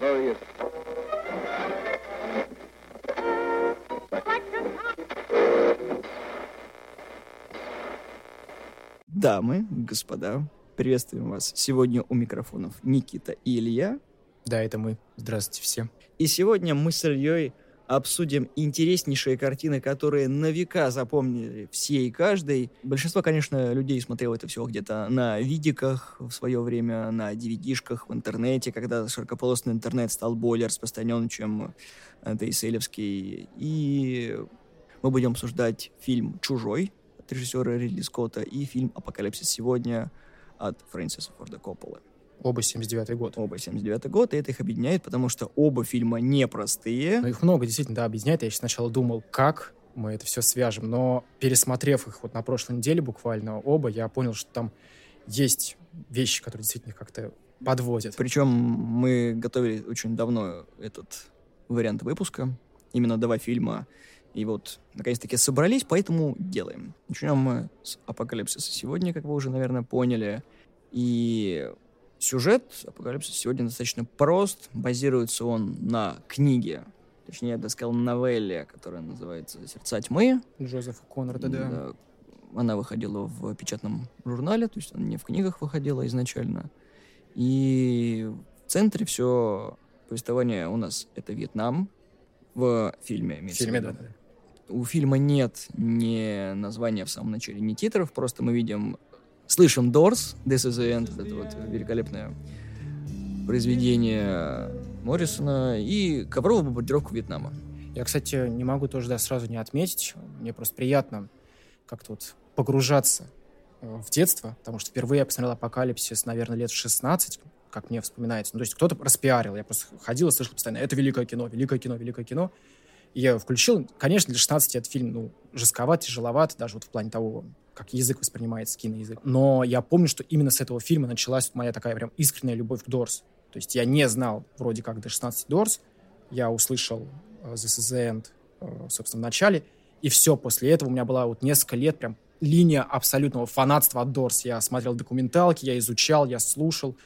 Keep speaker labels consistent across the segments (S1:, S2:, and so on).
S1: various
S2: Дамы, господа, приветствуем вас. Сегодня у микрофонов Никита и Илья.
S3: Да, это мы. Здравствуйте все.
S2: И сегодня мы с Ильей обсудим интереснейшие картины, которые на века запомнили все и каждый. Большинство, конечно, людей смотрело это все где-то на видиках в свое время, на DVD-шках в интернете, когда широкополосный интернет стал более распространен, чем дейселевский. И мы будем обсуждать фильм «Чужой» от режиссера Ридли Скотта и фильм «Апокалипсис сегодня» от Фрэнсиса Форда Копполы.
S3: Оба 79 год.
S2: Оба 79 год, и это их объединяет, потому что оба фильма непростые.
S3: Но их много действительно, да, объединяет. Я сначала думал, как мы это все свяжем, но пересмотрев их вот на прошлой неделе буквально оба, я понял, что там есть вещи, которые действительно как-то подводят.
S2: Причем мы готовили очень давно этот вариант выпуска, именно два фильма, и вот наконец-таки собрались, поэтому делаем. Начнем мы с «Апокалипсиса» сегодня, как вы уже, наверное, поняли. И Сюжет «Апокалипсис» сегодня достаточно прост. Базируется он на книге, точнее, я бы сказал, новелле, которая называется «Сердца тьмы».
S3: Джозефа Конрада, да. да.
S2: Она выходила в печатном журнале, то есть она не в книгах выходила изначально. И в центре все повествование у нас это Вьетнам в фильме.
S3: В фильме, да, да.
S2: У фильма нет ни названия в самом начале, ни титров, просто мы видим слышим Doors, This is the End, это вот великолепное произведение Моррисона, и ковровую бомбардировку Вьетнама.
S3: Я, кстати, не могу тоже да, сразу не отметить, мне просто приятно как-то вот погружаться э, в детство, потому что впервые я посмотрел «Апокалипсис», наверное, лет в 16, как мне вспоминается. Ну, то есть кто-то распиарил, я просто ходил и слышал постоянно, это великое кино, великое кино, великое кино. И я включил, конечно, для 16 этот фильм, ну, жестковат, тяжеловат, даже вот в плане того, как язык воспринимается, киноязык. Но я помню, что именно с этого фильма началась моя такая прям искренняя любовь к Дорс. То есть я не знал вроде как до 16 Дорс, я услышал uh, This is the End, uh, собственно, в начале, и все, после этого у меня была вот несколько лет прям линия абсолютного фанатства от Дорс. Я смотрел документалки, я изучал, я слушал.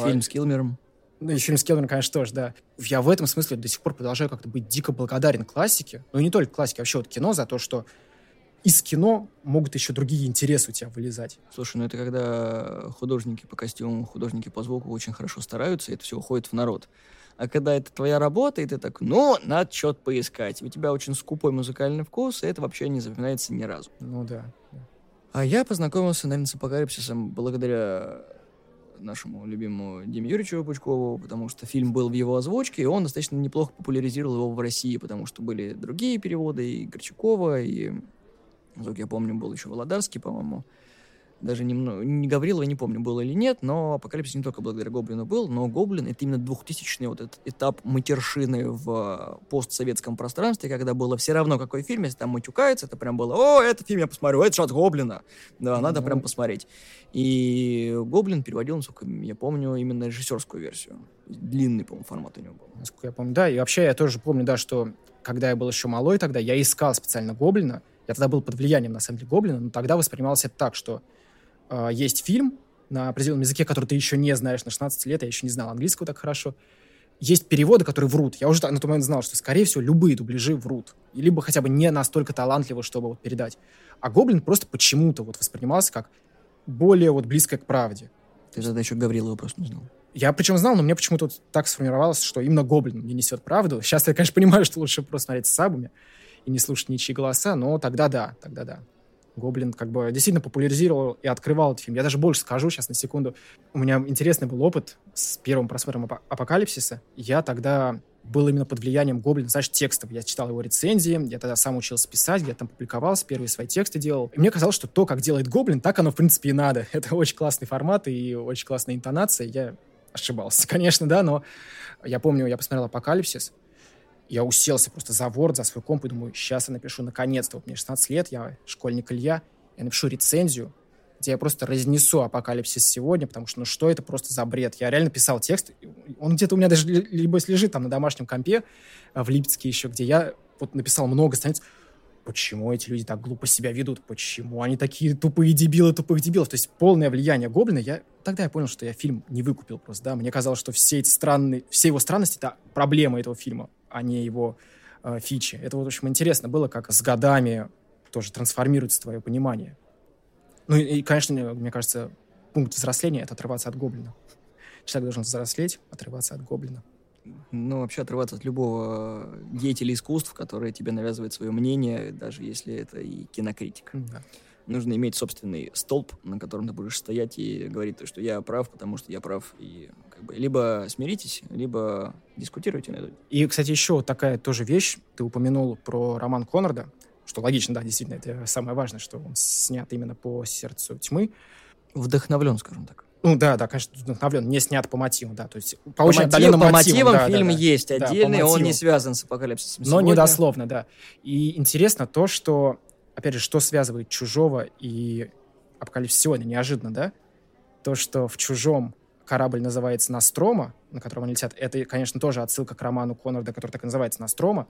S2: Фильм с Килмером.
S3: Ну, и фильм с Келвером, конечно, тоже, да. Я в этом смысле до сих пор продолжаю как-то быть дико благодарен классике. Ну, и не только классике, а вообще вот кино за то, что из кино могут еще другие интересы у тебя вылезать.
S2: Слушай, ну это когда художники по костюму, художники по звуку очень хорошо стараются, и это все уходит в народ. А когда это твоя работа, и ты так, ну, надо что-то поискать. У тебя очень скупой музыкальный вкус, и это вообще не запоминается ни разу.
S3: Ну да.
S2: А я познакомился, наверное, с апокалипсисом благодаря нашему любимому Диме Юрьевичу Пучкову, потому что фильм был в его озвучке, и он достаточно неплохо популяризировал его в России, потому что были другие переводы и Горчакова, и Звук, я помню, был еще Володарский, по-моему. Даже немного, не Гаврилова не помню, было или нет, но Апокалипсис не только благодаря Гоблину был, но Гоблин — это именно 2000-й вот этот этап матершины в постсоветском пространстве, когда было все равно, какой фильм, если там матюкается, это прям было, о, этот фильм я посмотрю, это шат Гоблина. Да, mm-hmm. надо прям посмотреть. И Гоблин переводил, насколько я помню, именно режиссерскую версию. Длинный, по-моему, формат у него был.
S3: Насколько я помню, да. И вообще я тоже помню, да, что когда я был еще малой тогда, я искал специально Гоблина, я тогда был под влиянием, на самом деле, Гоблина, но тогда воспринималось это так, что э, есть фильм на определенном языке, который ты еще не знаешь на 16 лет, я еще не знал английского так хорошо. Есть переводы, которые врут. Я уже на тот момент знал, что, скорее всего, любые дубляжи врут. Либо хотя бы не настолько талантливо, чтобы вот передать. А Гоблин просто почему-то вот воспринимался как более вот близко к правде.
S2: Ты тогда еще Гаврилова просто не знал.
S3: Я причем знал, но мне почему-то так сформировалось, что именно Гоблин мне несет правду. Сейчас я, конечно, понимаю, что лучше просто смотреть с сабами и не слушать ничьи голоса, но тогда да, тогда да. Гоблин как бы действительно популяризировал и открывал этот фильм. Я даже больше скажу сейчас на секунду. У меня интересный был опыт с первым просмотром «Апокалипсиса». Я тогда был именно под влиянием Гоблина, знаешь, текстов. Я читал его рецензии, я тогда сам учился писать, где-то там публиковался, первые свои тексты делал. И мне казалось, что то, как делает Гоблин, так оно, в принципе, и надо. Это очень классный формат и очень классная интонация. Я ошибался, конечно, да, но я помню, я посмотрел «Апокалипсис», я уселся просто за Word, за свой комп и думаю, сейчас я напишу наконец-то, вот мне 16 лет, я школьник Илья, я напишу рецензию, где я просто разнесу апокалипсис сегодня, потому что, ну что это просто за бред? Я реально писал текст, он где-то у меня даже либо лежит там на домашнем компе, а, в Липецке еще, где я вот написал много страниц. почему эти люди так глупо себя ведут, почему они такие тупые дебилы, тупых дебилов. То есть полное влияние Гоблина. Я тогда я понял, что я фильм не выкупил просто, да. Мне казалось, что все эти странные, все его странности — это проблема этого фильма, а не его э, фичи. Это вот, в общем, интересно было, как с годами тоже трансформируется твое понимание. Ну и, конечно, мне кажется, пункт взросления — это отрываться от Гоблина. Человек должен взрослеть, отрываться от Гоблина
S2: ну, вообще отрываться от любого деятеля искусств, который тебе навязывает свое мнение, даже если это и кинокритик. Да. Нужно иметь собственный столб, на котором ты будешь стоять и говорить, что я прав, потому что я прав. И как бы либо смиритесь, либо дискутируйте на это.
S3: И, кстати, еще такая тоже вещь. Ты упомянул про роман Конрада, что логично, да, действительно, это самое важное, что он снят именно по сердцу тьмы.
S2: Вдохновлен, скажем так.
S3: Ну да, да, конечно, вдохновлен, не снят по мотивам, да, то есть
S2: по, по, мотив, по мотивам, мотивам да, фильм да, есть да, отдельный, он не связан с апокалипсисом.
S3: Но сегодня. недословно, да. И интересно то, что, опять же, что связывает Чужого и апокалипсис сегодня, неожиданно, да? То, что в Чужом корабль называется Настрома, на котором они летят, это, конечно, тоже отсылка к роману Конрада, который так и называется Настрома.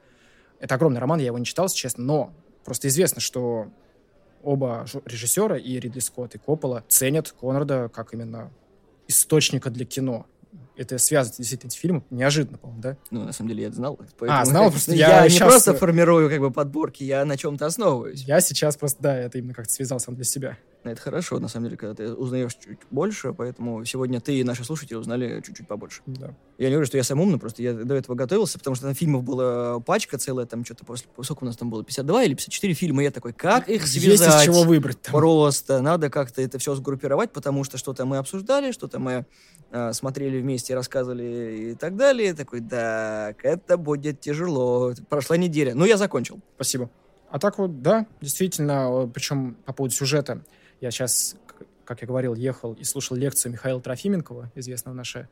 S3: Это огромный роман, я его не читал, честно, но просто известно, что оба режиссера, и Ридли Скотт, и Коппола, ценят Конрада как именно источника для кино. Это связывает действительно эти фильмы неожиданно, по-моему, да?
S2: Ну, на самом деле, я это знал.
S3: Поэтому, а, знал? Просто
S2: я, я не сейчас... просто формирую как бы подборки, я на чем-то основываюсь.
S3: Я сейчас просто, да, это именно как-то связал сам для себя.
S2: Это хорошо, на самом деле, когда ты узнаешь чуть больше, поэтому сегодня ты и наши слушатели узнали чуть-чуть побольше.
S3: Да.
S2: Я не говорю, что я сам умный, просто я до этого готовился, потому что там фильмов была пачка целая, там что-то после... Сколько у нас там было? 52 или 54 фильма? И я такой, как их связать?
S3: Есть из чего выбрать. Там.
S2: Просто надо как-то это все сгруппировать, потому что что-то мы обсуждали, что-то мы э, смотрели вместе, рассказывали и так далее. И такой, так, это будет тяжело. Прошла неделя. Ну, я закончил.
S3: Спасибо. А так вот, да, действительно, причем по поводу сюжета. Я сейчас, как я говорил, ехал и слушал лекцию Михаила Трофименкова, известного нашего,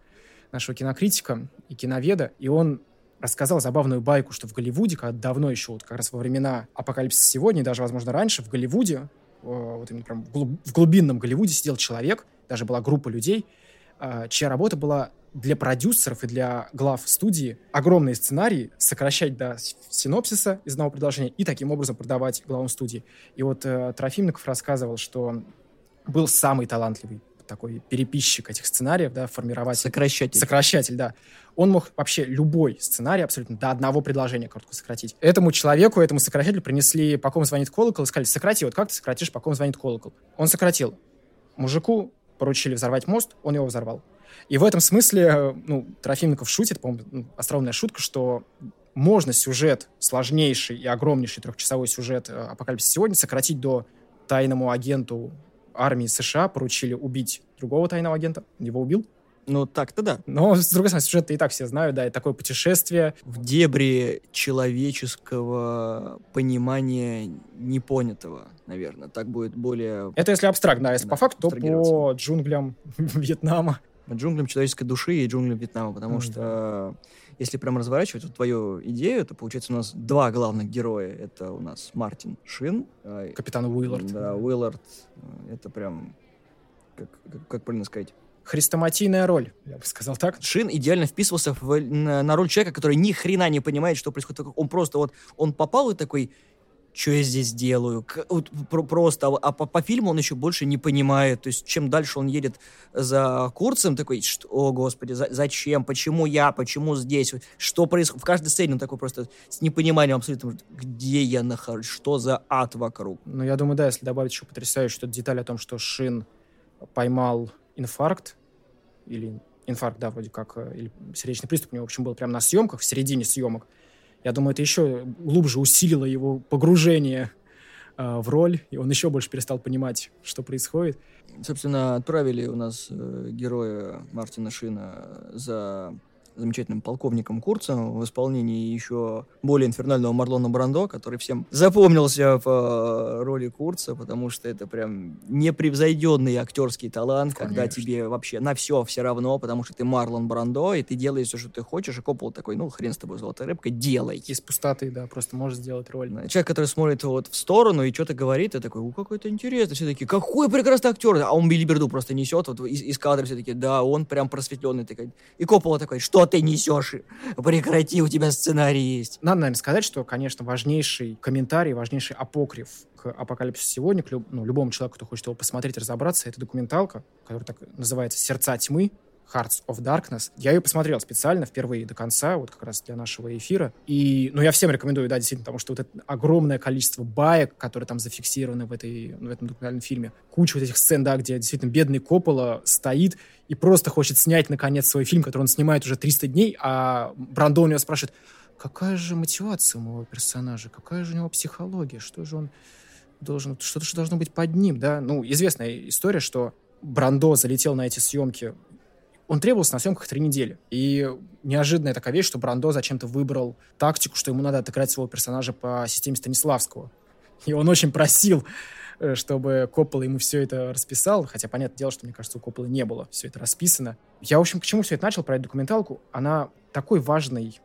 S3: нашего кинокритика и киноведа, и он рассказал забавную байку, что в Голливуде, когда давно еще, вот как раз во времена апокалипсиса сегодня, даже, возможно, раньше, в Голливуде, вот именно прям в глубинном Голливуде сидел человек, даже была группа людей, а, чья работа была для продюсеров и для глав студии огромные сценарии сокращать до синопсиса из одного предложения и таким образом продавать главам студии. И вот э, Трофимников рассказывал, что был самый талантливый такой переписчик этих сценариев, да, формировать...
S2: Сокращатель.
S3: Сокращатель, да. Он мог вообще любой сценарий абсолютно до одного предложения коротко сократить. Этому человеку, этому сокращателю принесли «По ком звонит колокол» и сказали, сократи, вот как ты сократишь «По ком звонит колокол». Он сократил. Мужику поручили взорвать мост, он его взорвал. И в этом смысле, э, ну, Трофимников шутит, по-моему, ну, остроумная шутка, что можно сюжет, сложнейший и огромнейший трехчасовой сюжет э, «Апокалипсис сегодня» сократить до тайному агенту армии США поручили убить другого тайного агента. Его убил.
S2: Ну, так-то да.
S3: Но, с другой стороны, сюжет и так все знают, да, и такое путешествие.
S2: В дебри человеческого понимания непонятого, наверное. Так будет более...
S3: Это если абстрактно, а если да, по факту, то по джунглям Вьетнама
S2: джунглям человеческой души и джунглям Вьетнама, потому mm-hmm. что если прям разворачивать вот твою идею, то получается у нас два главных героя. Это у нас Мартин Шин.
S3: А, Капитан Уиллард.
S2: Да, Уиллард. Это прям, как, как, как правильно сказать,
S3: хрестоматийная роль, я бы сказал так.
S2: Шин идеально вписывался в, на, на роль человека, который ни хрена не понимает, что происходит. Он просто вот, он попал и такой, что я здесь делаю. Вот, просто, а по, по фильму он еще больше не понимает. То есть, чем дальше он едет за курсом, такой, что, о, господи, за, зачем, почему я, почему здесь, что происходит. В каждой сцене он такой просто с непониманием абсолютно, где я нахожусь, что за ад вокруг.
S3: Ну, я думаю, да, если добавить еще потрясающую деталь о том, что Шин поймал инфаркт, или инфаркт, да, вроде как, э, или сердечный приступ у него, в общем, был прямо на съемках, в середине съемок, я думаю, это еще глубже усилило его погружение э, в роль, и он еще больше перестал понимать, что происходит.
S2: Собственно, отправили у нас э, героя Мартина Шина за замечательным полковником Курцем в исполнении еще более инфернального Марлона Брандо, который всем запомнился в э, роли Курца, потому что это прям непревзойденный актерский талант, Конечно. когда тебе вообще на все все равно, потому что ты Марлон Брандо, и ты делаешь все, что ты хочешь, и Коппол такой, ну, хрен с тобой, золотая рыбка, делай.
S3: Из пустоты, да, просто можешь сделать роль.
S2: Человек, который смотрит вот в сторону и что-то говорит, и такой, у, какой то интересный, все такие, какой прекрасный актер, а он билиберду просто несет вот из, из кадра все таки да, он прям просветленный такой. И Коппола такой, что что ты несешь? Прекрати, у тебя сценарий есть.
S3: Надо, наверное, сказать, что, конечно, важнейший комментарий, важнейший апокриф к «Апокалипсису сегодня», к люб, ну, любому человеку, кто хочет его посмотреть, разобраться, это документалка, которая так называется «Сердца тьмы», Hearts of Darkness. Я ее посмотрел специально впервые до конца, вот как раз для нашего эфира. И, ну, я всем рекомендую, да, действительно, потому что вот это огромное количество баек, которые там зафиксированы в, этой, в этом документальном фильме, куча вот этих сцен, да, где действительно бедный Коппола стоит и просто хочет снять, наконец, свой фильм, который он снимает уже 300 дней, а Брандо у него спрашивает, какая же мотивация у моего персонажа, какая же у него психология, что же он должен, что-то же должно быть под ним, да? Ну, известная история, что Брандо залетел на эти съемки он требовался на съемках три недели. И неожиданная такая вещь, что Брандо зачем-то выбрал тактику, что ему надо отыграть своего персонажа по системе Станиславского. И он очень просил, э, чтобы Коппола ему все это расписал, хотя, понятное дело, что, мне кажется, у Копполы не было все это расписано. Я, в общем, к чему все это начал, про эту документалку? Она такой важный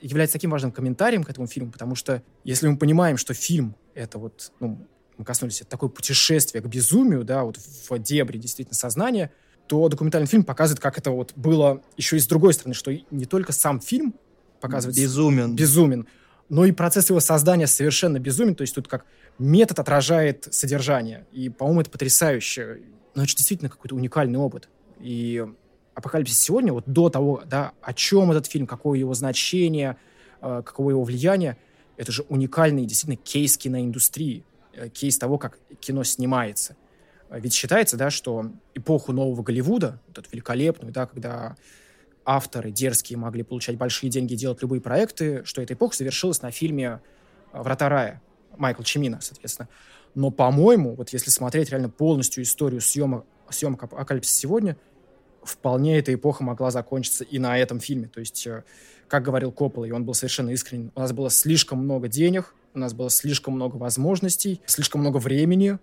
S3: является таким важным комментарием к этому фильму, потому что если мы понимаем, что фильм — это вот, ну, мы коснулись, это такое путешествие к безумию, да, вот в дебри действительно сознания — то документальный фильм показывает, как это вот было еще и с другой стороны, что не только сам фильм показывает...
S2: Безумен.
S3: Безумен. Но и процесс его создания совершенно безумен. То есть тут как метод отражает содержание. И, по-моему, это потрясающе. Но это действительно какой-то уникальный опыт. И «Апокалипсис сегодня», вот до того, да, о чем этот фильм, какое его значение, э, каково его влияние, это же уникальный действительно кейс киноиндустрии, э, кейс того, как кино снимается – ведь считается, да, что эпоху нового Голливуда, вот эту великолепную, да, когда авторы дерзкие могли получать большие деньги и делать любые проекты, что эта эпоха завершилась на фильме «Врата рая» Майкла Чемина, соответственно. Но, по-моему, вот если смотреть реально полностью историю съемок, съемок «Апокалипсиса сегодня», вполне эта эпоха могла закончиться и на этом фильме. То есть, э, как говорил Коппола, и он был совершенно искренен, у нас было слишком много денег, у нас было слишком много возможностей, слишком много времени,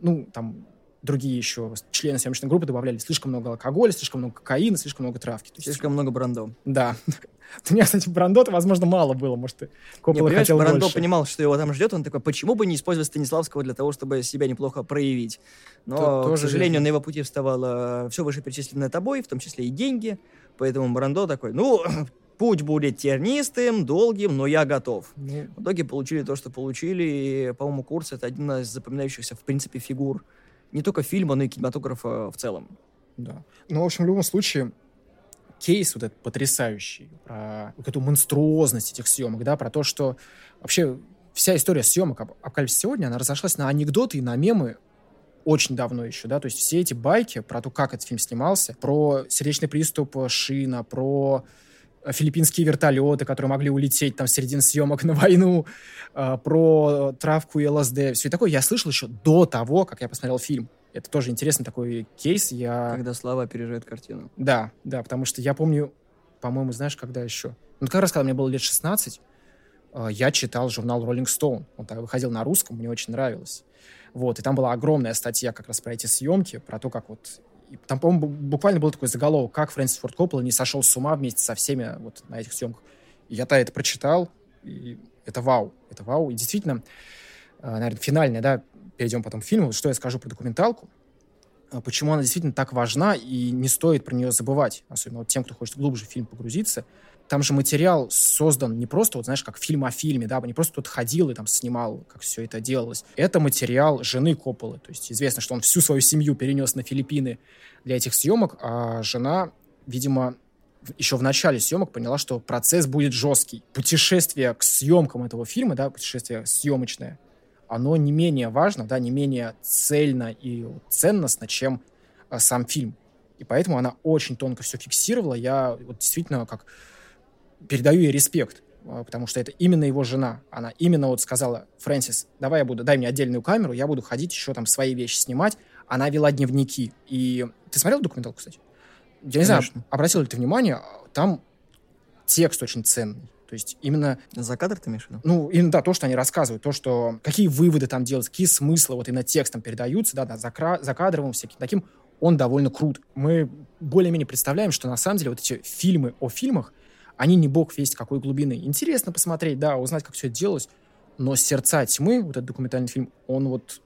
S3: ну, там, другие еще члены съемочной группы добавляли слишком много алкоголя, слишком много кокаина, слишком много травки.
S2: То есть, слишком много брандо.
S3: Да. У меня, кстати, брандо возможно, мало было. Может, Коппола
S2: не,
S3: хотел
S2: Брандо
S3: больше.
S2: понимал, что его там ждет. Он такой, почему бы не использовать Станиславского для того, чтобы себя неплохо проявить? Но, То, к сожалению, верно. на его пути вставало все вышеперечисленное тобой, в том числе и деньги. Поэтому Брандо такой, ну, путь будет тернистым, долгим, но я готов. Ну. В итоге получили то, что получили. И, по-моему, Курс — это один из запоминающихся, в принципе, фигур не только фильма, но и кинематографа в целом.
S3: Да. Ну, в общем, в любом случае, кейс вот этот потрясающий, про вот эту монструозность этих съемок, да, про то, что вообще вся история съемок «Апокалипсис сегодня», она разошлась на анекдоты и на мемы очень давно еще, да, то есть все эти байки про то, как этот фильм снимался, про сердечный приступ Шина, про филиппинские вертолеты, которые могли улететь там в середине съемок на войну, э, про травку и ЛСД. Все такое я слышал еще до того, как я посмотрел фильм. Это тоже интересный такой кейс. Я...
S2: Когда слова опережает картину.
S3: Да, да, потому что я помню, по-моему, знаешь, когда еще? Ну, как раз, когда мне было лет 16, э, я читал журнал Rolling Stone. Он тогда выходил на русском, мне очень нравилось. Вот, и там была огромная статья как раз про эти съемки, про то, как вот и там, по-моему, буквально был такой заголовок, как Фрэнсис Форд Коппола не сошел с ума вместе со всеми вот на этих съемках. И я-то это прочитал, и это вау, это вау. И действительно, э, наверное, финальное, да, перейдем потом к фильму, что я скажу про документалку, э, почему она действительно так важна, и не стоит про нее забывать, особенно вот тем, кто хочет глубже в фильм погрузиться — там же материал создан не просто, вот знаешь, как фильм о фильме, да, не просто кто-то ходил и там снимал, как все это делалось. Это материал жены Копполы. То есть известно, что он всю свою семью перенес на Филиппины для этих съемок, а жена, видимо, еще в начале съемок поняла, что процесс будет жесткий. Путешествие к съемкам этого фильма, да, путешествие съемочное, оно не менее важно, да, не менее цельно и ценностно, чем а, сам фильм. И поэтому она очень тонко все фиксировала. Я вот действительно как передаю ей респект, а, потому что это именно его жена. Она именно вот сказала, Фрэнсис, давай я буду, дай мне отдельную камеру, я буду ходить еще там свои вещи снимать. Она вела дневники. И ты смотрел документалку, кстати? Я не Конечно. знаю, обратил ли ты внимание, там текст очень ценный. То есть именно...
S2: За кадр ты имеешь в виду?
S3: Ну, именно, да, то, что они рассказывают, то, что... Какие выводы там делают, какие смыслы вот именно текстом передаются, да, да, за, кра... за кадровым всяким таким, он довольно крут. Мы более-менее представляем, что на самом деле вот эти фильмы о фильмах, они не бог весть какой глубины. Интересно посмотреть, да, узнать, как все это делалось, но «Сердца тьмы», вот этот документальный фильм, он вот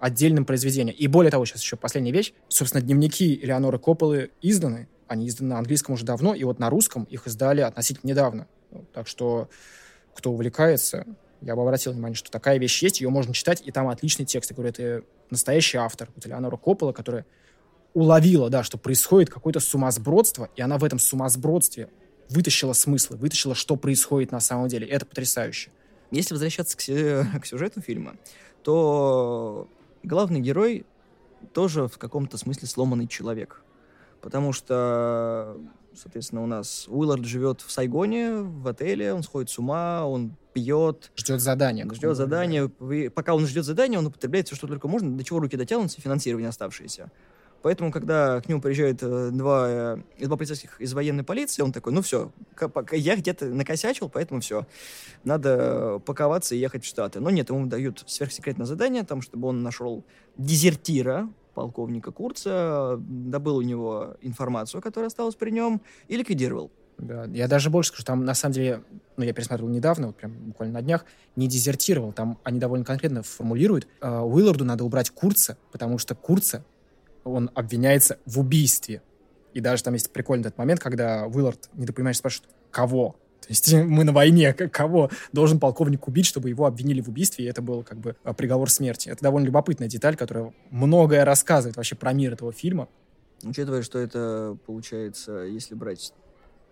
S3: отдельным произведением. И более того, сейчас еще последняя вещь. Собственно, дневники Элеоноры Копполы изданы, они изданы на английском уже давно, и вот на русском их издали относительно недавно. Так что, кто увлекается, я бы обратил внимание, что такая вещь есть, ее можно читать, и там отличный текст. Я говорю, это настоящий автор, вот Элеонора Коппола, которая уловила, да, что происходит какое-то сумасбродство, и она в этом сумасбродстве вытащила смыслы, вытащила, что происходит на самом деле. Это потрясающе.
S2: Если возвращаться к, к сюжету фильма, то главный герой тоже в каком-то смысле сломанный человек. Потому что, соответственно, у нас Уиллард живет в Сайгоне, в отеле, он сходит с ума, он пьет.
S3: Ждет задания.
S2: Ждет задания. Пока он ждет задания, он употребляет все, что только можно, до чего руки дотянутся, финансирование оставшееся. Поэтому, когда к нему приезжают э, два, э, два полицейских из военной полиции, он такой, ну все, я где-то накосячил, поэтому все, надо паковаться и ехать в Штаты. Но нет, ему дают сверхсекретное задание, там, чтобы он нашел дезертира, полковника Курца, добыл у него информацию, которая осталась при нем, и ликвидировал.
S3: Да, я даже больше скажу, там на самом деле, ну, я пересматривал недавно, вот прям буквально на днях, не дезертировал, там они довольно конкретно формулируют, э, Уилларду надо убрать Курца, потому что Курца он обвиняется в убийстве. И даже там есть прикольный этот момент, когда Уиллард недопонимающе спрашивает, кого? То есть мы на войне, кого должен полковник убить, чтобы его обвинили в убийстве, и это был как бы а, приговор смерти. Это довольно любопытная деталь, которая многое рассказывает вообще про мир этого фильма.
S2: Учитывая, что это, получается, если брать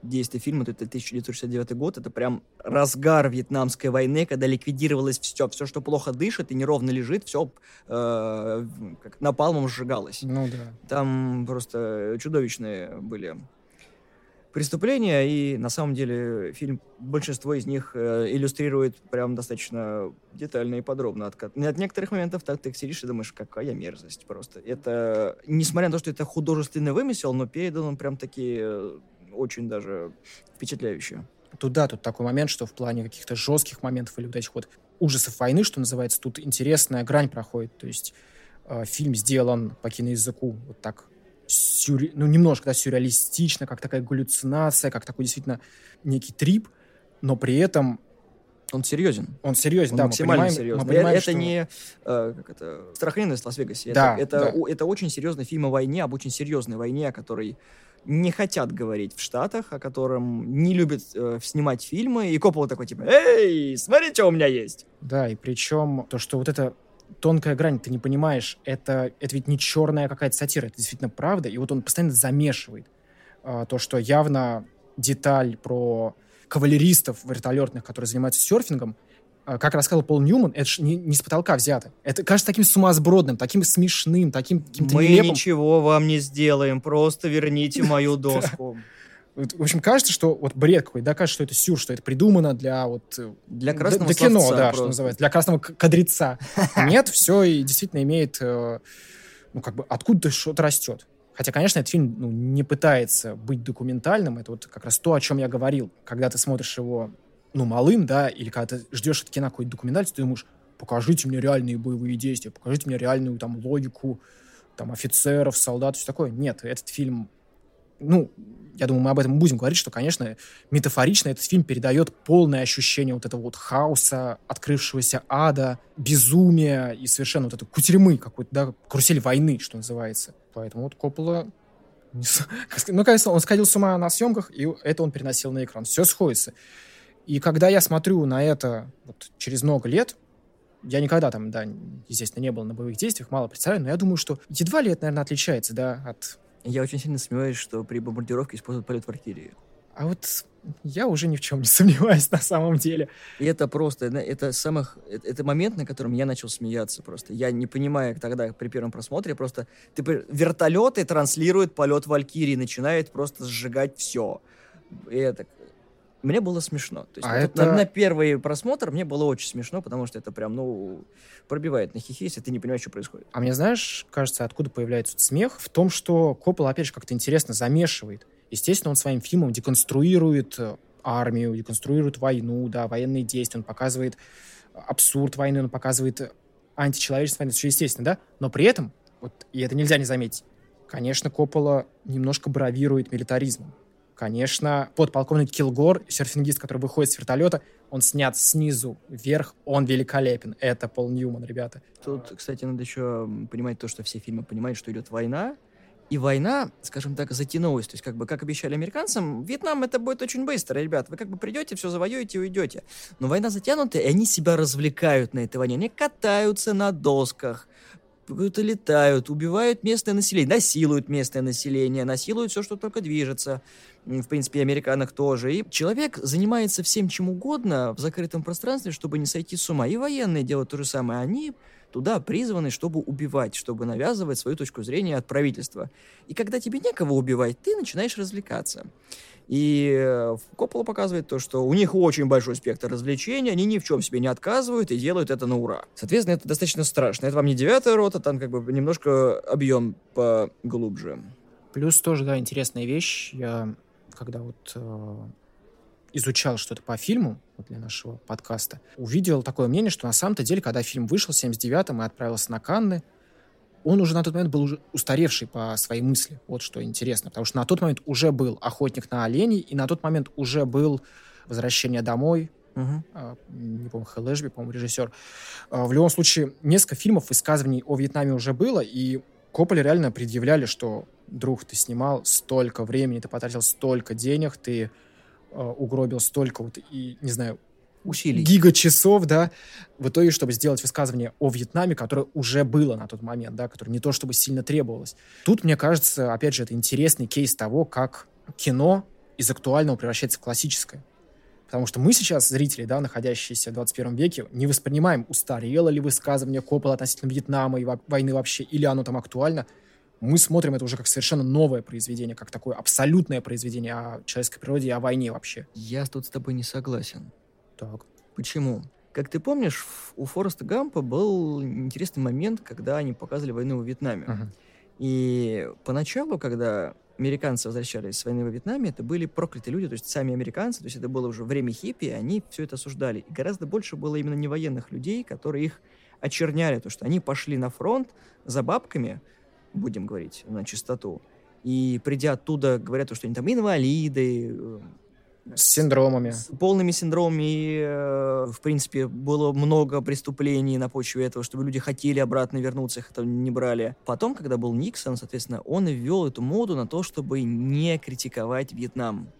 S2: действия фильма, то это 1969 год, это прям разгар вьетнамской войны, когда ликвидировалось все, все, что плохо дышит и неровно лежит, все э, как напалмом сжигалось.
S3: Ну да.
S2: Там просто чудовищные были преступления, и на самом деле фильм, большинство из них э, иллюстрирует прям достаточно детально и подробно. От, от некоторых моментов так ты сидишь и думаешь, какая мерзость просто. Это, несмотря на то, что это художественный вымысел, но передан он прям такие очень даже впечатляющее.
S3: Тут да, тут такой момент, что в плане каких-то жестких моментов или вот этих вот ужасов войны, что называется, тут интересная грань проходит. То есть э, фильм сделан по киноязыку вот так сюрре... ну, немножко, да, сюрреалистично, как такая галлюцинация, как такой действительно некий трип, но при этом
S2: он серьезен.
S3: Он серьезен,
S2: он
S3: да.
S2: Максимально мы понимаем, серьезный. Мы понимаем, это что... не э, как это, страхленность в Лас-Вегасе. Да, это, это, да. это очень серьезный фильм о войне, об очень серьезной войне, о которой не хотят говорить в Штатах, о котором не любят э, снимать фильмы, и Коппола такой типа, эй, смотри, что у меня есть.
S3: Да, и причем то, что вот это тонкая грань, ты не понимаешь, это, это ведь не черная какая-то сатира, это действительно правда, и вот он постоянно замешивает э, то, что явно деталь про кавалеристов вертолетных, которые занимаются серфингом, как рассказал Пол Ньюман, это же не, не с потолка взято. Это кажется таким сумасбродным, таким смешным, таким каким-то
S2: Мы
S3: нелепым.
S2: ничего вам не сделаем, просто верните мою доску.
S3: В общем, кажется, что вот бред какой, да, кажется, что это сюр, что это придумано для вот...
S2: Э, для красного
S3: для, для кино, да, просто. что называется, для красного кадреца. Нет, все и действительно имеет, э, ну, как бы, откуда-то что-то растет. Хотя, конечно, этот фильм ну, не пытается быть документальным. Это вот как раз то, о чем я говорил. Когда ты смотришь его ну, малым, да, или когда ты ждешь от кино какой-то документальности, ты думаешь, покажите мне реальные боевые действия, покажите мне реальную там логику, там, офицеров, солдат, все такое. Нет, этот фильм, ну, я думаю, мы об этом будем говорить, что, конечно, метафорично этот фильм передает полное ощущение вот этого вот хаоса, открывшегося ада, безумия и совершенно вот этой кутерьмы какой-то, да, карусель войны, что называется. Поэтому вот Коппола ну, конечно, он сходил с ума на съемках, и это он переносил на экран. Все сходится. И когда я смотрю на это вот через много лет, я никогда там, да, естественно, не был на боевых действиях, мало представляю, но я думаю, что едва ли это, наверное, отличается, да, от...
S2: Я очень сильно сомневаюсь, что при бомбардировке используют полет в артиллерии.
S3: А вот я уже ни в чем не сомневаюсь на самом деле.
S2: И это просто, это самых, это, это момент, на котором я начал смеяться просто. Я не понимаю тогда при первом просмотре просто, ты, вертолеты транслируют полет Валькирии, начинает просто сжигать все. И это, мне было смешно. То есть, а вот это... на, на первый просмотр мне было очень смешно, потому что это прям, ну, пробивает на хихи, если ты не понимаешь, что происходит.
S3: А мне, знаешь, кажется, откуда появляется смех? В том, что Коппола, опять же, как-то интересно замешивает. Естественно, он своим фильмом деконструирует э, армию, деконструирует войну, да, военные действия, он показывает абсурд войны, он показывает античеловечество войны, все естественно, да? Но при этом, вот, и это нельзя не заметить, конечно, Коппола немножко бравирует милитаризмом. Конечно, подполковник Килгор, серфингист, который выходит с вертолета, он снят снизу вверх, он великолепен. Это Пол Ньюман, ребята.
S2: Тут, кстати, надо еще понимать то, что все фильмы понимают, что идет война, И война, скажем так, затянулась. То есть, как бы, как обещали американцам, Вьетнам это будет очень быстро, ребят. Вы как бы придете, все завоюете и уйдете. Но война затянута, и они себя развлекают на этой войне. Они катаются на досках, какую-то летают, убивают местное население, насилуют местное население, насилуют все, что только движется. В принципе, и американах тоже. И человек занимается всем чем угодно в закрытом пространстве, чтобы не сойти с ума. И военные делают то же самое. Они туда призваны, чтобы убивать, чтобы навязывать свою точку зрения от правительства. И когда тебе некого убивать, ты начинаешь развлекаться. И э, Коппола показывает то, что у них очень большой спектр развлечений, они ни в чем себе не отказывают и делают это на ура. Соответственно, это достаточно страшно. Это вам не девятая рота, там как бы немножко объем поглубже.
S3: Плюс тоже, да, интересная вещь. Я когда вот э, изучал что-то по фильму вот для нашего подкаста, увидел такое мнение, что на самом-то деле, когда фильм вышел в 79-м и отправился на Канны, он уже на тот момент был уже устаревший по своей мысли. Вот что интересно. Потому что на тот момент уже был «Охотник на оленей», и на тот момент уже был «Возвращение домой»,
S2: Угу.
S3: не помню, Хэлэшби, по-моему, режиссер. А, в любом случае, несколько фильмов, высказываний о Вьетнаме уже было, и Копполе реально предъявляли, что, друг, ты снимал столько времени, ты потратил столько денег, ты э, угробил столько вот, и, не знаю,
S2: усилий.
S3: Гигачасов, да, в итоге, чтобы сделать высказывание о Вьетнаме, которое уже было на тот момент, да, которое не то чтобы сильно требовалось. Тут, мне кажется, опять же, это интересный кейс того, как кино из актуального превращается в классическое. Потому что мы сейчас, зрители, да, находящиеся в 21 веке, не воспринимаем, устарело ли высказывание Коппола относительно Вьетнама и войны вообще, или оно там актуально. Мы смотрим это уже как совершенно новое произведение, как такое абсолютное произведение о человеческой природе и о войне вообще.
S2: Я тут с тобой не согласен.
S3: Так.
S2: Почему? Как ты помнишь, у Фореста Гампа был интересный момент, когда они показывали войну во Вьетнаме.
S3: Uh-huh.
S2: И поначалу, когда американцы возвращались с войны во Вьетнаме, это были проклятые люди, то есть сами американцы, то есть это было уже время хиппи, они все это осуждали. И гораздо больше было именно не военных людей, которые их очерняли, то что они пошли на фронт за бабками, будем говорить на чистоту, и придя оттуда, говорят, что они там инвалиды, э,
S3: с синдромами.
S2: С полными синдромами. И, э, в принципе, было много преступлений на почве этого, чтобы люди хотели обратно вернуться, их это не брали. Потом, когда был Никсон, соответственно, он ввел эту моду на то, чтобы не критиковать Вьетнам.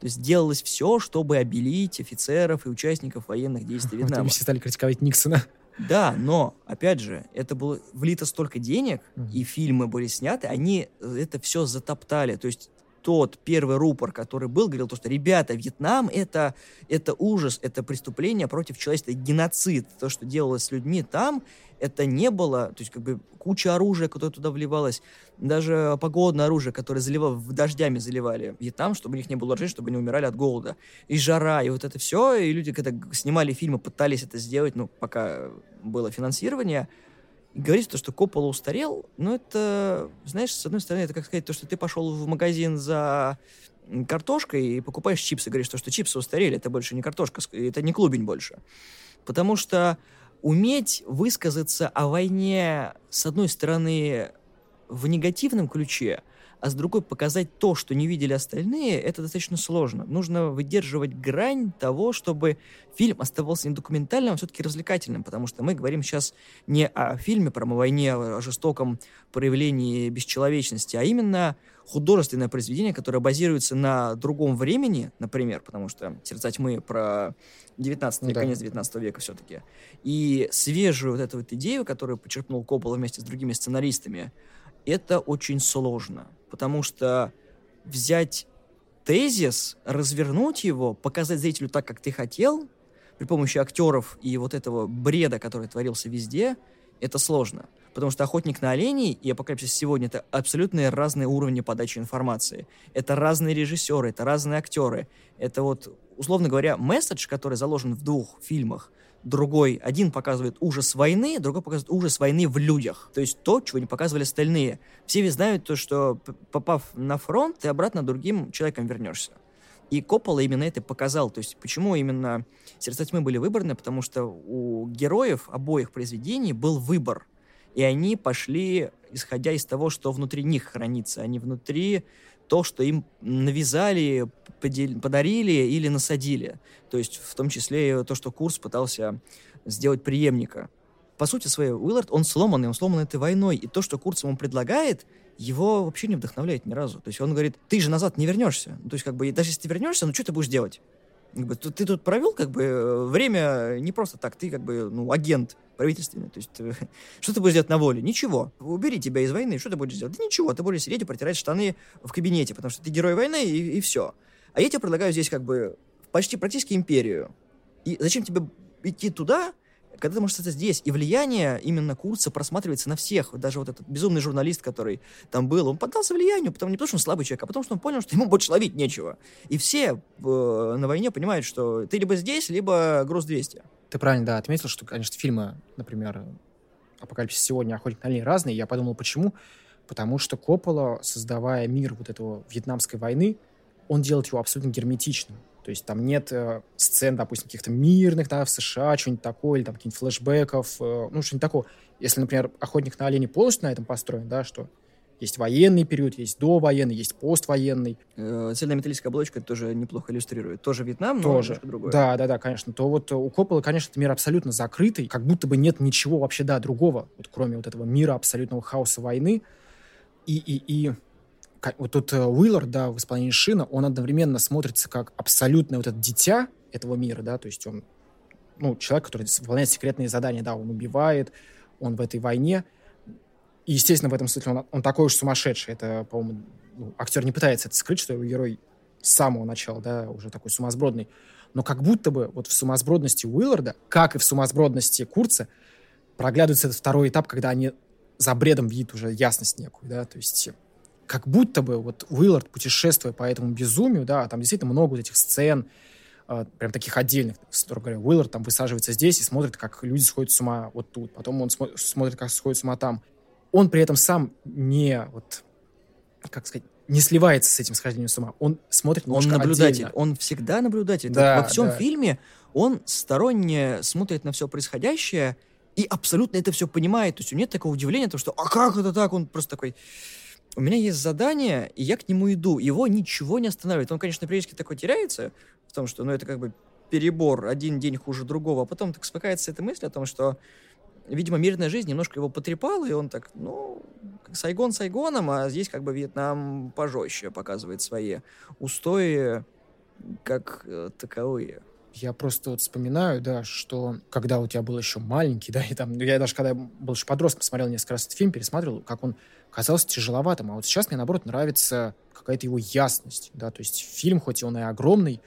S2: То есть делалось все, чтобы обелить офицеров и участников военных действий Вьетнама.
S3: Вот все стали критиковать Никсона.
S2: Да, но, опять же, это было влито столько денег, mm-hmm. и фильмы были сняты, они это все затоптали. То есть тот первый рупор, который был, говорил то, что, ребята, Вьетнам это, это ужас, это преступление против человечества, геноцид. То, что делалось с людьми там, это не было, то есть как бы куча оружия, которое туда вливалось, даже погодное оружие, которое заливало, дождями заливали Вьетнам, чтобы у них не было ржи, чтобы они умирали от голода. И жара, и вот это все, и люди, когда снимали фильмы, пытались это сделать, ну, пока было финансирование, говорить то, что Коппола устарел, ну, это, знаешь, с одной стороны, это как сказать то, что ты пошел в магазин за картошкой и покупаешь чипсы, говоришь, то, что чипсы устарели, это больше не картошка, это не клубень больше. Потому что уметь высказаться о войне, с одной стороны, в негативном ключе, а с другой показать то, что не видели остальные, это достаточно сложно. Нужно выдерживать грань того, чтобы фильм оставался не документальным, а все-таки развлекательным, потому что мы говорим сейчас не о фильме про войне, о жестоком проявлении бесчеловечности, а именно художественное произведение, которое базируется на другом времени, например, потому что «Сердца тьмы» про 19 да. конец 19 века все-таки, и свежую вот эту вот идею, которую почерпнул Коппола вместе с другими сценаристами, это очень сложно, потому что взять тезис, развернуть его, показать зрителю так, как ты хотел, при помощи актеров и вот этого бреда, который творился везде, это сложно. Потому что «Охотник на оленей» и «Апокалипсис сегодня» — это абсолютно разные уровни подачи информации. Это разные режиссеры, это разные актеры. Это вот, условно говоря, месседж, который заложен в двух фильмах, другой, один показывает ужас войны, другой показывает ужас войны в людях. То есть то, чего не показывали остальные. Все ведь знают то, что попав на фронт, ты обратно другим человеком вернешься. И Коппола именно это показал. То есть почему именно «Сердца тьмы» были выбраны? Потому что у героев обоих произведений был выбор. И они пошли, исходя из того, что внутри них хранится, а не внутри то, что им навязали, подарили или насадили. То есть в том числе то, что Курс пытался сделать преемника. По сути своей, Уиллард, он сломанный, он сломан этой войной. И то, что Курс ему предлагает, его вообще не вдохновляет ни разу. То есть он говорит, ты же назад не вернешься. Ну, то есть как бы даже если ты вернешься, ну что ты будешь делать? Как бы, ты, тут провел как бы э, время не просто так, ты как бы ну агент правительственный. То есть ты, что ты будешь делать на воле? Ничего. Убери тебя из войны, что ты будешь делать? Да ничего, ты будешь сидеть и протирать штаны в кабинете, потому что ты герой войны и, и все. А я тебе предлагаю здесь как бы почти практически империю. И зачем тебе идти туда, когда ты можешь это здесь. И влияние именно курса просматривается на всех. Даже вот этот безумный журналист, который там был, он поддался влиянию, потому не потому, что он слабый человек, а потому, что он понял, что ему больше ловить нечего. И все э, на войне понимают, что ты либо здесь, либо груз 200.
S3: Ты правильно, да, отметил, что, конечно, фильмы, например, «Апокалипсис сегодня», «Охотник на оленей» разные. Я подумал, почему? Потому что Коппола, создавая мир вот этого Вьетнамской войны, он делает его абсолютно герметичным. То есть там нет э, сцен, допустим, каких-то мирных, да, в США, что-нибудь такое, или там каких-нибудь флешбеков, э, ну, что-нибудь такое. Если, например, «Охотник на оленей» полностью на этом построен, да, что есть военный период, есть довоенный, есть поствоенный.
S2: Э, цельнометаллическая оболочка тоже неплохо иллюстрирует. Тоже Вьетнам, но
S3: тоже.
S2: немножко другое.
S3: Да, да, да, конечно. То вот у Коппола, конечно, это мир абсолютно закрытый, как будто бы нет ничего вообще, да, другого, вот кроме вот этого мира абсолютного хаоса войны. И, и, и вот тут э, Уиллар, да, в исполнении Шина, он одновременно смотрится как абсолютное вот это дитя этого мира, да, то есть он, ну, человек, который выполняет секретные задания, да, он убивает, он в этой войне, и, естественно, в этом смысле он, он такой уж сумасшедший, это, по-моему, ну, актер не пытается это скрыть, что его герой с самого начала, да, уже такой сумасбродный, но как будто бы вот в сумасбродности Уилларда, как и в сумасбродности Курца, проглядывается этот второй этап, когда они за бредом видят уже ясность некую, да, то есть как будто бы вот Уиллард, путешествуя по этому безумию, да, там действительно много вот этих сцен, э, прям таких отдельных, строго говоря, Уиллард там высаживается здесь и смотрит, как люди сходят с ума вот тут, потом он смо- смотрит, как сходят с ума там. Он при этом сам не, вот, как сказать, не сливается с этим схождением с ума. Он смотрит
S2: Он наблюдатель, отдельно. он всегда наблюдатель.
S3: Да,
S2: Во всем
S3: да.
S2: фильме он сторонне смотрит на все происходящее и абсолютно это все понимает. То есть у него нет такого удивления, то, что «а как это так?» Он просто такой у меня есть задание, и я к нему иду. Его ничего не останавливает. Он, конечно, периодически такой теряется, в том, что, ну, это как бы перебор, один день хуже другого, а потом так спокается эта мысль о том, что, видимо, мирная жизнь немножко его потрепала, и он так, ну, Сайгон Сайгоном, а здесь как бы Вьетнам пожестче показывает свои устои как э, таковые.
S3: Я просто вот вспоминаю, да, что когда у тебя был еще маленький, да, и там, я даже когда был еще подростком, смотрел несколько раз этот фильм, пересматривал, как он казался тяжеловатым. А вот сейчас мне, наоборот, нравится какая-то его ясность, да, то есть фильм, хоть и он и огромный,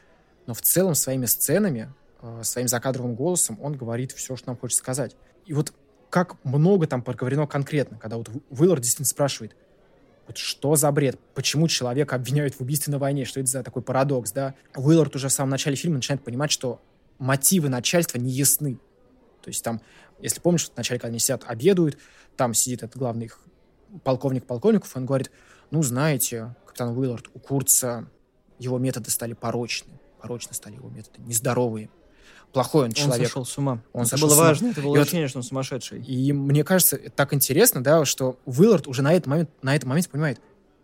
S3: но в целом своими сценами, э, своим закадровым голосом он говорит все, что нам хочет сказать. И вот как много там проговорено конкретно, когда вот Уиллар действительно спрашивает, вот что за бред? Почему человека обвиняют в убийстве на войне? Что это за такой парадокс, да? Уиллард уже в самом начале фильма начинает понимать, что мотивы начальства не ясны. То есть там, если помнишь, в начале, когда они сидят, обедают, там сидит этот главный их полковник полковников, он говорит, ну, знаете, капитан Уиллард, у Курца его методы стали порочны. Порочны стали его методы, нездоровые плохой он человек.
S2: Он сошел с ума.
S3: Он
S2: это было важно, это было ощущение, вот, что он сумасшедший.
S3: И мне кажется, так интересно, да, что Уиллард уже на этот момент, на этом моменте понимает,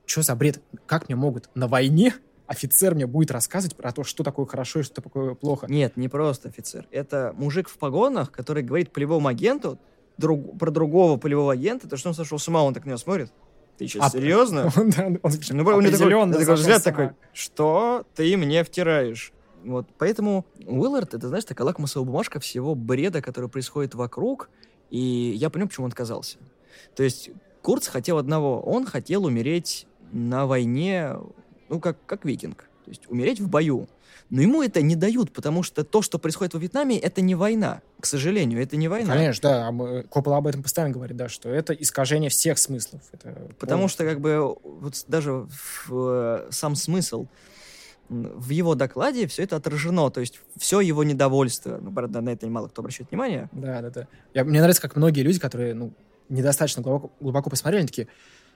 S3: что за бред, как мне могут на войне офицер мне будет рассказывать про то, что такое хорошо и что такое плохо.
S2: Нет, не просто офицер. Это мужик в погонах, который говорит полевому агенту друг, про другого полевого агента, то что он сошел с ума, он так на него смотрит. Ты сейчас а, серьезно? Он, да, он, ну, такой, такой взгляд такой, что ты мне втираешь? Вот, поэтому Уиллард, это, знаешь, такая лакмусовая бумажка всего бреда, который происходит вокруг, и я понял, почему он отказался. То есть Курц хотел одного, он хотел умереть на войне, ну, как, как викинг, то есть умереть в бою. Но ему это не дают, потому что то, что происходит во Вьетнаме, это не война. К сожалению, это не война.
S3: Конечно, да. А Коппола об этом постоянно говорит, да, что это искажение всех смыслов. Это
S2: потому полностью. что, как бы, вот даже в, в, сам смысл в его докладе все это отражено, то есть все его недовольство. Ну, правда, на это мало кто обращает внимание.
S3: Да, да, да. Я, мне нравится, как многие люди, которые ну, недостаточно глубоко, глубоко посмотрели, они такие,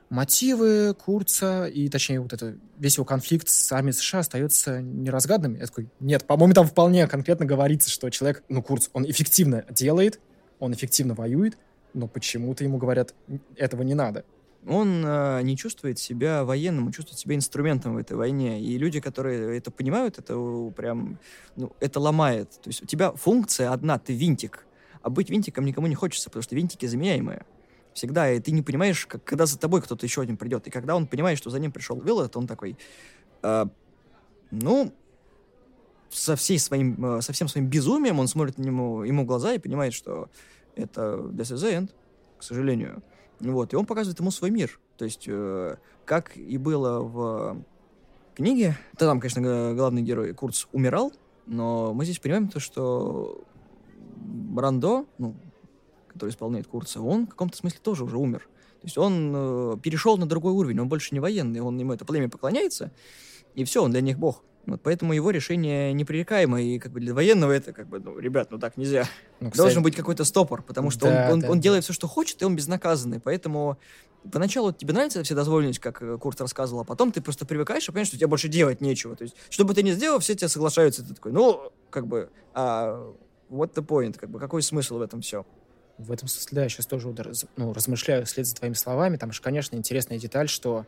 S3: мотивы Курца и, точнее, вот это, весь его конфликт с армией США остается неразгаданным. Я такой, нет, по-моему, там вполне конкретно говорится, что человек, ну, Курц, он эффективно делает, он эффективно воюет, но почему-то ему говорят, этого не надо
S2: он э, не чувствует себя военным, он чувствует себя инструментом в этой войне. И люди, которые это понимают, это прям, ну, это ломает. То есть у тебя функция одна, ты винтик. А быть винтиком никому не хочется, потому что винтики заменяемые. Всегда. И ты не понимаешь, как, когда за тобой кто-то еще один придет. И когда он понимает, что за ним пришел Виллард, он такой, э, ну, со, всей своим, э, со всем своим безумием он смотрит на него, ему в глаза и понимает, что это this is the end, к сожалению. Вот, и он показывает ему свой мир. То есть, э, как и было в книге, то там, конечно, главный герой Курц умирал, но мы здесь понимаем то, что Брандо, ну, который исполняет Курца, он в каком-то смысле тоже уже умер. То есть он э, перешел на другой уровень, он больше не военный, он ему это племя поклоняется, и все, он для них бог. Вот поэтому его решение непререкаемо, и как бы для военного это как бы, ну, ребят, ну так нельзя. Ну, кстати, Должен быть какой-то стопор, потому что да, он, он, да, он да. делает все, что хочет, и он безнаказанный. Поэтому поначалу тебе нравится вседозволенность, как э, Курт рассказывал, а потом ты просто привыкаешь и понимаешь, что тебе больше делать нечего. То есть, что бы ты ни сделал, все тебе соглашаются. Ты такой, ну, как бы, а what the point, как бы, какой смысл в этом все?
S3: В этом смысле, да, я сейчас тоже ну, размышляю вслед за твоими словами. Там же, конечно, интересная деталь, что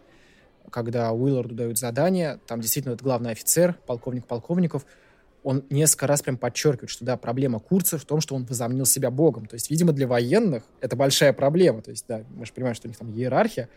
S3: когда Уилларду дают задание, там действительно этот главный офицер, полковник полковников, он несколько раз прям подчеркивает, что да, проблема Курца в том, что он возомнил себя богом. То есть, видимо, для военных это большая проблема. То есть, да, мы же понимаем, что у них там иерархия.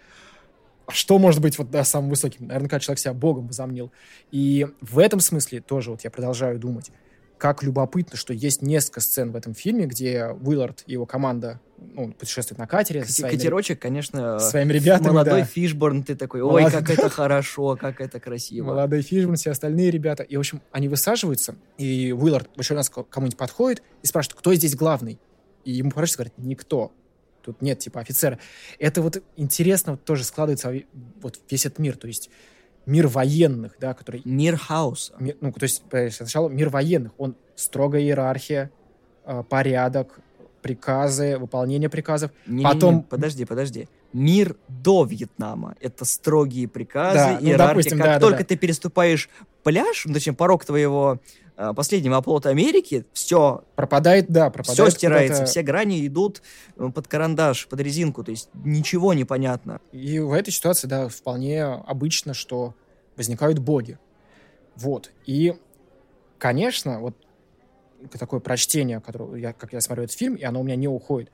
S3: А что может быть вот да, самым высоким? Наверное, когда человек себя богом возомнил. И в этом смысле тоже вот я продолжаю думать, как любопытно, что есть несколько сцен в этом фильме, где Уиллард и его команда ну, путешествует на катере.
S2: К- своими, Катерочек, конечно,
S3: своими ребятами.
S2: Молодой
S3: да.
S2: Фишборн, ты такой, ой, Молод... как это хорошо, как это красиво.
S3: Молодой Фишборн, все остальные ребята. И, в общем, они высаживаются, и Уиллард в очередной раз кому-нибудь подходит и спрашивает, кто здесь главный? И ему поворачивается говорит, никто. Тут нет, типа, офицера. Это вот интересно вот тоже складывается вот весь этот мир. То есть мир военных, да, который...
S2: Мир хаоса.
S3: Мир, ну, то есть сначала мир военных. Он строгая иерархия, э, порядок, приказы, выполнение приказов.
S2: Не, Потом... Не, не, подожди, подожди. Мир до Вьетнама — это строгие приказы, да, ну, иерархия. Допустим, как да, только да, ты переступаешь пляж, ну, точнее, порог твоего э, последнего оплота Америки, все...
S3: Пропадает, да, пропадает.
S2: Все стирается, все грани идут э, под карандаш, под резинку, то есть ничего не понятно.
S3: И в этой ситуации, да, вполне обычно, что возникают боги. Вот. И, конечно, вот такое прочтение, которое я, как я смотрю этот фильм, и оно у меня не уходит,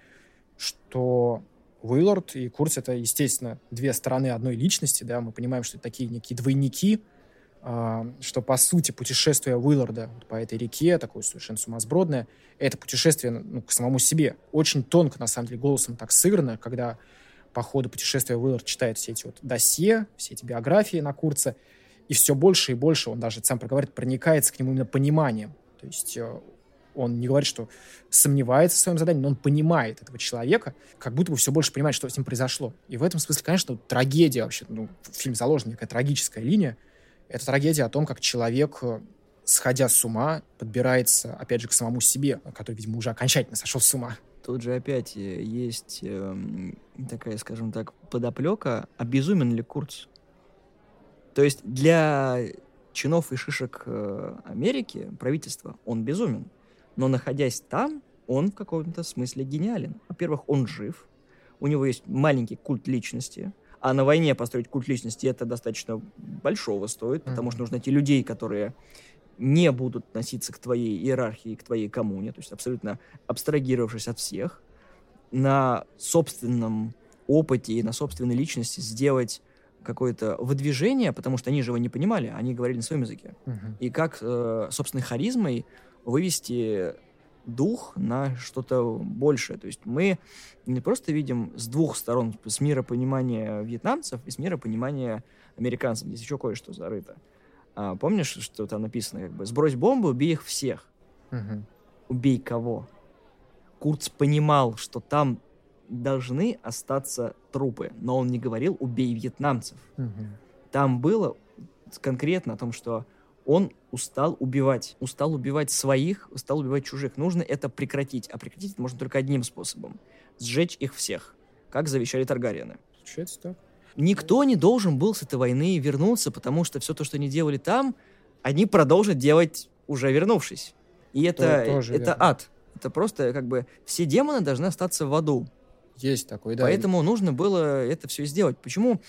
S3: что Уиллард и Курс — это, естественно, две стороны одной личности, да, мы понимаем, что это такие некие двойники, что, по сути, путешествие Уилларда по этой реке, такое совершенно сумасбродное, это путешествие ну, к самому себе. Очень тонко, на самом деле, голосом так сыграно, когда по ходу путешествия Уиллард читает все эти вот досье, все эти биографии на Курца, и все больше и больше он даже сам проговаривает, проникается к нему именно пониманием. То есть э, он не говорит, что сомневается в своем задании, но он понимает этого человека, как будто бы все больше понимает, что с ним произошло. И в этом смысле, конечно, трагедия вообще, ну, фильме заложена некая трагическая линия. Это трагедия о том, как человек, э, сходя с ума, подбирается, опять же, к самому себе, который, видимо, уже окончательно сошел с ума.
S2: Тут же опять э, есть э, такая, скажем так, подоплека, обезумен ли Курц? То есть для чинов и шишек э, Америки, правительства, он безумен. Но находясь там, он в каком-то смысле гениален. Во-первых, он жив, у него есть маленький культ личности, а на войне построить культ личности это достаточно большого стоит, mm-hmm. потому что нужно найти людей, которые не будут относиться к твоей иерархии, к твоей коммуне, то есть абсолютно абстрагировавшись от всех, на собственном опыте и на собственной личности сделать какое-то выдвижение, потому что они же его не понимали, они говорили на своем языке. Uh-huh. И как э, собственной харизмой вывести дух на что-то большее. То есть мы не просто видим с двух сторон, с миропонимания вьетнамцев и с миропонимания американцев. Здесь еще кое-что зарыто. А, помнишь, что там написано, как бы, сбрось бомбу, убей их всех. Угу. Убей кого? Курц понимал, что там должны остаться трупы, но он не говорил «убей вьетнамцев». Угу. Там было конкретно о том, что он устал убивать. Устал убивать своих, устал убивать чужих. Нужно это прекратить. А прекратить это можно только одним способом. Сжечь их всех. Как завещали Таргариены.
S3: Случается так.
S2: Никто не должен был с этой войны вернуться, потому что все то, что они делали там, они продолжат делать уже вернувшись. И это, тоже это ад. Это просто как бы все демоны должны остаться в аду.
S3: Есть такой, да.
S2: Поэтому нужно было это все сделать. Почему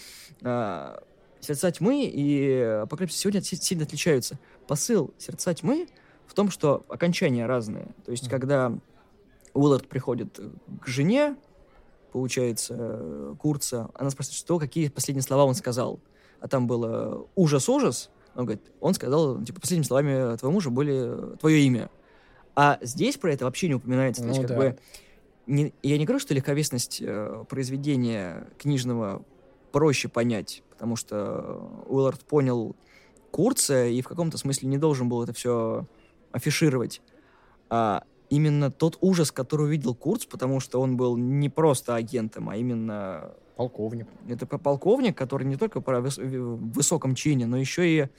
S2: а, Сердца тьмы и Апокалипсис сегодня сильно отличаются. Посыл Сердца тьмы в том, что окончания разные. То есть, mm-hmm. когда Уиллард приходит к жене, получается, э, Курца, она спрашивает, что, какие последние слова он сказал. А там было ужас-ужас. Он говорит, он сказал, типа, последними словами твоего мужа были твое имя. А здесь про это вообще не упоминается.
S3: Ну
S2: как
S3: да.
S2: бы, не, я не говорю, что легковесность э, произведения книжного проще понять, потому что Уиллард понял Курца и в каком-то смысле не должен был это все афишировать. А именно тот ужас, который увидел Курц, потому что он был не просто агентом, а именно
S3: Полковник.
S2: это полковник, который не только по высоком чине, но еще и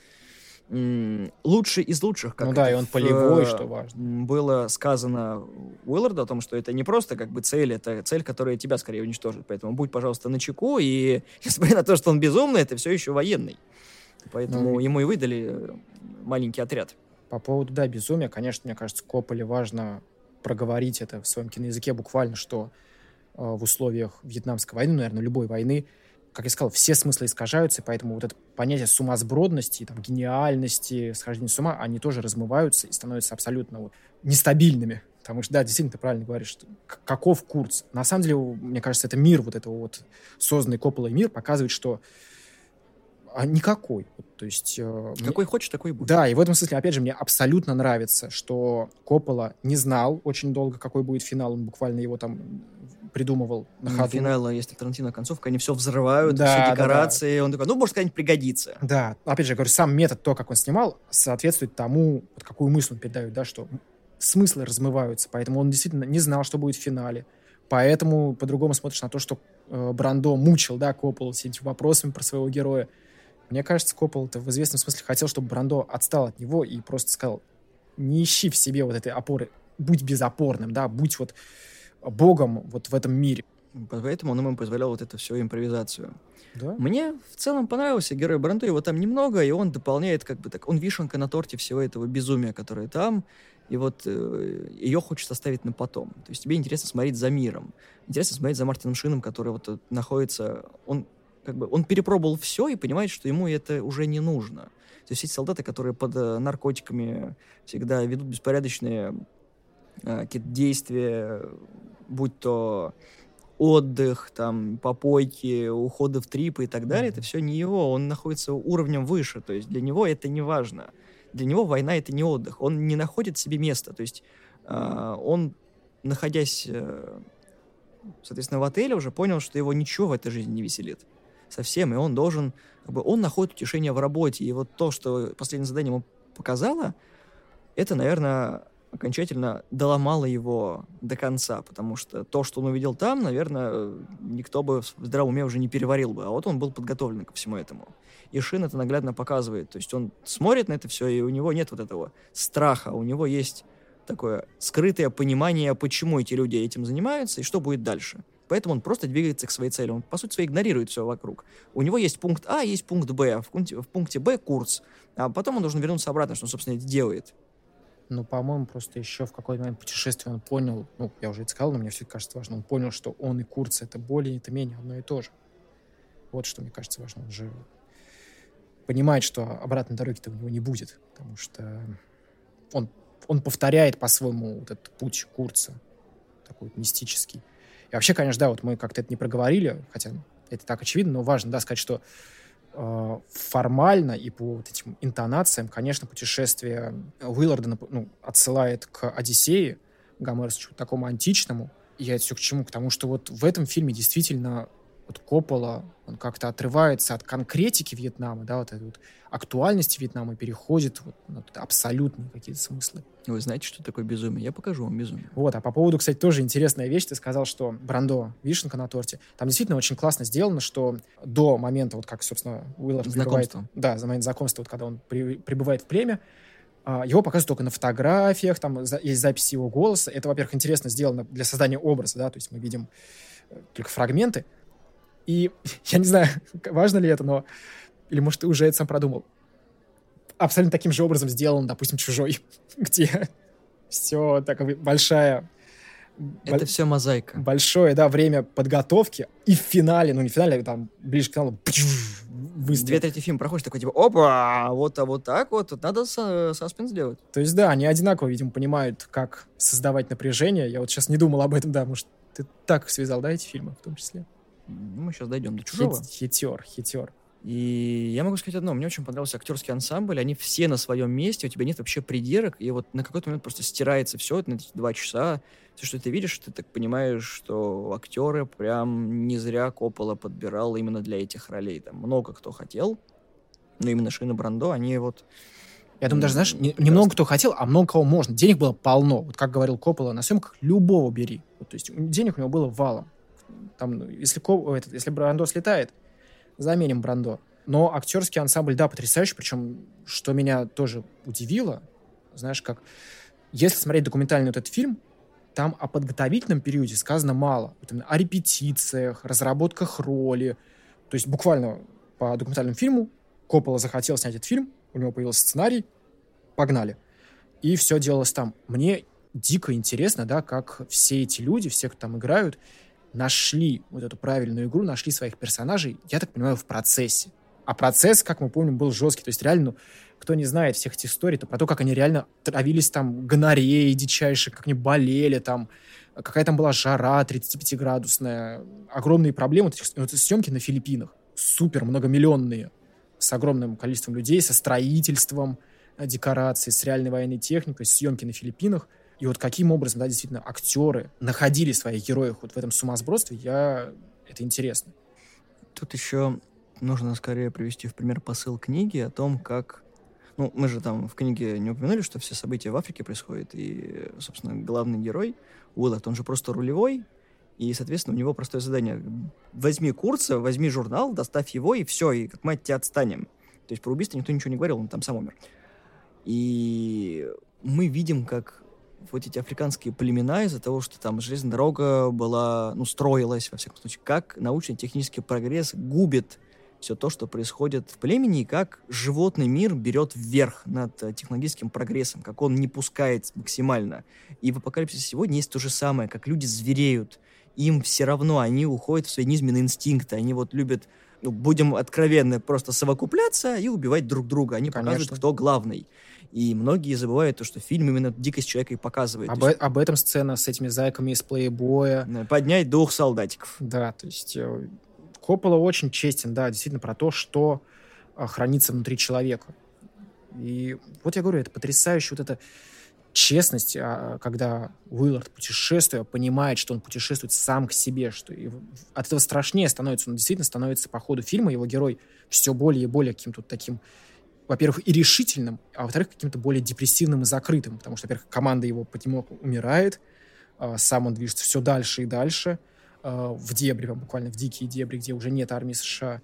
S2: лучший из лучших. Как
S3: ну да, и он
S2: в,
S3: полевой, что важно.
S2: было сказано Уилларду о том, что это не просто как бы цель, это цель, которая тебя скорее уничтожит. Поэтому будь, пожалуйста, на чеку, и несмотря на то, что он безумный, это все еще военный. Поэтому
S3: Ну
S2: ему и выдали э, маленький отряд.
S3: По поводу, да, безумия, конечно, мне кажется, Копполе важно проговорить это в своем киноязыке буквально, что э, в условиях Вьетнамской войны, ну, наверное, любой войны, как я сказал, все смыслы искажаются, и поэтому вот это понятие сумасбродности, там, гениальности, схождения с ума, они тоже размываются и становятся абсолютно вот нестабильными. Потому что, да, действительно, ты правильно говоришь, что каков курс. На самом деле, мне кажется, это мир, вот этого вот созданный Копполой мир, показывает, что а, никакой. То есть... э, мне-
S2: Какой хочешь, такой и будет.
S3: да, и в этом смысле, опять же, мне абсолютно нравится, что Коппола не знал очень долго, какой будет финал. Он буквально его там придумывал на ходу.
S2: финала, если Тарантино концовка, они все взрывают,
S3: Да,
S2: все
S3: да, да.
S2: декорации. Он такой, ну, может, когда-нибудь пригодится.
S3: Да, опять же, я говорю, сам метод, то, как он снимал, соответствует тому, вот какую мысль он передает, да, что смыслы размываются, поэтому он действительно не знал, что будет в финале. Поэтому по-другому смотришь на то, что э, Брандо мучил, да, Копполу всеми этими вопросами про своего героя. Мне кажется, Коппола-то в известном смысле хотел, чтобы Брандо отстал от него и просто сказал, не ищи в себе вот этой опоры, будь безопорным, да, будь вот богом вот в этом мире.
S2: Поэтому он ему позволял вот эту всю импровизацию.
S3: Да?
S2: Мне в целом понравился герой Брандо, его там немного, и он дополняет как бы так, он вишенка на торте всего этого безумия, которое там, и вот э, ее хочется оставить на потом. То есть тебе интересно смотреть за миром, интересно смотреть за Мартином Шином, который вот находится, он как бы, он перепробовал все и понимает, что ему это уже не нужно. То есть эти солдаты, которые под э, наркотиками всегда ведут беспорядочные э, какие-то действия, будь то отдых, там, попойки, уходы в трипы и так далее, это все не его, он находится уровнем выше, то есть для него это не важно. Для него война — это не отдых, он не находит себе места, то есть а, он, находясь, э, соответственно, в отеле, уже понял, что его ничего в этой жизни не веселит совсем, и он должен, как бы, он находит утешение в работе, и вот то, что последнее задание ему показало, это, наверное, окончательно доломало его до конца, потому что то, что он увидел там, наверное, никто бы в здравом уме уже не переварил бы, а вот он был подготовлен ко всему этому. И Шин это наглядно показывает, то есть он смотрит на это все, и у него нет вот этого страха, у него есть такое скрытое понимание, почему эти люди этим занимаются и что будет дальше. Поэтому он просто двигается к своей цели. Он, по сути своей, игнорирует все вокруг. У него есть пункт А, есть пункт Б. а В пункте, в пункте Б курс. А потом он должен вернуться обратно, что он, собственно, это делает.
S3: Ну, по-моему, просто еще в какой-то момент путешествия он понял, ну, я уже это сказал, но мне все кажется важно, он понял, что он и Курц — это более, это менее одно и то же. Вот что мне кажется важно. Он же понимает, что обратной дороги-то у него не будет, потому что он, он повторяет по-своему вот этот путь Курца, такой вот мистический. И вообще, конечно, да, вот мы как-то это не проговорили, хотя это так очевидно, но важно, да, сказать, что формально и по вот этим интонациям, конечно, путешествие Уилларда ну, отсылает к Одиссее, Гомерсу, такому античному. Я это все к чему? К тому, что вот в этом фильме действительно вот Коппола, он как-то отрывается от конкретики Вьетнама, да, вот этой вот актуальности Вьетнама и переходит вот на абсолютные какие-то смыслы.
S2: Вы знаете, что такое безумие? Я покажу вам безумие.
S3: Вот, а по поводу, кстати, тоже интересная вещь. Ты сказал, что Брандо, вишенка на торте. Там действительно очень классно сделано, что до момента, вот как, собственно, Уиллард прибывает-
S2: Знакомство.
S3: Да, за момент знакомства, вот когда он при- прибывает в племя, а, его показывают только на фотографиях, там есть записи его голоса. Это, во-первых, интересно сделано для создания образа, да, то есть мы видим э, только фрагменты. И я не знаю, важно ли это, но... Или, может, ты уже это сам продумал. Абсолютно таким же образом сделан, допустим, «Чужой», где все такая большая...
S2: Это все мозаика.
S3: Большое, да, время подготовки. И в финале, ну не в финале, там, ближе к финалу,
S2: Две
S3: выстрел.
S2: трети фильма проходишь, такой типа, опа, вот, а вот так вот, тут надо саспенс делать.
S3: То есть, да, они одинаково, видимо, понимают, как создавать напряжение. Я вот сейчас не думал об этом, да, может, Ты так связал, да, эти фильмы в том числе?
S2: Ну, мы сейчас дойдем до чужого.
S3: Хит, хитер, хитер.
S2: И я могу сказать одно, мне очень понравился актерский ансамбль, они все на своем месте, у тебя нет вообще придирок, и вот на какой-то момент просто стирается все, на эти два часа, все, что ты видишь, ты так понимаешь, что актеры прям не зря Коппола подбирал именно для этих ролей, там много кто хотел, но именно Шина Брандо, они вот
S3: я думаю, даже, знаешь, не, не много кто хотел, а много кого можно. Денег было полно. Вот как говорил Коппола, на съемках любого бери. Вот, то есть денег у него было валом. Там, ну, если, этот, если Брандо слетает, заменим Брандо. Но актерский ансамбль, да, потрясающий. Причем, что меня тоже удивило, знаешь, как... Если смотреть документальный вот этот фильм, там о подготовительном периоде сказано мало. Вот о репетициях, разработках роли. То есть буквально по документальному фильму Коппола захотел снять этот фильм, у него появился сценарий, погнали. И все делалось там. Мне дико интересно, да, как все эти люди, все, кто там играют, нашли вот эту правильную игру, нашли своих персонажей, я так понимаю, в процессе. А процесс, как мы помним, был жесткий. То есть реально, ну, кто не знает всех этих историй, то про то, как они реально травились там гонореей дичайшей, как они болели там, какая там была жара 35-градусная, огромные проблемы. Вот, вот съемки на Филиппинах, супер многомиллионные, с огромным количеством людей, со строительством э, декораций, с реальной военной техникой, съемки на Филиппинах. И вот каким образом, да, действительно, актеры находили своих героев вот в этом сумасбродстве, я... это интересно.
S2: Тут еще нужно скорее привести в пример посыл книги о том, как... Ну, мы же там в книге не упомянули, что все события в Африке происходят, и, собственно, главный герой Уиллард, он же просто рулевой, и, соответственно, у него простое задание. Возьми Курца, возьми журнал, доставь его, и все, и как мать тебя отстанем. То есть про убийство никто ничего не говорил, он там сам умер. И мы видим, как вот эти африканские племена из-за того, что там железная дорога была, ну, строилась, во всяком случае, как научно-технический прогресс губит все то, что происходит в племени, и как животный мир берет вверх над э, технологическим прогрессом, как он не пускает максимально. И в апокалипсисе сегодня есть то же самое, как люди звереют, им все равно, они уходят в свои низменные инстинкты, они вот любят, ну, будем откровенны, просто совокупляться и убивать друг друга. Они Конечно. показывают, кто главный. И многие забывают то, что фильм именно дикость человека и показывает.
S3: Об, есть... об этом сцена с этими зайками из плейбоя.
S2: Поднять дух солдатиков.
S3: Да, то есть э, Коппола очень честен, да, действительно про то, что э, хранится внутри человека. И вот я говорю, это потрясающе вот это честность, а, когда Уиллард, путешествуя, понимает, что он путешествует сам к себе, что от этого страшнее становится. Он действительно становится по ходу фильма, его герой все более и более каким-то таким, во-первых, и решительным, а во-вторых, каким-то более депрессивным и закрытым, потому что, во-первых, команда его понемногу умирает, а, сам он движется все дальше и дальше, а, в дебри, буквально в дикие дебри, где уже нет армии США.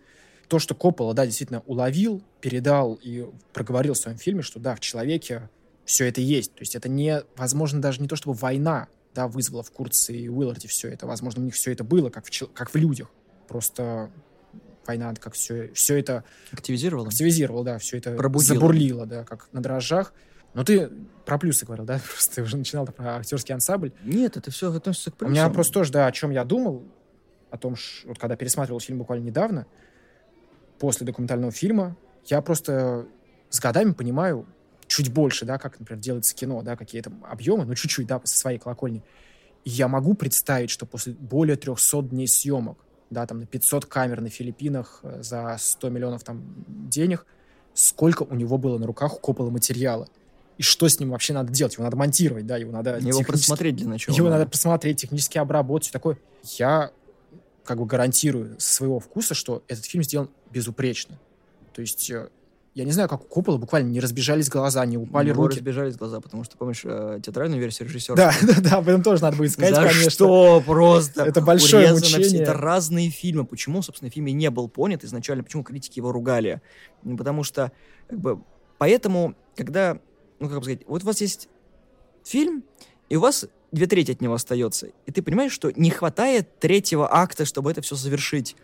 S3: То, что Коппола, да, действительно уловил, передал и проговорил в своем фильме, что да, в человеке все это есть. То есть это не, возможно, даже не то, чтобы война да, вызвала в Курце и Уилларде все это. Возможно, у них все это было, как в, как в людях. Просто война как все, все это...
S2: Активизировала?
S3: Активизировала, да, все это Пробудила. забурлило, да, как на дрожжах. Но ты про плюсы говорил, да? Просто ты уже начинал про актерский ансамбль.
S2: Нет, это все относится к плюсам.
S3: У меня просто тоже, да, о чем я думал, о том, что, вот когда пересматривал фильм буквально недавно, после документального фильма, я просто с годами понимаю, чуть больше, да, как, например, делается кино, да, какие-то объемы, ну, чуть-чуть, да, со своей колокольни. И я могу представить, что после более 300 дней съемок, да, там, на 500 камер на Филиппинах э, за 100 миллионов там денег, сколько у него было на руках у Коппола материала. И что с ним вообще надо делать? Его надо монтировать, да, его надо...
S2: Его технически... просмотреть для начала.
S3: Его да. надо посмотреть, технически обработать, все такое. Я как бы гарантирую своего вкуса, что этот фильм сделан безупречно. То есть э, я не знаю, как у Коппола буквально не разбежались глаза, не упали
S2: У
S3: руки.
S2: разбежались глаза, потому что, помнишь, э, театральную версию режиссера?
S3: Да, да, да, об этом тоже надо будет сказать,
S2: За
S3: конечно.
S2: что просто?
S3: Это большое мучение. Все,
S2: это разные фильмы. Почему, собственно, фильм не был понят изначально? Почему критики его ругали? Потому что, как бы, поэтому, когда, ну, как бы сказать, вот у вас есть фильм, и у вас две трети от него остается, и ты понимаешь, что не хватает третьего акта, чтобы это все завершить.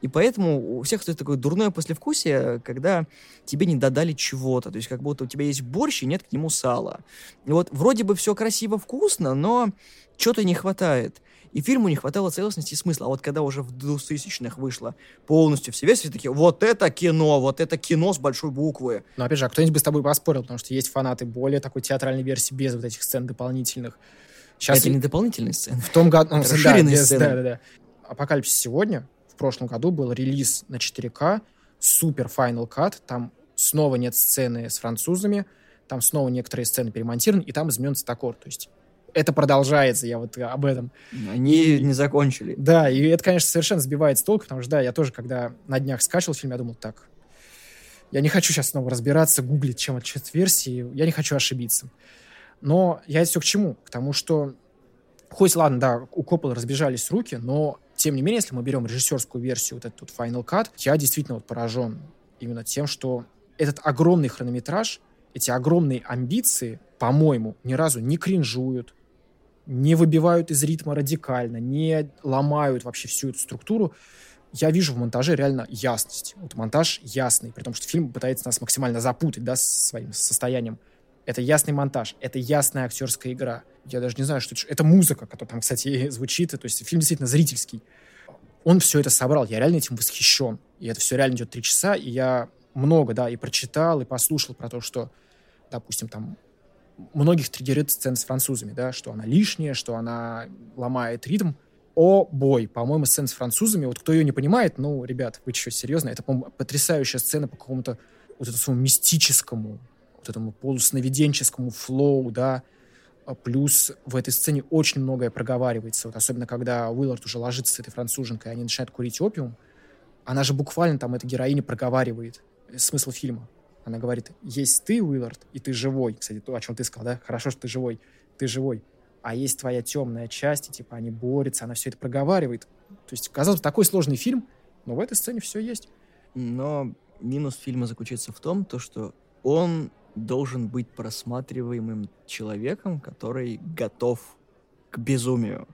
S2: И поэтому у всех стоит такое дурное послевкусие, когда тебе не додали чего-то. То есть как будто у тебя есть борщ и нет к нему сала. И вот вроде бы все красиво, вкусно, но чего-то не хватает. И фильму не хватало целостности и смысла. А вот когда уже в 2000-х вышло полностью все версии, такие, вот это кино, вот это кино с большой буквы.
S3: Но опять же, а кто-нибудь бы с тобой поспорил, потому что есть фанаты более такой театральной версии без вот этих сцен дополнительных
S2: Сейчас это не дополнительные сцены.
S3: В том году...
S2: Это расширенные
S3: да,
S2: сцены.
S3: Да, да, да. Апокалипсис сегодня, прошлом году, был релиз на 4К, супер Final Cut, там снова нет сцены с французами, там снова некоторые сцены перемонтированы, и там изменен цветокор. То есть это продолжается, я вот об этом.
S2: Они и, не закончили.
S3: Да, и это, конечно, совершенно сбивает с толку, потому что, да, я тоже, когда на днях скачивал фильм, я думал, так, я не хочу сейчас снова разбираться, гуглить, чем отличается версии, я не хочу ошибиться. Но я это все к чему? К тому, что хоть, ладно, да, у Коппола разбежались руки, но, тем не менее, если мы берем режиссерскую версию, вот этот вот Final Cut, я действительно вот поражен именно тем, что этот огромный хронометраж, эти огромные амбиции, по-моему, ни разу не кринжуют, не выбивают из ритма радикально, не ломают вообще всю эту структуру. Я вижу в монтаже реально ясность. Вот монтаж ясный, при том, что фильм пытается нас максимально запутать, да, своим состоянием. Это ясный монтаж, это ясная актерская игра. Я даже не знаю, что это. Это музыка, которая там, кстати, звучит. То есть фильм действительно зрительский. Он все это собрал. Я реально этим восхищен. И это все реально идет три часа. И я много, да, и прочитал, и послушал про то, что, допустим, там многих триггерит сцены с французами, да, что она лишняя, что она ломает ритм. О, бой, по-моему, сцена с французами, вот кто ее не понимает, ну, ребят, вы что, серьезно? Это, по-моему, потрясающая сцена по какому-то вот этому своему мистическому, вот этому полусновиденческому флоу, да, а плюс в этой сцене очень многое проговаривается, вот особенно когда Уиллард уже ложится с этой француженкой, и они начинают курить опиум, она же буквально там, эта героиня проговаривает смысл фильма. Она говорит, есть ты, Уиллард, и ты живой. Кстати, то, о чем ты сказал, да? Хорошо, что ты живой. Ты живой. А есть твоя темная часть, и типа они борются, она все это проговаривает. То есть, казалось бы, такой сложный фильм, но в этой сцене все есть.
S2: Но минус фильма заключается в том, то, что он должен быть просматриваемым человеком, который готов к безумию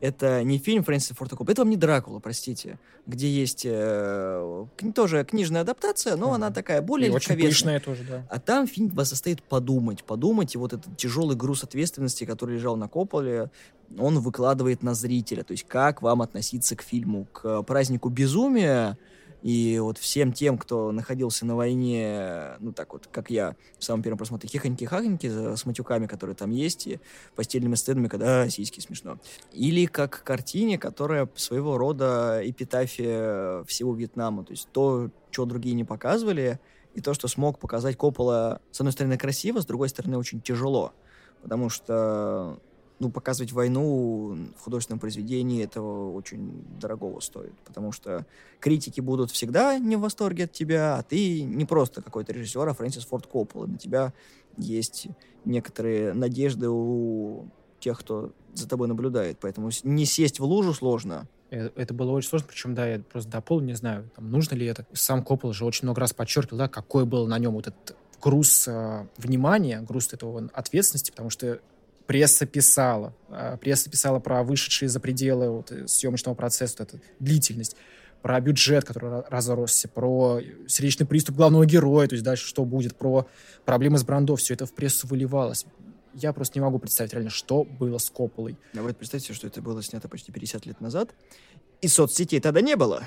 S2: это не фильм Фрэнсиса Форта Коппола, это вам не Дракула, простите, где есть э, тоже книжная адаптация, но mm-hmm. она такая более
S3: и легковесная. Тоже, да.
S2: А там фильм вас заставит подумать, подумать, и вот этот тяжелый груз ответственности, который лежал на Копполе, он выкладывает на зрителя, то есть как вам относиться к фильму, к празднику безумия, и вот всем тем, кто находился на войне, ну так вот, как я, в самом первом просмотре, хихоньки-хахоньки с матюками, которые там есть, и постельными сценами, когда а, сиськи смешно. Или как картине, которая своего рода эпитафия всего Вьетнама. То есть то, что другие не показывали, и то, что смог показать Коппола, с одной стороны, красиво, с другой стороны, очень тяжело. Потому что ну, показывать войну в художественном произведении этого очень дорогого стоит, потому что критики будут всегда не в восторге от тебя, а ты не просто какой-то режиссер, а Фрэнсис Форд Коппола. На тебя есть некоторые надежды у тех, кто за тобой наблюдает, поэтому не сесть в лужу сложно.
S3: Э, это было очень сложно, причем, да, я просто до пола не знаю, там, нужно ли это. Сам Коппол же очень много раз подчеркивал, да, какой был на нем вот этот груз э, внимания, груз этого ответственности, потому что пресса писала. А, пресса писала про вышедшие за пределы вот, э, съемочного процесса, вот эту длительность, про бюджет, который разросся, про сердечный приступ главного героя, то есть дальше что будет, про проблемы с брендов, все это в прессу выливалось. Я просто не могу представить реально, что было с Копполой.
S2: А вот представьте, что это было снято почти 50 лет назад, и соцсетей тогда не было.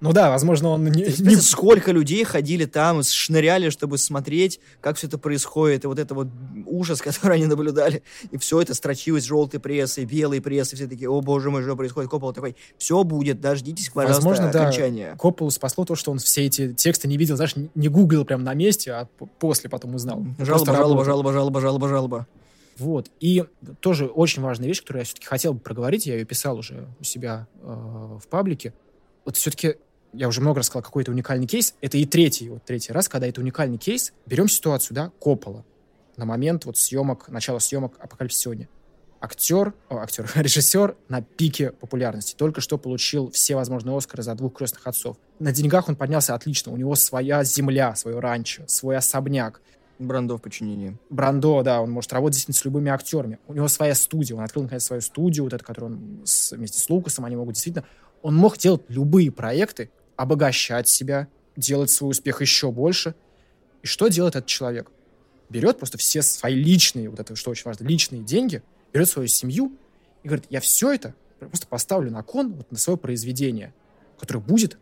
S3: Ну да, возможно, он не...
S2: не... Сколько людей ходили там, шныряли, чтобы смотреть, как все это происходит, и вот это вот ужас, который они наблюдали, и все это строчилось желтой прессой, белой прессой, все такие, о боже мой, что происходит? Коппол такой, все будет, дождитесь, пожалуйста,
S3: Возможно,
S2: окончания.
S3: Да, Копполу спасло то, что он все эти тексты не видел, знаешь, не гуглил прям на месте, а после потом узнал.
S2: Жалоба, жалоба, жалоба, жалоба, жалоба, жалоба.
S3: Вот. И тоже очень важная вещь, которую я все-таки хотел бы проговорить, я ее писал уже у себя э, в паблике. Вот все-таки я уже много раз сказал, какой-то уникальный кейс. Это и третий, вот третий раз, когда это уникальный кейс. Берем ситуацию, да, Коппола. На момент вот съемок, начала съемок «Апокалипсис сегодня». Актер, о, актер, режиссер на пике популярности. Только что получил все возможные Оскары за двух крестных отцов. На деньгах он поднялся отлично. У него своя земля, свое ранчо, свой особняк.
S2: Брандо в подчинении.
S3: Брандо, да, он может работать с любыми актерами. У него своя студия, он открыл, наконец, свою студию, вот эту, которую он с, вместе с Лукасом, они могут действительно... Он мог делать любые проекты, обогащать себя, делать свой успех еще больше. И что делает этот человек? Берет просто все свои личные, вот это что очень важно, личные деньги, берет свою семью и говорит, я все это просто поставлю на кон, вот на свое произведение, которое будет э,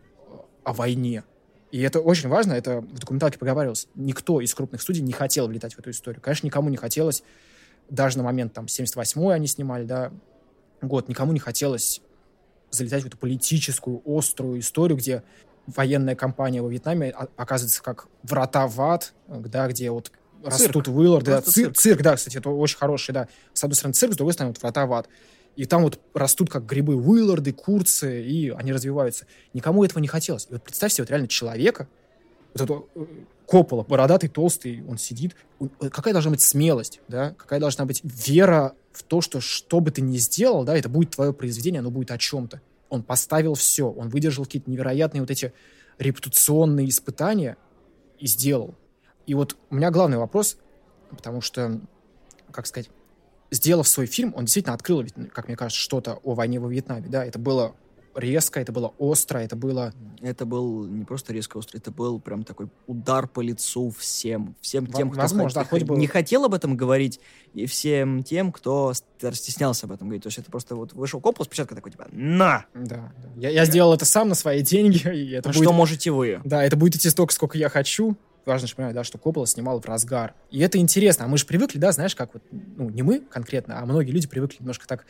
S3: о войне. И это очень важно, это в документалке проговаривалось. Никто из крупных студий не хотел влетать в эту историю. Конечно, никому не хотелось даже на момент там 78-й они снимали, да, год, никому не хотелось залетать в эту политическую, острую историю, где военная кампания во Вьетнаме оказывается как врата в ад, да, где вот цирк. растут Уилларды. Да, цирк, цирк. цирк, да, кстати, это очень хороший, да. С одной стороны цирк, с другой стороны вот врата в ад. И там вот растут как грибы Уилларды, Курцы, и они развиваются. Никому этого не хотелось. И вот представьте вот реально человека, вот этого э, Коппола, бородатый, толстый, он сидит. Какая должна быть смелость, да? Какая должна быть вера в то, что что бы ты ни сделал, да, это будет твое произведение, оно будет о чем-то. Он поставил все, он выдержал какие-то невероятные вот эти репутационные испытания и сделал. И вот у меня главный вопрос, потому что, как сказать, сделав свой фильм, он действительно открыл, как мне кажется, что-то о войне во Вьетнаме, да, это было резко, это было остро, это было...
S2: Это был не просто резко остро, это был прям такой удар по лицу всем, всем тем, кто
S3: Возможно,
S2: хоть, хоть бы... не хотел об этом говорить, и всем тем, кто стеснялся об этом говорить. То есть это просто вот вышел Коппол, спочатку такой, типа, на!
S3: Да, да. Я, я сделал это сам на свои деньги, и это
S2: а
S3: будет...
S2: Что можете вы?
S3: Да, это будет идти столько, сколько я хочу, важно же понимать, да, что Коппола снимал в разгар. И это интересно. А мы же привыкли, да, знаешь, как вот, ну, не мы конкретно, а многие люди привыкли немножко так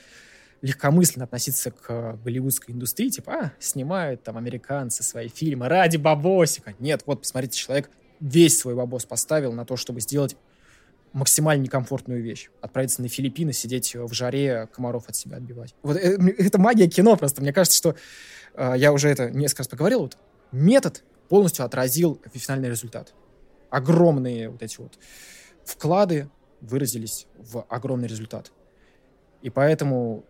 S3: легкомысленно относиться к голливудской индустрии, типа, а, снимают там американцы свои фильмы ради бабосика. Нет, вот, посмотрите, человек весь свой бабос поставил на то, чтобы сделать максимально некомфортную вещь. Отправиться на Филиппины, сидеть в жаре, комаров от себя отбивать. Вот это, это магия кино просто. Мне кажется, что э, я уже это несколько раз поговорил. Вот метод полностью отразил финальный результат. Огромные вот эти вот вклады выразились в огромный результат. И поэтому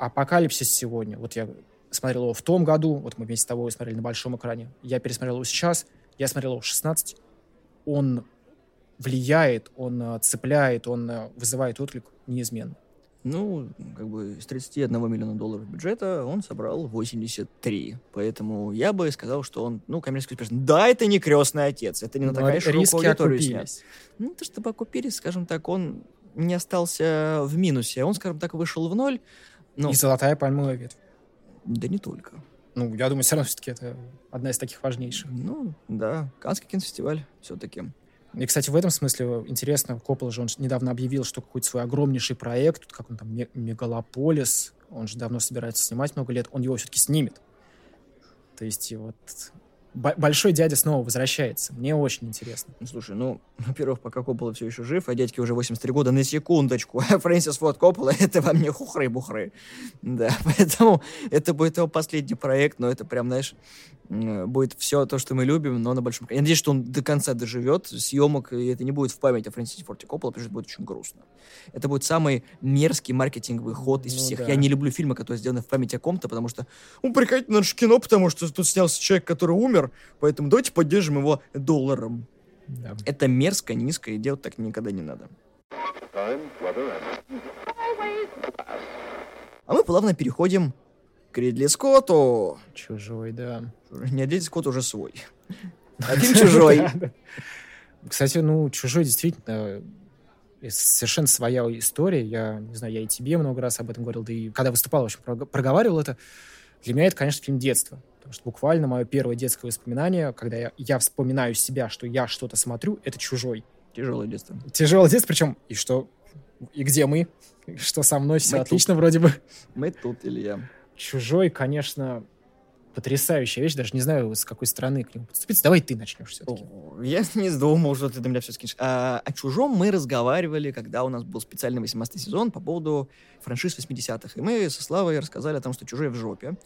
S3: «Апокалипсис» сегодня, вот я смотрел его в том году, вот мы вместе с тобой смотрели на большом экране, я пересмотрел его сейчас, я смотрел его в 16, он влияет, он э, цепляет, он э, вызывает отклик неизменно.
S2: Ну, как бы с 31 миллиона долларов бюджета он собрал 83. Поэтому я бы сказал, что он, ну, коммерчески успешный. Да, это не крестный отец, это не на такая широкую аудиторию снят. Ну, то, чтобы окупились, скажем так, он не остался в минусе. Он, скажем так, вышел в ноль,
S3: ну, и золотая пальмовая ветвь.
S2: Да не только.
S3: Ну, я думаю, все равно все-таки это одна из таких важнейших.
S2: Ну, да. Канский кинофестиваль все-таки.
S3: И, кстати, в этом смысле интересно, Коппола же, он недавно объявил, что какой-то свой огромнейший проект, как он там, Мегалополис, он же давно собирается снимать много лет, он его все-таки снимет. То есть вот большой дядя снова возвращается. Мне очень интересно.
S2: Ну, слушай, ну, во-первых, пока Коппола все еще жив, а дядьке уже 83 года, на секундочку. Фрэнсис Форд Коппола — это во мне хухры-бухры. Да, поэтому это будет его последний проект, но это прям, знаешь, будет все то, что мы любим, но на большом... Я надеюсь, что он до конца доживет съемок, и это не будет в память о Фрэнсисе Форте Коппола, потому что это будет очень грустно. Это будет самый мерзкий маркетинговый ход из ну, всех. Да. Я не люблю фильмы, которые сделаны в память о ком-то, потому что, ну, на наше кино, потому что тут снялся человек, который умер, поэтому давайте поддержим его долларом. Да. Это мерзко, низко, и делать так никогда не надо. А мы плавно переходим к Ридли Скотту.
S3: Чужой, да.
S2: Не, Ридли Скотт уже свой. Один чужой.
S3: Кстати, ну, чужой действительно совершенно своя история. Я, не знаю, я и тебе много раз об этом говорил, да и когда выступал, в общем, проговаривал это. Для меня это, конечно, фильм детства. Потому что буквально мое первое детское воспоминание, когда я, я вспоминаю себя, что я что-то смотрю, это «Чужой».
S2: Тяжелое детство.
S3: Тяжелое детство, причем и что, и где мы, что со мной все мы отлично тут. вроде бы.
S2: Мы тут, Илья.
S3: Чужой, конечно, потрясающая вещь. Даже не знаю, с какой стороны к нему подступиться. Давай ты начнешь все-таки.
S2: Я не думал, что ты до меня все скинешь. А, о «Чужом» мы разговаривали, когда у нас был специальный 18 сезон по поводу франшиз 80-х. И мы со Славой рассказали о том, что «Чужой» в жопе.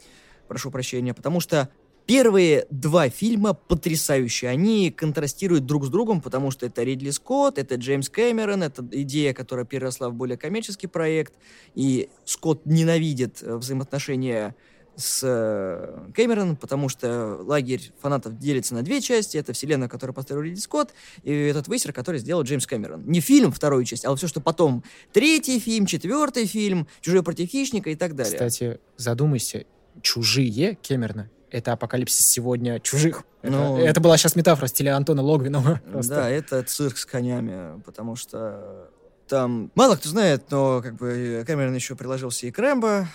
S2: Прошу прощения. Потому что Первые два фильма потрясающие. Они контрастируют друг с другом, потому что это Ридли Скотт, это Джеймс Кэмерон, это идея, которая переросла в более коммерческий проект. И Скотт ненавидит э, взаимоотношения с э, Кэмероном, потому что лагерь фанатов делится на две части. Это вселенная, которую построил Ридли Скотт, и этот высер, который сделал Джеймс Кэмерон. Не фильм, вторую часть, а все, что потом. Третий фильм, четвертый фильм, «Чужой против хищника» и так далее.
S3: Кстати, задумайся, «Чужие» Кэмерона это апокалипсис сегодня чужих. Ну, это, это была сейчас метафора в стиле Антона Логвинова.
S2: Просто. Да, это цирк с конями, потому что там мало кто знает, но как бы Кэмерон еще приложился и к Рэмбо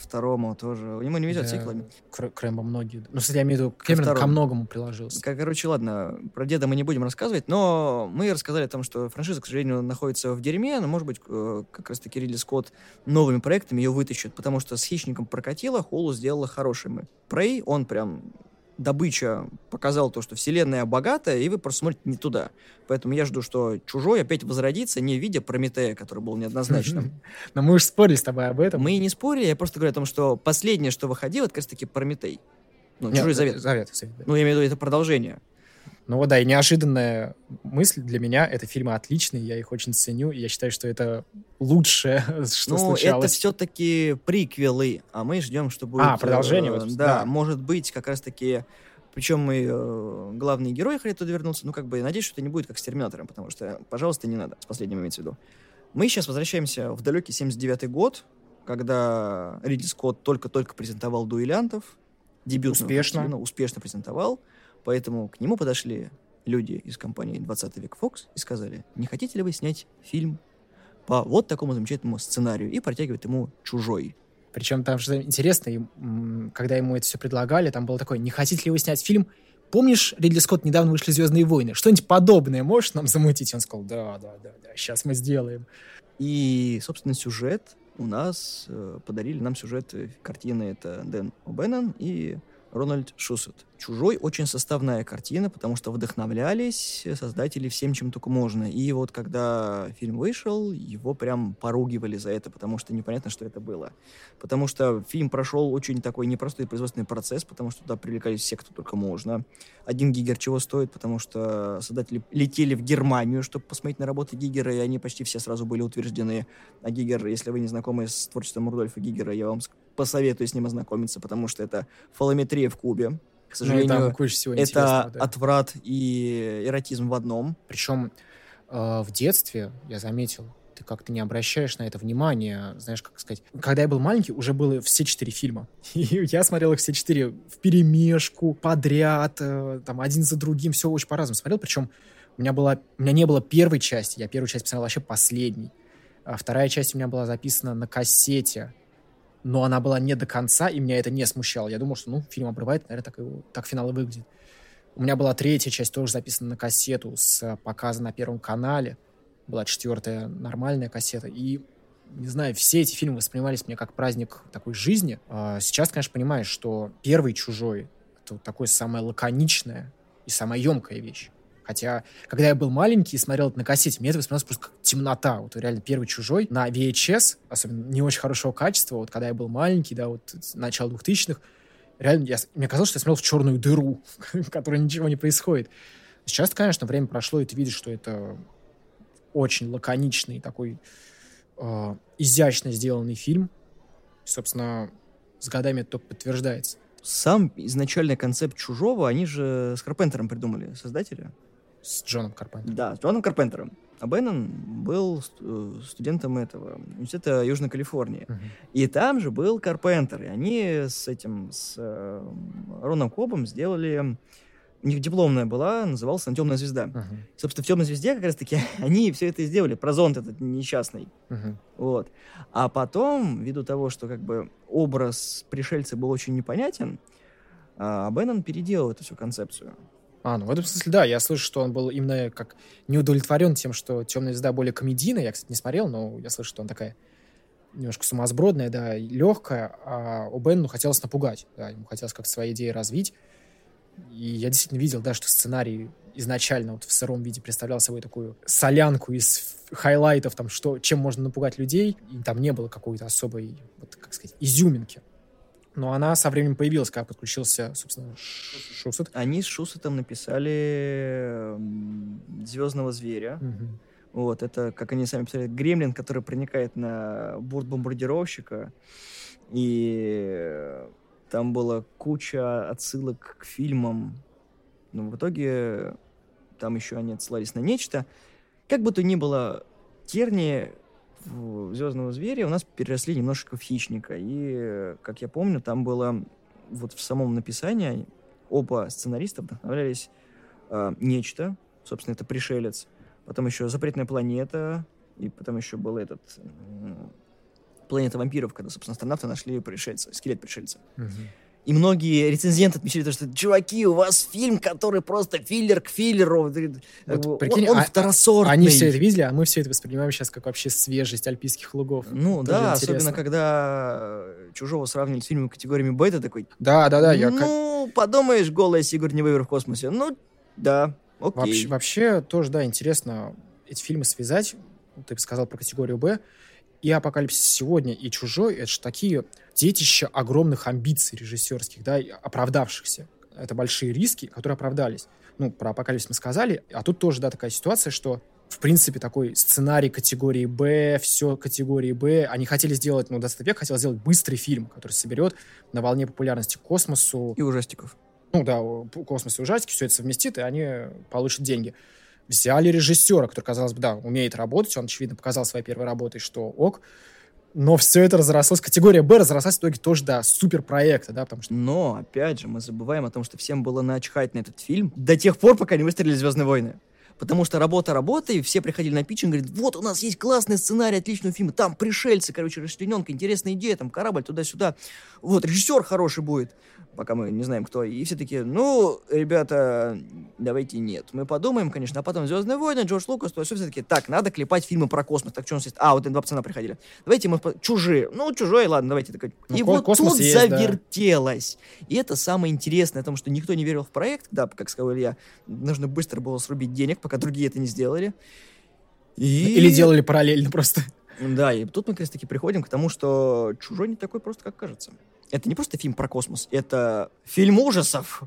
S2: второму тоже. Ему не везет
S3: Да,
S2: сиквелами.
S3: Кр- Крэмбо многие. Ну, кстати, я имею в виду, Кэмерон ко
S2: второму.
S3: многому приложился.
S2: Кор- Короче, ладно, про деда мы не будем рассказывать, но мы рассказали о том, что франшиза, к сожалению, находится в дерьме, но, может быть, как раз-таки Ридли Скотт новыми проектами ее вытащит, потому что с «Хищником» прокатило, Холу сделала хорошими. Прей, он прям добыча показал то, что вселенная богатая, и вы просто смотрите не туда. Поэтому я жду, что «Чужой» опять возродится не в виде Прометея, который был неоднозначным.
S3: Но мы уже спорили с тобой об этом.
S2: Мы и не спорили, я просто говорю о том, что последнее, что выходило, это как раз-таки Прометей. Ну,
S3: Нет,
S2: «Чужой завет».
S3: Завет, завет, да.
S2: Ну, я имею в виду, это продолжение.
S3: Ну вот, да, и неожиданная мысль для меня. Это фильмы отличные, я их очень ценю, и я считаю, что это лучшее, что
S2: ну,
S3: случалось.
S2: это все-таки приквелы, а мы ждем, что будет...
S3: А, продолжение,
S2: э,
S3: вот,
S2: да,
S3: да.
S2: может быть, как раз-таки... Причем и э, главные герои хотят туда вернуться. Ну, как бы, надеюсь, что это не будет как с Терминатором, потому что, пожалуйста, не надо. С последним имеется в виду. Мы сейчас возвращаемся в далекий 79-й год, когда Ридли Скотт только-только презентовал «Дуэлянтов». Дебютную
S3: Успешно.
S2: успешно презентовал. Поэтому к нему подошли люди из компании 20 век Fox и сказали, не хотите ли вы снять фильм по вот такому замечательному сценарию и протягивает ему чужой.
S3: Причем там же интересно, когда ему это все предлагали, там было такое, не хотите ли вы снять фильм? Помнишь, Ридли Скотт недавно вышли «Звездные войны»? Что-нибудь подобное можешь нам замутить? Он сказал, да, да, да, да, сейчас мы сделаем.
S2: И, собственно, сюжет у нас э, подарили нам сюжет э, картины это Дэн О'Беннон и Рональд Шусет. «Чужой» очень составная картина, потому что вдохновлялись создатели всем, чем только можно. И вот когда фильм вышел, его прям поругивали за это, потому что непонятно, что это было. Потому что фильм прошел очень такой непростой производственный процесс, потому что туда привлекались все, кто только можно. Один Гигер чего стоит, потому что создатели летели в Германию, чтобы посмотреть на работы Гигера, и они почти все сразу были утверждены. А Гигер, если вы не знакомы с творчеством Рудольфа Гигера, я вам посоветую с ним ознакомиться, потому что это фалометрия в кубе. К
S3: Ну,
S2: сожалению,
S3: всего
S2: это
S3: да.
S2: отврат и эротизм в одном.
S3: Причем э, в детстве, я заметил, ты как-то не обращаешь на это внимания, знаешь, как сказать. Когда я был маленький, уже было все четыре фильма. И я смотрел их все четыре в перемешку, подряд, э, там, один за другим, все очень по-разному смотрел. Причем у меня, была, у меня не было первой части, я первую часть посмотрел вообще последней. А вторая часть у меня была записана на кассете, но она была не до конца, и меня это не смущало. Я думал, что, ну, фильм обрывает, наверное, так, и, так финал и выглядит. У меня была третья часть, тоже записана на кассету, с э, показа на Первом канале. Была четвертая нормальная кассета. И, не знаю, все эти фильмы воспринимались мне как праздник такой жизни. А сейчас, конечно, понимаешь, что первый «Чужой» — это вот такое самое лаконичное и самая емкая вещь. Хотя, когда я был маленький и смотрел это на кассете, мне это воспринималось просто как темнота. Вот реально первый «Чужой» на VHS, особенно не очень хорошего качества, вот когда я был маленький, да, вот с начала 2000-х, реально, я, мне казалось, что я смотрел в черную дыру, в которой ничего не происходит. Сейчас, конечно, время прошло, и ты видишь, что это очень лаконичный, такой э, изящно сделанный фильм. Собственно, с годами это только подтверждается.
S2: Сам изначальный концепт «Чужого» они же с Карпентером придумали, создатели.
S3: С Джоном Карпентером.
S2: Да, с Джоном Карпентером. А Беннон был э, студентом этого университета Южной Калифорнии.
S3: Мгм.
S2: И там же был Карпентер. И они с этим, с э, Роном Кобом сделали... У них дипломная была, называлась она «Темная звезда».
S3: Мгм.
S2: Собственно, в «Темной звезде» как раз-таки они все это и сделали, про зонт этот несчастный.
S3: Мгм.
S2: Вот. А потом, ввиду того, что как бы образ пришельца был очень непонятен, а Беннон переделал эту всю концепцию.
S3: А, ну в этом смысле, да, я слышу, что он был именно как не удовлетворен тем, что «Темная звезда» более комедийная. Я, кстати, не смотрел, но я слышу, что он такая немножко сумасбродная, да, легкая, а у Бенну хотелось напугать, да, ему хотелось как-то свои идеи развить. И я действительно видел, да, что сценарий изначально вот в сыром виде представлял собой такую солянку из highlight ов, там, что, чем можно напугать людей, и там не было какой-то особой, вот, как сказать, изюминки. Но она со временем появилась, когда подключился, собственно, Шусет.
S2: Они с Шусетом написали Звездного зверя.
S3: Мгм.
S2: Вот, это, как они сами писали, гремлин, который проникает на борт бомбардировщика. И там была куча отсылок к фильмам. Но в итоге там еще они отсылались на нечто. Как бы то ни было, тернии в Звездного зверя у нас переросли немножечко в хищника. И, э, как я помню, там было вот в самом написании оба сценариста вдохновлялись э, нечто, собственно, это пришелец, потом еще запретная планета, и потом еще был этот м, «Планета вампиров», когда, собственно, астронавты нашли пришельца, скелет пришельца. И многие рецензенты отмечали то, что, чуваки, у вас фильм, который просто филлер к филлеру. Вот, он, прикинь, он а, второсортный.
S3: Они все это видели, а мы все это воспринимаем сейчас как вообще свежесть альпийских лугов.
S2: Ну Тоже да, особенно когда Чужого сравнивали с фильмом категориями Б, ты такой...
S3: Да, да, да. Я
S2: ну, как... подумаешь, голая Сигурни Вейвер в космосе. Ну, да, окей.
S3: Вообще, вообще тоже, да, интересно эти фильмы связать. Ты сказал про категорию Б и «Апокалипсис сегодня», и «Чужой» — это же такие детища огромных амбиций режиссерских, да, оправдавшихся. Это большие риски, которые оправдались. Ну, про «Апокалипсис» мы сказали, а тут тоже, да, такая ситуация, что в принципе, такой сценарий категории Б, все категории Б. Они хотели сделать, ну, «20 век» хотел сделать быстрый фильм, который соберет на волне популярности космосу.
S2: И ужастиков.
S3: Ну да, космос и ужастики, все это совместит, и они получат деньги взяли режиссера, который, казалось бы, да, умеет работать, он, очевидно, показал своей первой работой, что ок, но все это разрослось, категория Б разрослась в итоге тоже до суперпроекта, да, потому что...
S2: Но, опять же, мы забываем о том, что всем было начхать на этот фильм до тех пор, пока не выстрелили «Звездные войны». Потому что работа работой, все приходили на питчинг, говорят, вот у нас есть классный сценарий отличного фильма, там пришельцы, короче, расчлененка, интересная идея, там корабль туда-сюда. Вот, режиссер хороший будет пока мы не знаем, кто. И все таки ну, ребята, давайте нет. Мы подумаем, конечно, а потом «Звездные войны», Джордж Лукас, то все все-таки, так, надо клепать фильмы про космос. Так, что у нас есть? А, вот эти два пацана приходили. Давайте мы... Чужие. Ну, чужой, ладно, давайте. Так... Ну, и вот тут есть, завертелось. Да. И это самое интересное, потому что никто не верил в проект, да, как сказал Илья, нужно быстро было срубить денег, пока другие это не сделали.
S3: И... Или делали параллельно просто.
S2: Да, и тут мы как раз таки приходим к тому, что чужой не такой просто, как кажется это не просто фильм про космос, это фильм ужасов.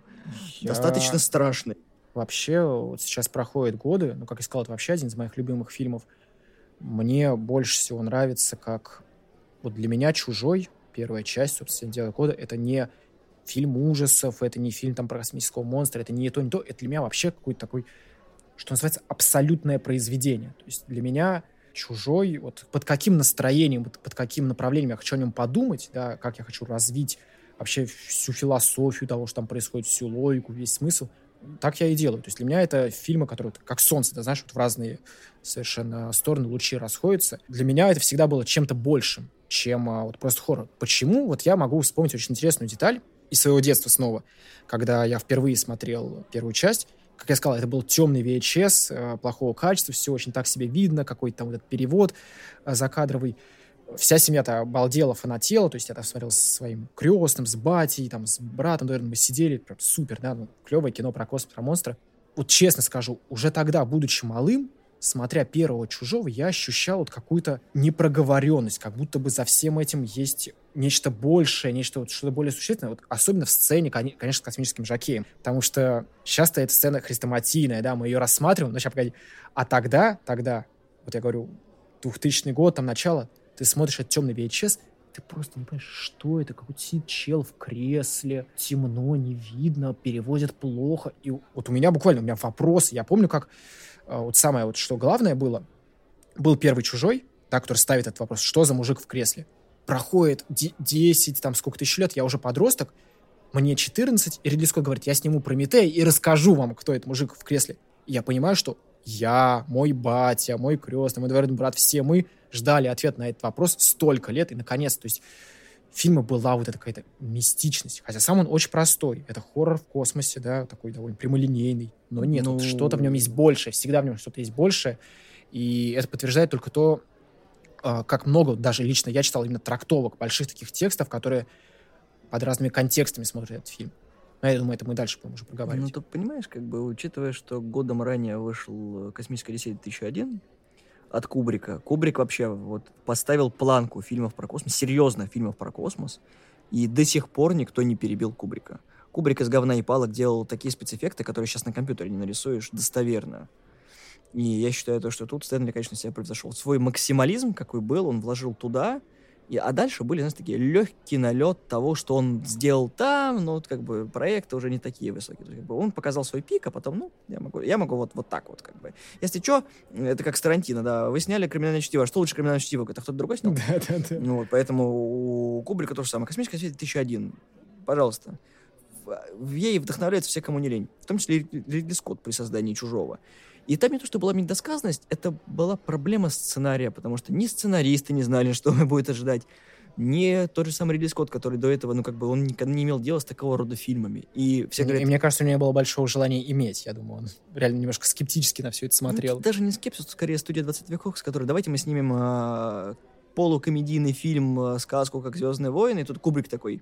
S2: Я... Достаточно страшный.
S3: Вообще, вот сейчас проходят годы, ну, как я сказал, это вообще один из моих любимых фильмов. Мне больше всего нравится, как вот для меня «Чужой», первая часть, собственно, «Дело года», это не фильм ужасов, это не фильм там про космического монстра, это не то, не то. Это для меня вообще какой-то такой, что называется, абсолютное произведение. То есть для меня чужой, вот под каким настроением, под, каким направлением я хочу о нем подумать, да, как я хочу развить вообще всю философию того, что там происходит, всю логику, весь смысл, так я и делаю. То есть для меня это фильмы, которые как солнце, да, знаешь, вот в разные совершенно стороны лучи расходятся. Для меня это всегда было чем-то большим, чем а, вот просто хоррор. Почему? Вот я могу вспомнить очень интересную деталь из своего детства снова, когда я впервые смотрел первую часть, как я сказал, это был темный VHS, э, плохого качества, все очень так себе видно, какой-то там вот этот перевод э, закадровый. Вся семья-то обалдела, фанатела, то есть я там смотрел со своим крестным, с батей, там, с братом, наверное, мы сидели, прям супер, да, ну, клевое кино про космос, про монстра. Вот честно скажу, уже тогда, будучи малым, смотря первого чужого, я ощущал вот какую-то непроговоренность, как будто бы за всем этим есть нечто большее, нечто вот что-то более существенное, вот особенно в сцене, конечно, с космическим жакеем, потому что часто эта сцена хрестоматийная, да, мы ее рассматриваем, но сейчас погоди, а тогда, тогда, вот я говорю, 2000 год, там начало, ты смотришь этот темный VHS, ты просто не понимаешь, что это, какой-то сидит чел в кресле, темно, не видно, переводят плохо. И вот у меня буквально, у меня вопрос, я помню, как вот самое вот, что главное было, был первый чужой, да, который ставит этот вопрос, что за мужик в кресле? проходит 10, там сколько тысяч лет, я уже подросток, мне 14, и Ридли Скотт говорит, я сниму Прометея и расскажу вам, кто этот мужик в кресле. И я понимаю, что я, мой батя, мой крестный, мой двоюродный брат, все мы ждали ответ на этот вопрос столько лет, и наконец, то есть в фильме была вот эта какая-то мистичность. Хотя сам он очень простой. Это хоррор в космосе, да, такой довольно прямолинейный. Но нет, ну... что-то в нем есть больше. Всегда в нем что-то есть больше. И это подтверждает только то, а, как много, даже лично я читал именно трактовок, больших таких текстов, которые под разными контекстами смотрят этот фильм. Но я думаю, это мы дальше будем уже проговаривать.
S2: Ну, ты понимаешь, как бы, учитывая, что годом ранее вышел «Космическая Одиссея 2001», от Кубрика. Кубрик вообще вот поставил планку фильмов про космос, серьезно фильмов про космос, и до сих пор никто не перебил Кубрика. Кубрик из говна и палок делал такие спецэффекты, которые сейчас на компьютере не нарисуешь достоверно. И я считаю то, что тут Стэнли, конечно, себя превзошел. Свой максимализм, какой был, он вложил туда, и, а дальше были, знаешь, такие легкий налет того, что он сделал там, но вот как бы проекты уже не такие высокие. есть, как бы, он показал свой пик, а потом, ну, я могу, я могу вот, вот так вот, как бы. Если что, это как с Тарантино, да, вы сняли «Криминальное чтиво», а что лучше «Криминальное чтиво»? Это кто-то другой снял?
S3: Да, да, да.
S2: Ну, вот, поэтому у Кубрика то же самое. «Космическая свет» 1001. Пожалуйста. В ей вдохновляются все, кому не лень. В том числе и Ридли Скотт при создании «Чужого». И там не то, что была недосказанность, это была проблема сценария, потому что ни сценаристы не знали, что будет ожидать, не тот же самый Ридли Скотт, который до этого, ну, как бы, он никогда не имел дела с такого рода фильмами. И все говорят...
S3: И мне кажется, у него не было большого желания иметь, я думаю. Он реально немножко скептически на все это ну, смотрел.
S2: Ну, даже не скепсис, скорее студия 20 веков, с которой давайте мы снимем а, полукомедийный фильм, а, сказку, как «Звездные войны», и тут Кубрик такой,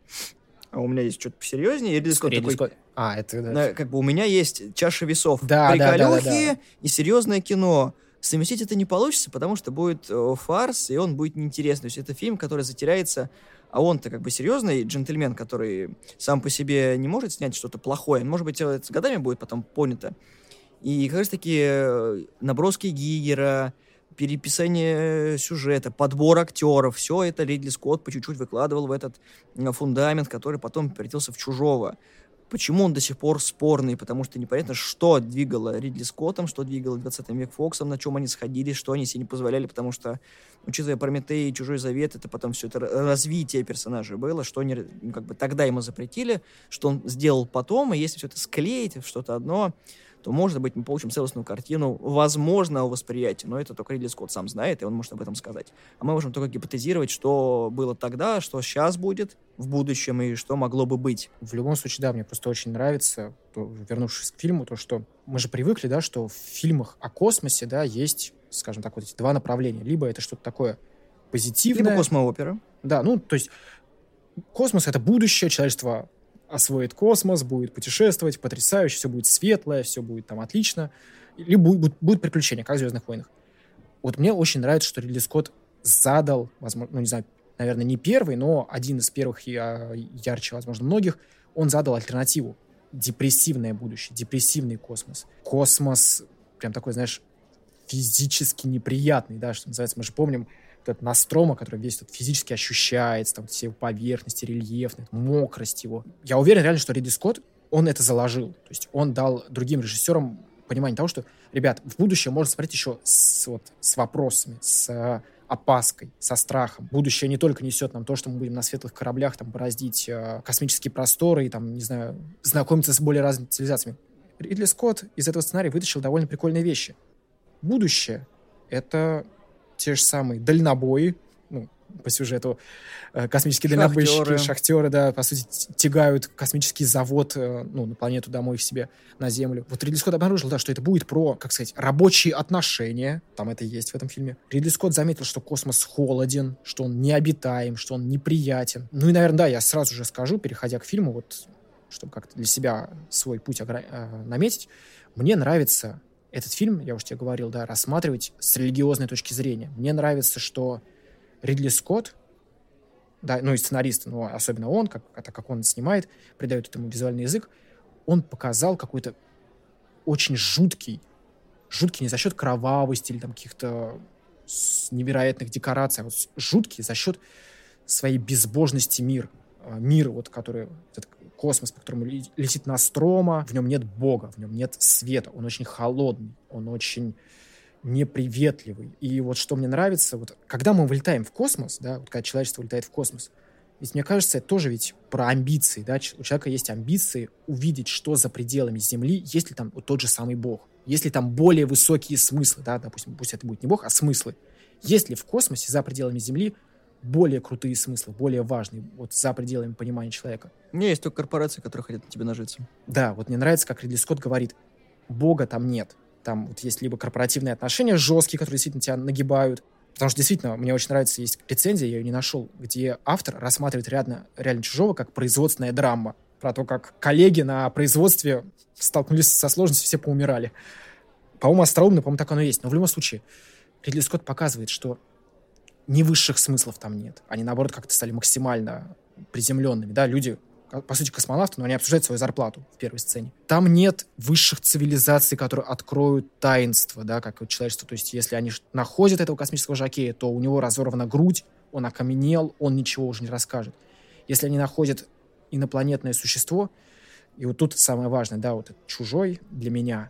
S2: а у меня есть что-то посерьезнее. И Ридли Скотт такой... Скотт.
S3: А, это...
S2: Да. Как бы у меня есть чаша весов.
S3: Да, да, да, да, да.
S2: и серьезное кино совместить это не получится, потому что будет э, фарс, и он будет неинтересный. То есть это фильм, который затеряется, а он-то как бы серьезный джентльмен, который сам по себе не может снять что-то плохое. Может быть, это с годами будет потом понято. И как раз таки э, наброски Гигера, переписание сюжета, подбор актеров, все это Ридли Скотт по чуть-чуть выкладывал в этот э, фундамент, который потом превратился в чужого. Почему он до сих пор спорный? Потому что непонятно, что двигало Ридли Скоттом, что двигало 20 век Фоксом, на чем они сходились, что они себе не позволяли, потому что, учитывая Прометей и Чужой Завет, это потом все это развитие персонажа было, что они как бы тогда ему запретили, что он сделал потом, и если все это склеить в что-то одно, то, может быть, мы получим целостную картину возможного восприятия, но это только Ридли Скотт сам знает, и он может об этом сказать. А мы можем только гипотезировать, что было тогда, что сейчас будет в будущем и что могло бы быть.
S3: В любом случае, да, мне просто очень нравится, вернувшись к фильму, то, что мы же привыкли, да, что в фильмах о космосе, да, есть, скажем так, вот эти два направления. Либо это что-то такое позитивное.
S2: Либо космоопера.
S3: Да, ну, то есть космос — это будущее, человечество освоит космос, будет путешествовать, потрясающе, все будет светлое, все будет там отлично. Или будет, будет приключения, как в «Звездных войнах». Вот мне очень нравится, что Ридли Скотт задал, возможно, ну, не знаю, наверное, не первый, но один из первых и а, ярче, возможно, многих, он задал альтернативу. Депрессивное будущее, депрессивный космос. Космос, прям такой, знаешь, физически неприятный, да, что называется. Мы же помним этот Настрома, который весь тут физически ощущается, там все поверхности, рельефность, мокрость его. Я уверен реально, что Ридли Скотт, он это заложил. То есть он дал другим режиссерам понимание того, что, ребят, в будущее можно смотреть еще с, вот, с вопросами, с опаской, со страхом. Будущее не только несет нам то, что мы будем на светлых кораблях там бороздить э, космические просторы и там, не знаю, знакомиться с более разными цивилизациями. Ридли Скотт из этого сценария вытащил довольно прикольные вещи. Будущее — это те же самые дальнобои, ну, по сюжету э, космические дальнобойщики, шахтеры. да, по сути, тягают космический завод, э, ну, на планету домой к себе, на Землю. Вот Ридли Скотт обнаружил, да, что это будет про, как сказать, рабочие отношения, там это есть в этом фильме. Ридли Скотт заметил, что космос холоден, что он необитаем, что он неприятен. Ну и, наверное, да, я сразу же скажу, переходя к фильму, вот, чтобы как-то для себя свой путь огра- э, наметить, мне нравится этот фильм, я уже тебе говорил, да, рассматривать с религиозной точки зрения. Мне нравится, что Ридли Скотт, да, ну и сценарист, но особенно он, как, это как он снимает, придает этому визуальный язык, он показал какой-то очень жуткий, жуткий не за счет кровавости или там каких-то невероятных декораций, а вот жуткий за счет своей безбожности мир. А, мир, вот, который, этот космос, по которому летит Настрома, в нем нет Бога, в нем нет света, он очень холодный, он очень неприветливый. И вот что мне нравится, вот когда мы вылетаем в космос, да, вот когда человечество улетает в космос, ведь мне кажется, это тоже ведь про амбиции, да, у человека есть амбиции увидеть, что за пределами Земли, есть ли там вот тот же самый Бог, есть ли там более высокие смыслы, да, допустим, пусть это будет не Бог, а смыслы. Есть ли в космосе за пределами Земли более крутые смыслы, более важные, вот за пределами понимания человека.
S2: У меня есть только корпорации, которые хотят на тебе нажиться.
S3: Да, вот мне нравится, как Ридли Скотт говорит, Бога там нет. Там вот есть либо корпоративные отношения жесткие, которые действительно тебя нагибают, Потому что действительно, мне очень нравится, есть рецензия, я ее не нашел, где автор рассматривает реально, реально чужого как производственная драма. Про то, как коллеги на производстве столкнулись со сложностью, все поумирали. По-моему, остроумно, по-моему, так оно и есть. Но в любом случае, Ридли Скотт показывает, что ни высших смыслов там нет. Они, наоборот, как-то стали максимально приземленными. Да, люди, по сути, космонавты, но они обсуждают свою зарплату в первой сцене. Там нет высших цивилизаций, которые откроют таинство, да, как человечество. То есть, если они находят этого космического жакея, то у него разорвана грудь, он окаменел, он ничего уже не расскажет. Если они находят инопланетное существо, и вот тут самое важное, да, вот этот чужой для меня,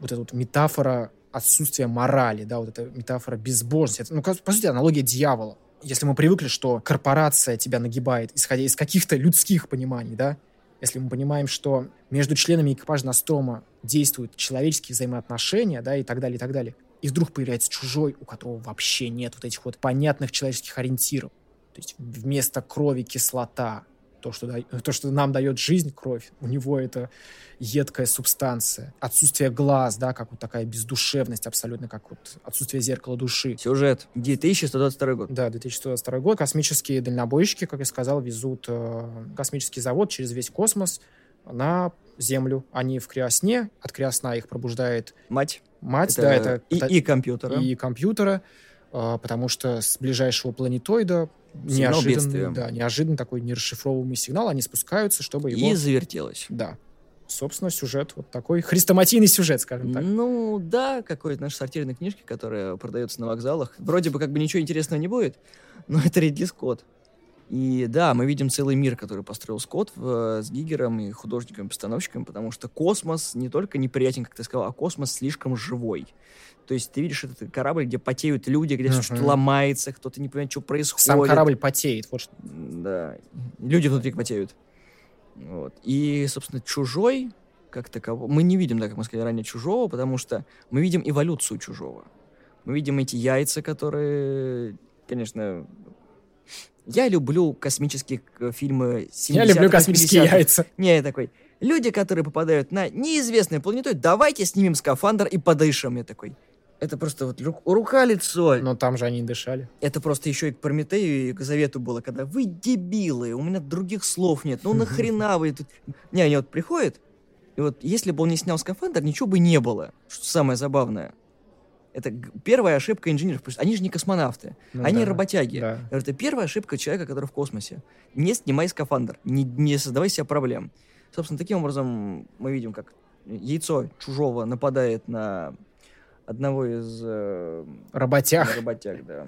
S3: вот эта вот метафора отсутствие морали, да, вот эта метафора безбожности. Это, ну, по сути, аналогия дьявола. Если мы привыкли, что корпорация тебя нагибает, исходя из каких-то людских пониманий, да, если мы понимаем, что между членами экипажа Настрома действуют человеческие взаимоотношения, да, и так далее, и так далее, и вдруг появляется чужой, у которого вообще нет вот этих вот понятных человеческих ориентиров. То есть вместо крови кислота, то, что, да, то, что нам дает жизнь, кровь, у него это едкая субстанция. Отсутствие глаз, да, как вот такая бездушевность абсолютно, как вот отсутствие зеркала души.
S2: Сюжет. 2122 год.
S3: Да, 2122 год. Космические дальнобойщики, как я сказал, везут э, космический завод через весь космос на Землю. Они в криосне, от криосна их пробуждает
S2: Мать.
S3: мать,
S2: Это
S3: да, это
S2: и, и компьютера.
S3: и компьютера, э, потому что с ближайшего планетоида. Неожиданный, да, неожиданный такой нерасшифровываемый сигнал, они спускаются, чтобы его...
S2: И завертелось.
S3: Да. Собственно, сюжет вот такой, хрестоматийный сюжет, скажем так.
S2: Ну, да, какой-то наш сортирной книжки, которая продается на вокзалах. Вроде бы как бы ничего интересного не будет, но это Ридли Скотт. И да, мы видим целый мир, который построил Скотт в- с Гигером и художниками-постановщиками, потому что космос не только неприятен, как ты сказал, а космос слишком живой. То есть ты видишь этот корабль, где потеют люди, где
S3: Мгм.
S2: что-то ломается, кто-то не понимает, что происходит.
S3: Сам корабль потеет. Вот что.
S2: Да. Люди внутри потеют. Вот. И, собственно, чужой, как такового, мы не видим, да, как мы сказали ранее, чужого, потому что мы видим эволюцию чужого. Мы видим эти яйца, которые, конечно... Я люблю космические э, фильмы 70-х,
S3: Я люблю космические
S2: 80-х.
S3: яйца.
S2: Не, я такой, люди, которые попадают на неизвестную планету, давайте снимем скафандр и подышим. Я такой, это просто вот ру- рука-лицо.
S3: Но там же они дышали.
S2: Это просто еще и к Прометею, и к Завету было, когда вы дебилы, у меня других слов нет, ну нахрена вы тут... Не, они вот приходят, и вот если бы он не снял скафандр, ничего бы не было. Что самое забавное. Это первая ошибка инженеров, потому что они же не космонавты,
S3: Ну
S2: они
S3: да,
S2: работяги.
S3: да.
S2: Это первая ошибка человека, который в космосе. Не снимай скафандр, не, не создавай себе проблем. Собственно, таким образом мы видим, как яйцо чужого нападает на одного из э,
S3: Работяг
S2: работяг, да.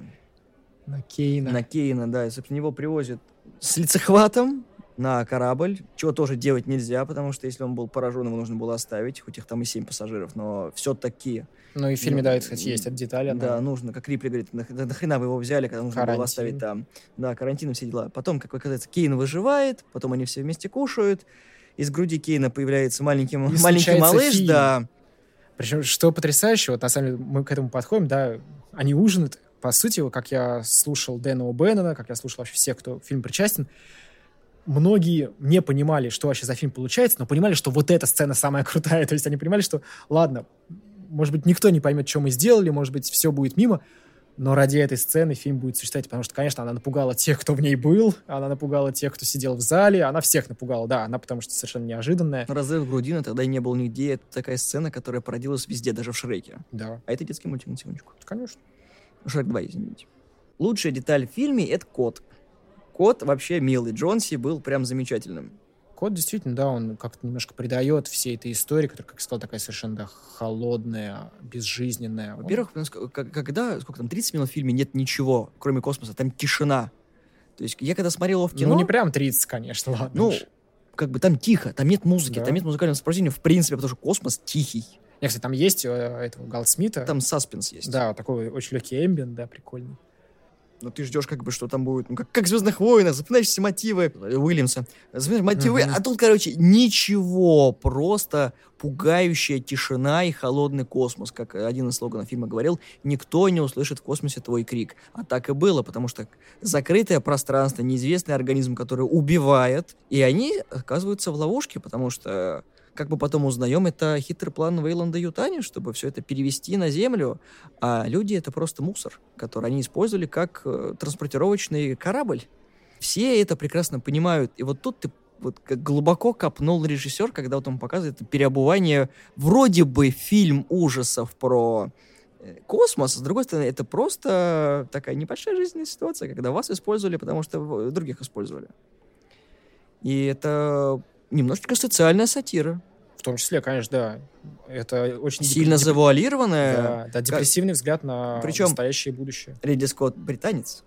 S3: на Кейна.
S2: На Кейна, да. И, собственно, его привозят с лицехватом на корабль, чего тоже делать нельзя, потому что если он был поражен, его нужно было оставить, хоть их там и семь пассажиров, но все-таки,
S3: Ну и в фильме,
S2: Ну,
S3: да, это, кстати, есть эта деталь. она-
S2: да, нужно, как Рипли говорит, «Нах- да нахрена вы его взяли, когда нужно было
S3: Карантин.
S2: оставить там. Да, карантин все дела. Потом, как оказывается, Кейн выживает, потом они все вместе кушают, из груди Кейна появляется маленький,
S3: И
S2: маленький малыш,
S3: фильм.
S2: да.
S3: Причем, что потрясающе, вот на самом деле мы к этому подходим, да, они ужинают, по сути, как я слушал Дэна О'Беннона, как я слушал вообще всех, кто к фильму причастен, многие не понимали, что вообще за фильм получается, но понимали, что вот эта сцена самая крутая. То есть они понимали, что, ладно, может быть, никто не поймет, что мы сделали, может быть, все будет мимо, но ради этой сцены фильм будет существовать, потому что, конечно, она напугала тех, кто в ней был, она напугала тех, кто сидел в зале, она всех напугала, да, она потому что совершенно неожиданная.
S2: Разрыв грудины тогда и не был нигде. Это такая сцена, которая породилась везде, даже в Шреке.
S3: Да,
S2: А это детский мультик на секундочку.
S3: конечно.
S2: Шрек 2, извините. Лучшая деталь в фильме — это кот. Кот вообще милый. Джонси был прям замечательным.
S3: Кот действительно, да, он как-то немножко придает всей этой истории, которая, как я сказал, такая совершенно да, холодная, безжизненная.
S2: Во-первых, когда, сколько там, 30 минут в фильме нет ничего, кроме космоса, там тишина. То есть я когда смотрел его в кино,
S3: ну, не прям 30, конечно, ладно.
S2: ну,
S3: уж.
S2: как бы там тихо, там нет музыки,
S3: Да.
S2: там нет музыкального сопровождения в принципе, потому что космос тихий.
S3: Не, кстати, там есть э, этого Галдсмита.
S2: Там саспенс есть.
S3: Да, такой очень легкий эмбиент, да, прикольный.
S2: Но ты ждешь, как бы, что там будет, ну, как, как в «Звездных войнах», запоминаешь все мотивы Уильямса. Запоминаешь мотивы,
S3: Мгм.
S2: а тут, короче, ничего, просто пугающая тишина и холодный космос. Как один из слоганов фильма говорил, никто не услышит в космосе твой крик. А так и было, потому что закрытое пространство, неизвестный организм, который убивает, и они оказываются в ловушке, потому что как бы потом узнаем, это хитрый план Вейланда Ютани, чтобы все это перевести на Землю, а люди — это просто мусор, который они использовали как э, транспортировочный корабль. Все это прекрасно понимают. И вот тут ты вот как глубоко копнул режиссер, когда вот он показывает переобувание вроде бы фильм ужасов про э, космос, с другой стороны, это просто такая небольшая жизненная ситуация, когда вас использовали, потому что других использовали. И это немножечко социальная сатира.
S3: В том числе, конечно, да. Это очень...
S2: Сильно
S3: деп-
S2: завуалированная.
S3: Да, да, депрессивный взгляд на
S2: Причем-
S3: настоящее будущее.
S2: Ридли Скотт британец.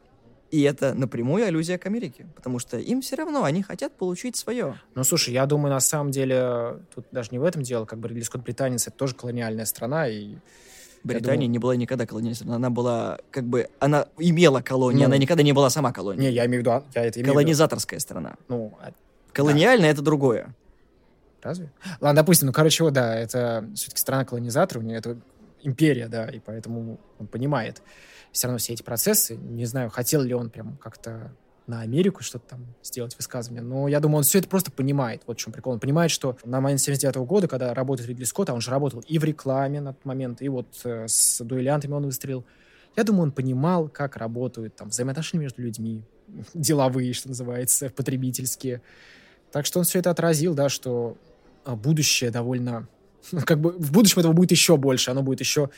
S2: И это напрямую аллюзия к Америке, потому что им все равно, они хотят получить свое.
S3: Ну, слушай, я думаю, на самом деле, тут даже не в этом дело, как бы Ридли Скотт британец, это тоже колониальная страна, и
S2: Британия
S3: думаю-
S2: не была никогда страной. Она была, как бы, она имела колонию,
S3: Ну,
S2: она никогда не была сама колонией.
S3: не, я имею в виду, а, я это имею в виду,
S2: Колонизаторская страна.
S3: ну,
S2: Колониальное это другое.
S3: Разве? Ладно, допустим, ну, короче, вот, да, это все-таки страна колонизаторов, это империя, да, и поэтому он понимает все равно все эти процессы. Не знаю, хотел ли он прям как-то на Америку что-то там сделать высказывание. Но я думаю, он все это просто понимает. Вот в чем прикол. Он понимает, что на момент 79 -го года, когда работает Ридли Скотт, а он же работал и в рекламе на тот момент, и вот э, с дуэлянтами он выстрелил. Я думаю, он понимал, как работают там взаимоотношения между людьми, деловые, что называется, потребительские. Так что он все это отразил, да, что а, будущее довольно... Как бы в будущем этого будет еще больше, оно будет еще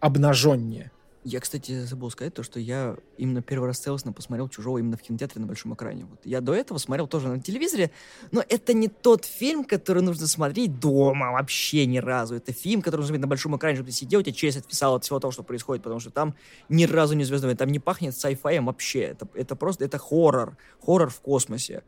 S3: обнаженнее.
S2: Я, кстати, забыл сказать то, что я именно первый раз целостно посмотрел «Чужого» именно в кинотеатре на большом экране. Вот. Я до этого смотрел тоже на телевизоре, но это не тот фильм, который нужно смотреть дома вообще ни разу. Это фильм, который нужно смотреть на большом экране, чтобы ты сидел, у тебя челюсть отвисала от всего того, что происходит, потому что там ни разу не звездами, там не пахнет sci-fi вообще. Это, это просто, это хоррор. Хоррор в космосе.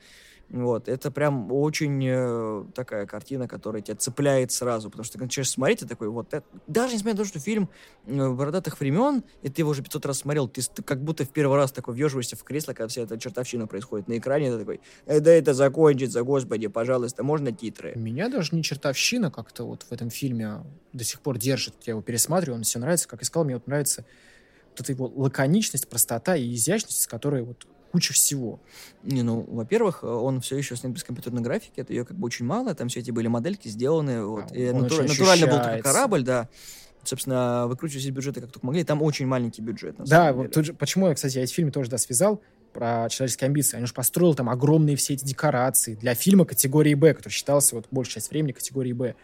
S2: Вот, это прям очень э, такая картина, которая тебя цепляет сразу, потому что ты начинаешь смотреть, и такой, вот, это... даже несмотря на то, что фильм э, бородатых времен, и ты его уже 500 раз смотрел, ты, ты как будто в первый раз такой въеживаешься в кресло, когда вся эта чертовщина происходит на экране, ты такой, э, да это закончится, господи, пожалуйста, можно титры?
S3: Меня даже не чертовщина как-то вот в этом фильме до сих пор держит, я его пересматриваю, он все нравится, как искал, мне вот нравится вот эта его лаконичность, простота и изящность, с которой вот куча всего.
S2: Не, ну, во-первых, он все еще снят без компьютерной графики, это ее как бы очень мало, там все эти были модельки сделаны, вот, а, и натур... натурально был такой корабль, да, собственно, выкручивать из бюджета как только могли, там очень маленький бюджет.
S3: да, вот тут же, почему я, кстати, я эти фильмы тоже, да, связал, про человеческие амбиции. Он же построил там огромные все эти декорации для фильма категории «Б», который считался вот большую часть времени категорией «Б».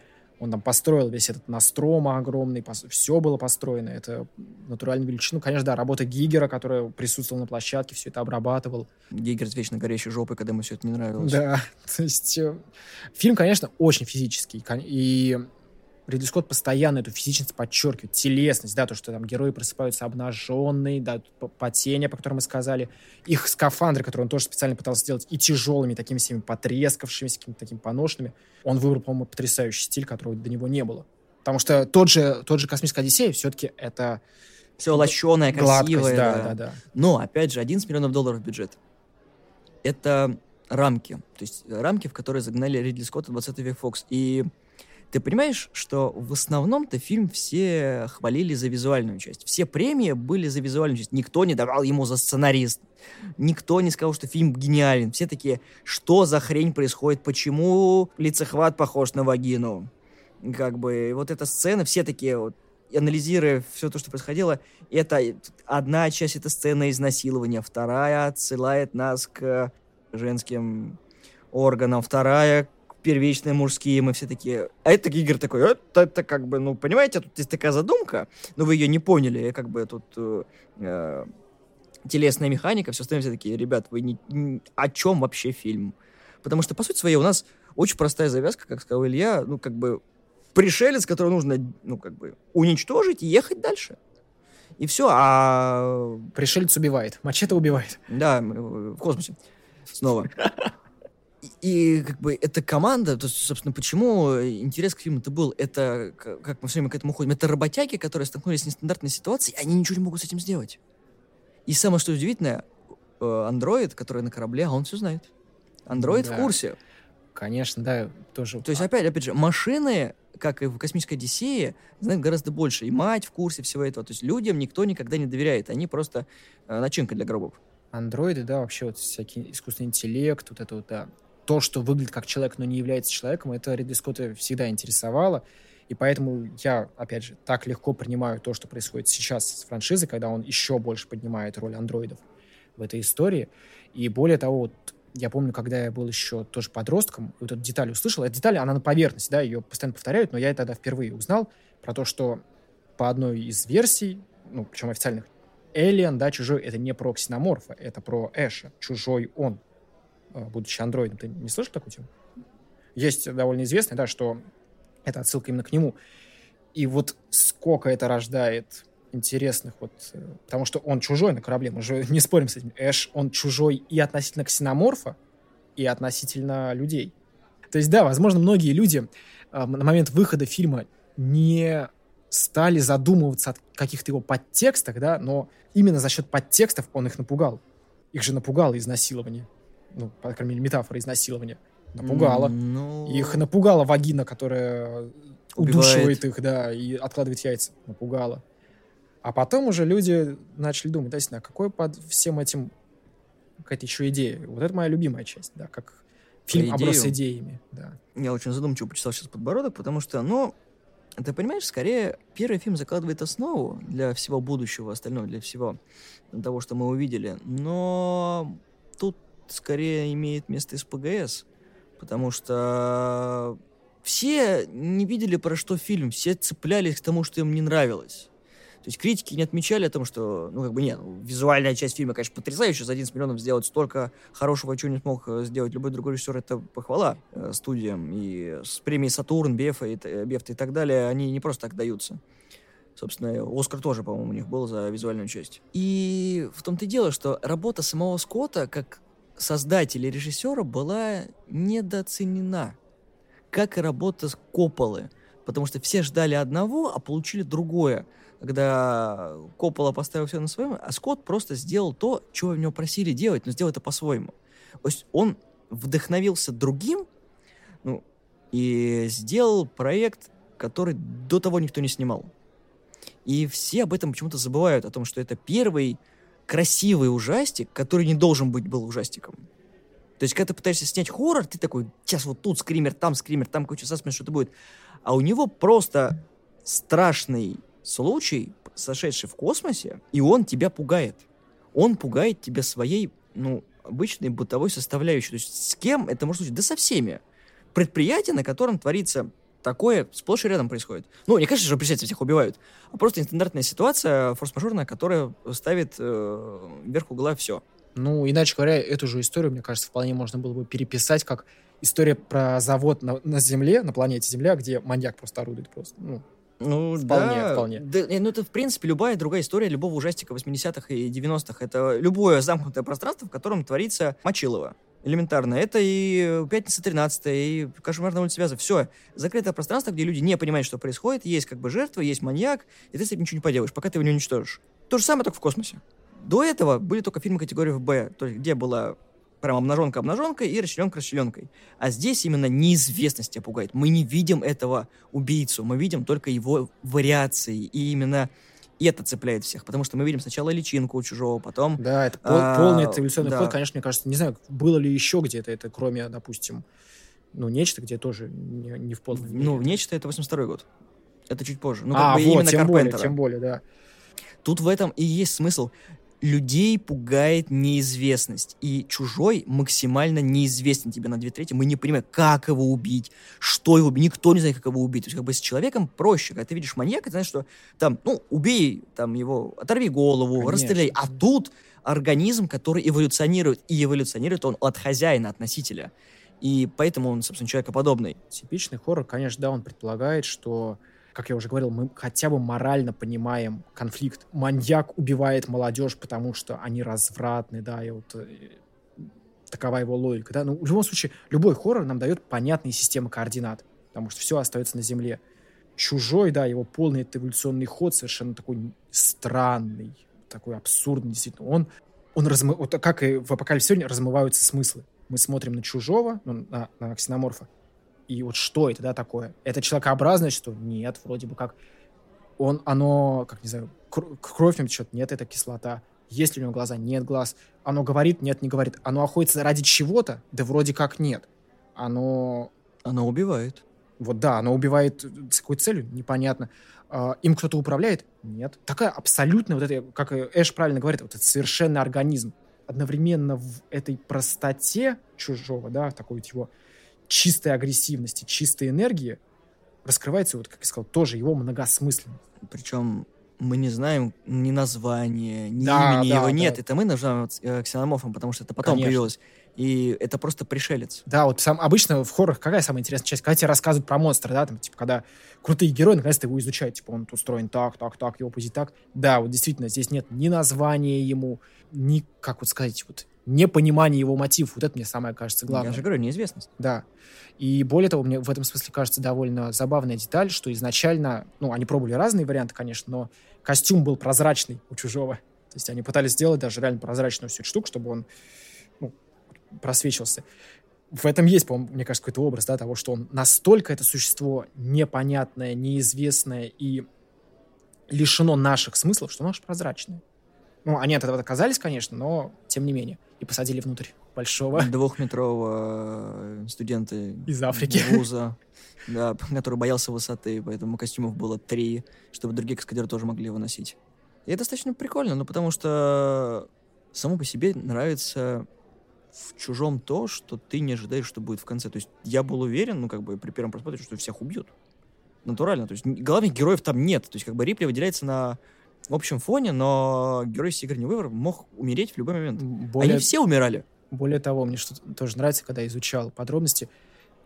S3: Он там построил весь этот Настрома огромный, все было построено. Это натуральную величину. Конечно, да, работа Гигера, которая присутствовала на площадке, все это обрабатывал.
S2: Гигер с вечно горящей жопой, когда ему все это не нравилось.
S3: Да, то есть э, фильм, конечно, очень физический. И Ридли Скотт постоянно эту физичность подчеркивает, телесность, да, то, что там герои просыпаются обнаженные, да, потения, по которым мы сказали, их скафандры, которые он тоже специально пытался сделать и тяжелыми, такими всеми потрескавшимися, какими-то такими поношенными. Он выбрал, по-моему, потрясающий стиль, которого до него не было. Потому что тот же, тот же «Космическая Одиссея» все-таки это...
S2: Все лощеное, красивое.
S3: Да, да, да, да.
S2: Но, опять же, 11 миллионов долларов бюджет. Это рамки. То есть рамки, в которые загнали Ридли Скотта 20 век Фокс. И ты понимаешь, что в основном-то фильм все хвалили за визуальную часть. Все премии были за визуальную часть. Никто не давал ему за сценарист. Никто не сказал, что фильм гениален. Все такие, что за хрень происходит? Почему лицехват похож на вагину? Как бы вот эта сцена, все такие вот, анализируя все то, что происходило, это одна часть это сцена изнасилования, вторая отсылает нас к женским органам, вторая первичные мужские, мы все такие... А это Гигер такой, это, это как бы, ну, понимаете, тут есть такая задумка, но вы ее не поняли, как бы тут э, э телесная механика, все остальное все такие, ребят, вы не, не... О чем вообще фильм? Потому что, по сути своей, у нас очень простая завязка, как сказал Илья, ну, как бы пришелец, которого нужно, ну, как бы уничтожить и ехать дальше. И все, а...
S3: Пришелец убивает, мачете убивает.
S2: Да, в космосе. Снова и как бы эта команда, то есть, собственно, почему интерес к фильму-то был, это, как мы все время к этому уходим, это работяги, которые столкнулись с нестандартной ситуацией, они ничего не могут с этим сделать. И самое что удивительное, э, андроид, который на корабле, а он все знает. Андроид да. в курсе.
S3: Конечно, да, тоже.
S2: То есть, опять, опять же, машины, как и в «Космической Одиссее», знают гораздо больше. И мать в курсе всего этого. То есть людям никто никогда не доверяет. Они просто э, начинка для гробов.
S3: Андроиды, да, вообще вот всякий искусственный интеллект, вот это вот, да, то, что выглядит как человек, но не является человеком, это Ридли Скотта всегда интересовало. И поэтому я, опять же, так легко принимаю то, что происходит сейчас с франшизой, когда он еще больше поднимает роль андроидов в этой истории. И более того, вот я помню, когда я был еще тоже подростком, вот эту деталь услышал. Эта деталь, она на поверхности, да, ее постоянно повторяют, но я тогда впервые узнал про то, что по одной из версий, ну, причем официальных, Элиан, да, чужой, это не про ксеноморфа, это про Эша, чужой он. А, будучи андроидом. Ты не слышал такую тему? Есть довольно известный, да, что это отсылка именно к нему. И вот сколько это рождает интересных вот... Э, потому что он чужой на корабле, мы же не спорим с этим. Эш, он чужой и относительно ксеноморфа, и относительно людей. То есть, да, возможно, многие люди э, на момент выхода фильма не стали задумываться о каких-то его подтекстах, да, но именно за счет подтекстов он их напугал. Их же напугало изнасилование ну, по крайней мере, метафора изнасилования. Напугало.
S2: Ну,
S3: Их напугала вагина, которая
S2: Убивает.
S3: удушивает их, да, и откладывает яйца. Напугала. А потом уже люди начали думать, да, а какой под всем этим какая-то еще идея? Вот это моя любимая часть, да, как фильм
S2: идею?
S3: оброс идеями, да.
S2: Я очень задумчиво почесал сейчас подбородок, потому что, ну, ты понимаешь, скорее, первый фильм закладывает основу для всего будущего, остального, для всего того, что мы увидели. Но скорее имеет место СПГС, потому что все не видели, про что фильм, все цеплялись к тому, что им не нравилось. То есть критики не отмечали о том, что, ну, как бы, нет, ну, визуальная часть фильма, конечно, потрясающая, за 11 миллионов сделать столько хорошего, чего не смог э, сделать любой другой режиссер, это похвала э, студиям. И с премией «Сатурн», «Бефа» и, т- «Бефта» и так далее, они не просто так даются. Собственно, Оскар тоже, по-моему, у них был за визуальную часть. И в том-то и дело, что работа самого Скотта, как создателя и режиссера, была недооценена. Как и работа с Копполы. Потому что все ждали одного, а получили другое. Когда Коппола поставил все на своем, а Скотт просто сделал то, чего в него просили делать, но сделал это по-своему. То есть он вдохновился другим, ну, и сделал проект, который до того никто не снимал. И все об этом почему-то забывают, о том, что это первый красивый ужастик, который не должен быть был ужастиком. То есть, когда ты пытаешься снять хоррор, ты такой, сейчас вот тут скример, там скример, там какой-то саспенс, что-то будет. А у него просто страшный случай, сошедший в космосе, и он тебя пугает. Он пугает тебя своей, ну, обычной бытовой составляющей. То есть с кем это может случиться? Да со всеми. Предприятие, на котором творится такое, сплошь и рядом происходит. Ну, не кажется, что предприятия всех убивают, а просто нестандартная ситуация, форс-мажорная, которая ставит э, вверх угла все.
S3: Ну, иначе говоря, эту же историю, мне кажется, вполне можно было бы переписать как история про завод на, на Земле, на планете Земля, где маньяк просто орудует просто. Ну,
S2: Ну,
S3: Вполне,
S2: да.
S3: вполне.
S2: Да, ну, это, в принципе, любая другая история любого ужастика 80-х и 90-х. Это любое замкнутое пространство, в котором творится мочилово. Элементарно. Это и «Пятница 13 и «Кошмар на улице Вязов». Все. Закрытое пространство, где люди не понимают, что происходит. Есть как бы жертва, есть маньяк, и ты с этим ничего не поделаешь, пока ты его не уничтожишь. То же самое, только в космосе. До этого были только фильмы категории в «Б», то есть где была прям обнаженка обнаженкой и расчлененка расчлененкой. А здесь именно неизвестность тебя пугает. Мы не видим этого убийцу, мы видим только его вариации. И именно это цепляет всех, потому что мы видим сначала личинку у чужого, потом...
S3: да, это пол-
S2: А,
S3: полный эволюционный
S2: да.
S3: ход, конечно, мне кажется, не знаю, было ли еще где-то это, кроме, допустим, ну, нечто, где тоже не, не в полном мере.
S2: Ну, нечто это 82 год. Это чуть позже. Ну, как
S3: а,
S2: бы
S3: вот,
S2: именно
S3: тем более,
S2: Карпентера.
S3: тем более, да.
S2: Тут в этом и есть смысл. Людей пугает неизвестность. И чужой максимально неизвестен тебе на две трети. Мы не понимаем, как его убить, что его убить. Никто не знает, как его убить. То есть, как бы с человеком проще. Когда ты видишь маньяка, ты знаешь, что там, ну, убей там его, оторви голову,
S3: Конечно.
S2: расстреляй. А тут организм, который эволюционирует. И эволюционирует он от хозяина, от носителя. И поэтому он, собственно, человекоподобный.
S3: Типичный хоррор, конечно, да, он предполагает, что, как я уже говорил, мы хотя бы морально понимаем конфликт. Маньяк убивает молодежь, потому что они развратны, да, и вот э, такова его логика, да. Ну, в любом случае, любой хоррор нам дает понятные системы координат, потому что все остается на земле. Чужой, да, его полный эволюционный ход совершенно такой странный, такой абсурдный, действительно. Он, он размы... вот как и в «Апокалипсисе сегодня» размываются смыслы. Мы смотрим на чужого, ну, на, на ксеноморфа, и вот что это, да, такое? Это человекообразное что? Нет, вроде бы как. Он, оно, как не знаю, кр- кровь нем течет? Нет, это кислота. Есть ли у него глаза? Нет глаз. Оно говорит? Нет, не говорит. Оно охотится ради чего-то? Да вроде как нет. Оно
S2: Она убивает.
S3: вот да, оно убивает с какой целью? Непонятно. А, Им кто-то управляет? Нет. Такая абсолютно, вот это, как Эш правильно говорит, вот этот совершенный организм. Одновременно в этой простоте чужого, да, такой вот его чистой агрессивности, чистой энергии раскрывается, вот как я сказал, тоже его многосмысленность.
S2: Причем мы не знаем ни названия, ни
S3: Да,
S2: имени
S3: да,
S2: его
S3: да.
S2: нет. Это мы называем э, ксеноморфом, потому что это потом
S3: Конечно.
S2: появилось. И это просто пришелец.
S3: Да, вот сам, обычно в хоррорах какая самая интересная часть? Когда тебе рассказывают про монстра, да, там, типа, когда крутые герои наконец-то его изучают, типа, он устроен так, так, так, его позит так. Да, вот действительно, здесь нет ни названия ему, ни, как вот сказать, вот, непонимания его мотивов. Вот это мне самое кажется главное.
S2: Я же говорю, неизвестность.
S3: Да. И более того, мне в этом смысле кажется довольно забавная деталь, что изначально, ну, они пробовали разные варианты, конечно, но костюм был прозрачный у чужого. То есть они пытались сделать даже реально прозрачную всю эту штуку, чтобы он просвечивался. в этом есть, по-моему, мне кажется, какой-то образ, да, того, что он настолько это существо непонятное, неизвестное и лишено наших смыслов, что оно аж прозрачное. Ну, они от этого отказались, конечно, но тем не менее. И посадили внутрь большого...
S2: Двухметрового э, студента
S3: из Африки.
S2: Вуза, да, который боялся высоты, поэтому костюмов было три, чтобы другие каскадеры тоже могли его носить. И это достаточно прикольно, ну, потому что само по себе нравится в чужом то, что ты не ожидаешь, что будет в конце. То есть я был уверен, ну, как бы при первом просмотре, что всех убьют. Натурально. То есть главных героев там нет. То есть как бы Рипли выделяется на общем фоне, но герой Сигарни Уивер мог умереть в любой момент. Более... Они все умирали.
S3: Более того, мне что тоже нравится, когда изучал подробности,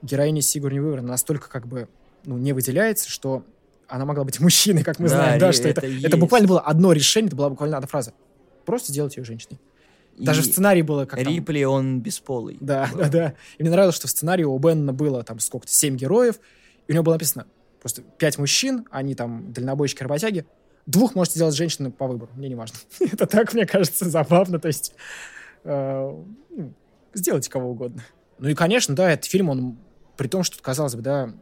S3: героиня Сигурни Уивер настолько как бы ну, не выделяется, что она могла быть мужчиной, как мы да, знаем, да, что это, это, это буквально было одно решение, это была буквально одна фраза. Просто сделать ее женщиной. Даже в сценарии было как
S2: Рипли, там... он бесполый.
S3: Да, был. да, да. И мне нравилось, что в сценарии у Бенна было там сколько-то, семь героев, и у него было написано просто пять мужчин, они там дальнобойщики-работяги, двух можете сделать женщины по выбору, мне не важно. Это так, мне кажется, забавно, то есть э, ну, сделайте кого угодно. Ну и, конечно, да, этот фильм, он при том, что, казалось бы, да,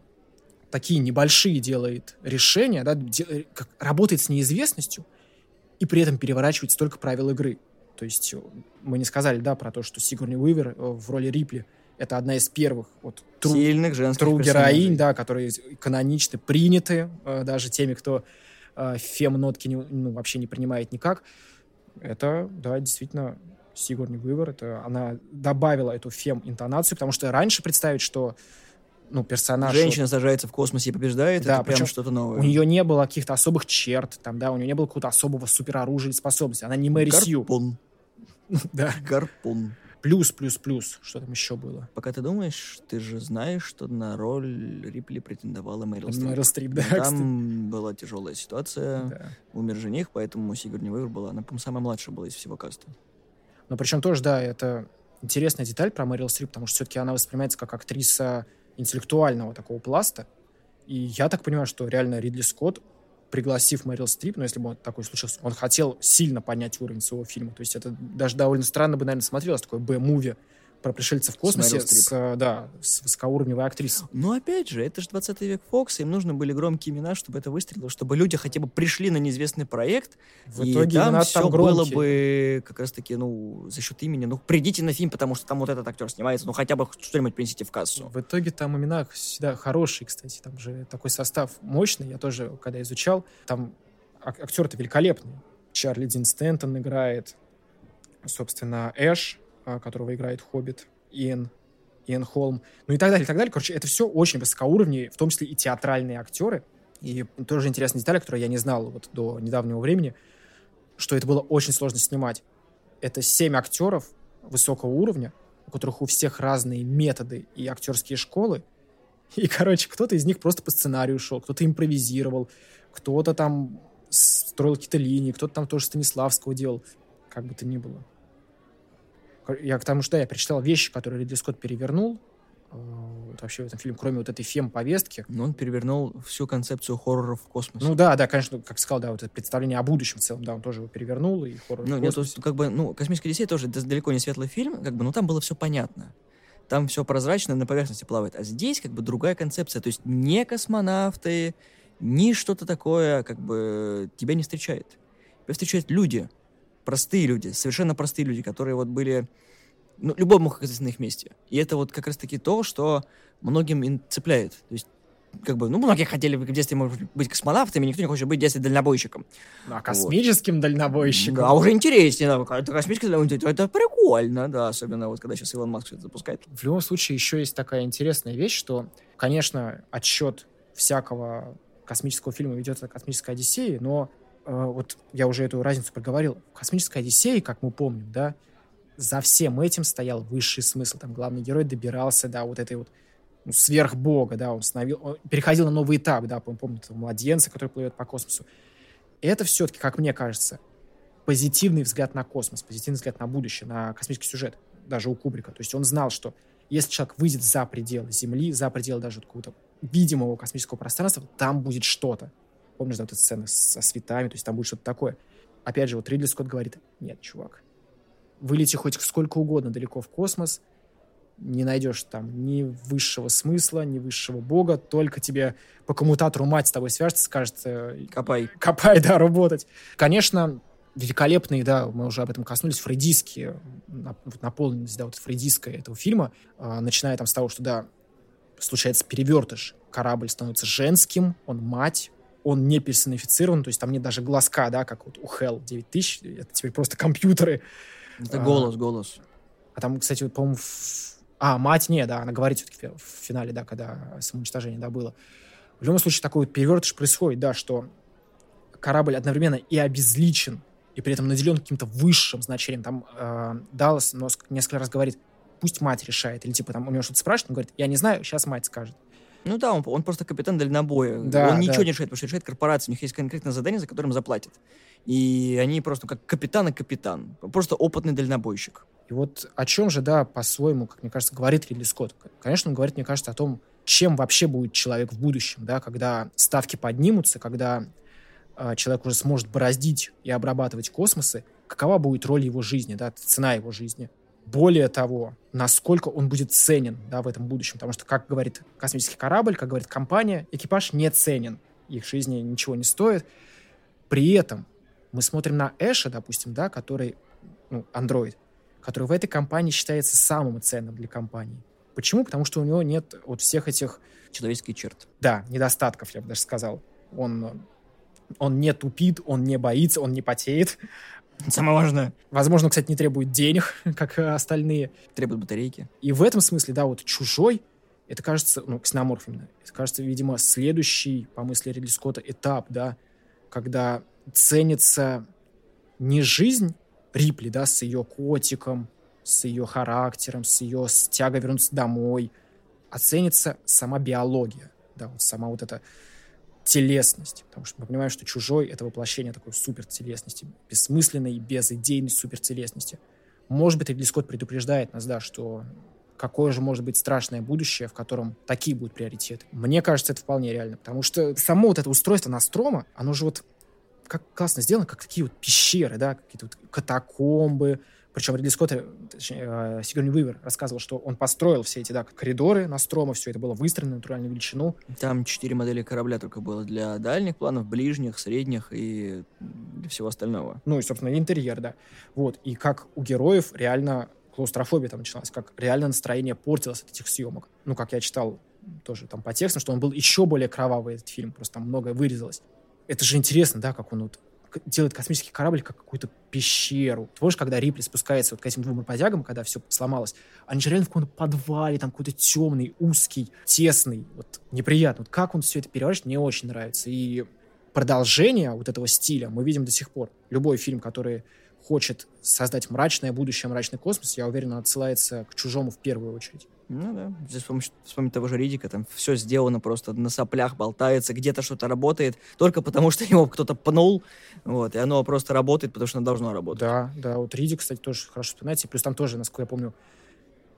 S3: такие небольшие делает решения, да, де, как, работает с неизвестностью, и при этом переворачивает столько правил игры. То есть э, мы не сказали, да, про то, что Сигурни Уивер э, в роли Рипли это одна из первых вот
S2: тру, сильных женских
S3: тру героинь, да, которые каноничны, приняты э, даже теми, кто э, фем-нотки не, ну, вообще не принимает никак. Это, да, действительно Сигурни Уивер, это она добавила эту фем-интонацию, потому что раньше представить, что ну, персонаж...
S2: Женщина вот, сажается в космосе и побеждает, да, это прям что-то новое.
S3: У нее не было каких-то особых черт, там, да, у нее не было какого-то особого супероружия или способности. Она не Мэри Сью.
S2: Да. Гарпун.
S3: Плюс, плюс, плюс. Что там еще было?
S2: Пока ты думаешь, ты же знаешь, что на роль Рипли претендовала Мэрил Стрип.
S3: Мэрил Стрип, да.
S2: Там была тяжелая ситуация. Да. Умер жених, поэтому Сигурни Уивер была. Она, по-моему, самая младшая была из всего каста.
S3: Но причем тоже, да, это интересная деталь про Мэрил Стрип, потому что все-таки она воспринимается как актриса интеллектуального такого пласта. И я так понимаю, что реально Ридли Скотт пригласив Мэрил Стрип, ну, если бы такой случился, он хотел сильно поднять уровень своего фильма. То есть это даже довольно странно бы, наверное, смотрелось, такое Б-муви про пришельцев в космосе с, с, да, с высокоуровневой актрисой.
S2: Но опять же, это же 20 век Фокса, им нужны были громкие имена, чтобы это выстрелило, чтобы люди хотя бы пришли на неизвестный проект, в и итоге там все там было бы как раз-таки, ну, за счет имени, ну, придите на фильм, потому что там вот этот актер снимается, ну, хотя бы что-нибудь принесите в кассу.
S3: В итоге там имена всегда хорошие, кстати, там же такой состав мощный, я тоже, когда изучал, там актеры-то великолепные. Чарли Дин Стэнтон играет, собственно, Эш, которого играет Хоббит, Иэн, Иэн Холм, ну и так далее, и так далее. Короче, это все очень высокоуровневые, в том числе и театральные актеры. И тоже интересная деталь, которую я не знал вот до недавнего времени, что это было очень сложно снимать. Это семь актеров высокого уровня, у которых у всех разные методы и актерские школы. И, короче, кто-то из них просто по сценарию шел, кто-то импровизировал, кто-то там строил какие-то линии, кто-то там тоже Станиславского делал. Как бы то ни было. Я к тому, что я прочитал вещи, которые Ридли Скотт перевернул, э, вот вообще в этом фильме, кроме вот этой фем-повестки.
S2: Но он перевернул всю концепцию хорроров в космосе.
S3: Ну да, да, конечно, как сказал, да, вот это представление о будущем в целом, да, он тоже его перевернул, и хоррор
S2: Ну, нет, есть, как бы, ну, «Космическая Одиссея» тоже далеко не светлый фильм, как бы, но там было все понятно. Там все прозрачно на поверхности плавает. А здесь как бы другая концепция. То есть не космонавты, ни что-то такое, как бы, тебя не встречает. Тебя встречают люди, простые люди, совершенно простые люди, которые вот были... Ну, любой мог оказаться на их месте. И это вот как раз-таки то, что многим цепляет. То есть как бы, ну, многие хотели в детстве, может быть, космонавтами, никто не хочет быть в детстве дальнобойщиком.
S3: Ну, а космическим вот. дальнобойщиком?
S2: Да, уже интереснее, да, это космический дальнобойщик, это прикольно, да, особенно вот когда сейчас Илон Маск это запускает.
S3: В любом случае, еще есть такая интересная вещь, что, конечно, отсчет всякого космического фильма ведется космической Одиссее, но вот я уже эту разницу проговорил, в «Космической Одиссее», как мы помним, да, за всем этим стоял высший смысл. Там главный герой добирался до вот этой вот ну, сверхбога, да, он, становил, он переходил на новый этап, да, этого младенца, который плывет по космосу. И это все-таки, как мне кажется, позитивный взгляд на космос, позитивный взгляд на будущее, на космический сюжет, даже у Кубрика. То есть он знал, что если человек выйдет за пределы Земли, за пределы даже какого-то видимого космического пространства, там будет что-то. Помнишь, да, вот эта сцена со светами, то есть там будет что-то такое. Опять же, вот Ридли Скотт говорит, нет, чувак, вылети хоть сколько угодно далеко в космос, не найдешь там ни высшего смысла, ни высшего бога, только тебе по коммутатору мать с тобой свяжется, скажет... э,
S2: Копай.
S3: Копай, да, работать. Конечно, великолепные, да, мы уже об этом коснулись, фрейдистские, наполненность, да, вот фрейдистская этого фильма, а, начиная там с того, что, да, случается перевертыш, корабль становится женским, он мать, он не персонифицирован, то есть там нет даже глазка, да, как вот у Hell 9000, это теперь просто компьютеры.
S2: Это
S3: А.
S2: голос, голос.
S3: А там, кстати, вот, по-моему, в- а, мать не, да, она говорит все-таки в финале, да, когда самоуничтожение, да, было. В любом случае, такой вот перевертыш происходит, да, что корабль одновременно и обезличен, и при этом наделен каким-то высшим значением. Там э, Даллас несколько раз говорит, пусть мать решает, или типа там у него что-то спрашивает, он говорит, я не знаю, сейчас мать скажет.
S2: Ну да, он, он просто капитан дальнобоя.
S3: Да,
S2: он ничего
S3: да.
S2: не решает, потому что решает корпорация. У них есть конкретное задание, за которым заплатят. И они просто как капитан и капитан. Просто опытный дальнобойщик.
S3: И вот о чем же, да, по-своему, как мне кажется, говорит Ридли Скотт. Конечно, он говорит, мне кажется, о том, чем вообще будет человек в будущем, да, когда ставки поднимутся, когда э, человек уже сможет бороздить и обрабатывать космосы, какова будет роль его жизни, да, цена его жизни. Более того, насколько он будет ценен да, в этом будущем. Потому что, как говорит космический корабль, как говорит компания, экипаж не ценен. Их жизни ничего не стоит. При этом мы смотрим на Эша, допустим, да, который, ну, андроид, который в этой компании считается самым ценным для компании. Почему? Потому что у него нет вот всех этих,
S2: Человеческий черт.
S3: да, недостатков, я бы даже сказал. Он, он не тупит, он не боится, он не потеет.
S2: Самое важное.
S3: Возможно, кстати, не требует денег, как э, остальные.
S2: Требует батарейки.
S3: И в этом смысле, да, вот чужой, это кажется, ну, ксеноморф именно, это кажется, видимо, следующий, по мысли Ридли Скотта, этап, да, когда ценится не жизнь Рипли, да, с ее котиком, с ее характером, с ее с тягой вернуться домой, а ценится сама биология, да, вот сама вот эта телесность, потому что мы понимаем, что чужой — это воплощение такой супертелесности, бессмысленной, безидейной супертелесности. Может быть, Ридли Скотт предупреждает нас, да, что какое же может быть страшное будущее, в котором такие будут приоритеты. Мне кажется, это вполне реально, потому что само вот это устройство Настрома, оно же вот как классно сделано, как такие вот пещеры, да, какие-то вот катакомбы. Причем Ридли Скотт, э, точнее, э, Сигурни Уивер рассказывал, что он построил все эти, да, коридоры Настрома, все это было выстроено на натуральную величину.
S2: Там четыре модели корабля только было для дальних планов, ближних, средних и для всего остального.
S3: Ну и, собственно, интерьер, да. Вот. И как у героев реально клаустрофобия там началась, как реально настроение портилось от этих съемок. Ну, как я читал тоже там по текстам, что он был еще более кровавый, этот фильм, просто там многое вырезалось. Это же интересно, да, как он вот делает космический корабль как какую-то пещеру. Ты помнишь, когда Рипли спускается вот к этим двум бродягам, когда все сломалось, они же реально в каком-то подвале, там какой-то темный, узкий, тесный, вот неприятно. Вот как он все это переворачивает, мне очень нравится. И продолжение вот этого стиля мы видим до сих пор. Любой фильм, который хочет создать мрачное будущее, мрачный космос, я уверен, отсылается к чужому в первую очередь.
S2: Ну да, здесь вспомнить, вспомнить того же Ридика, там все сделано просто на соплях, болтается, где-то что-то работает, только потому что его кто-то пнул, вот, и оно просто работает, потому что оно должно работать.
S3: Да, да, вот Риди, кстати, тоже хорошо вспоминается. Плюс там тоже, насколько я помню,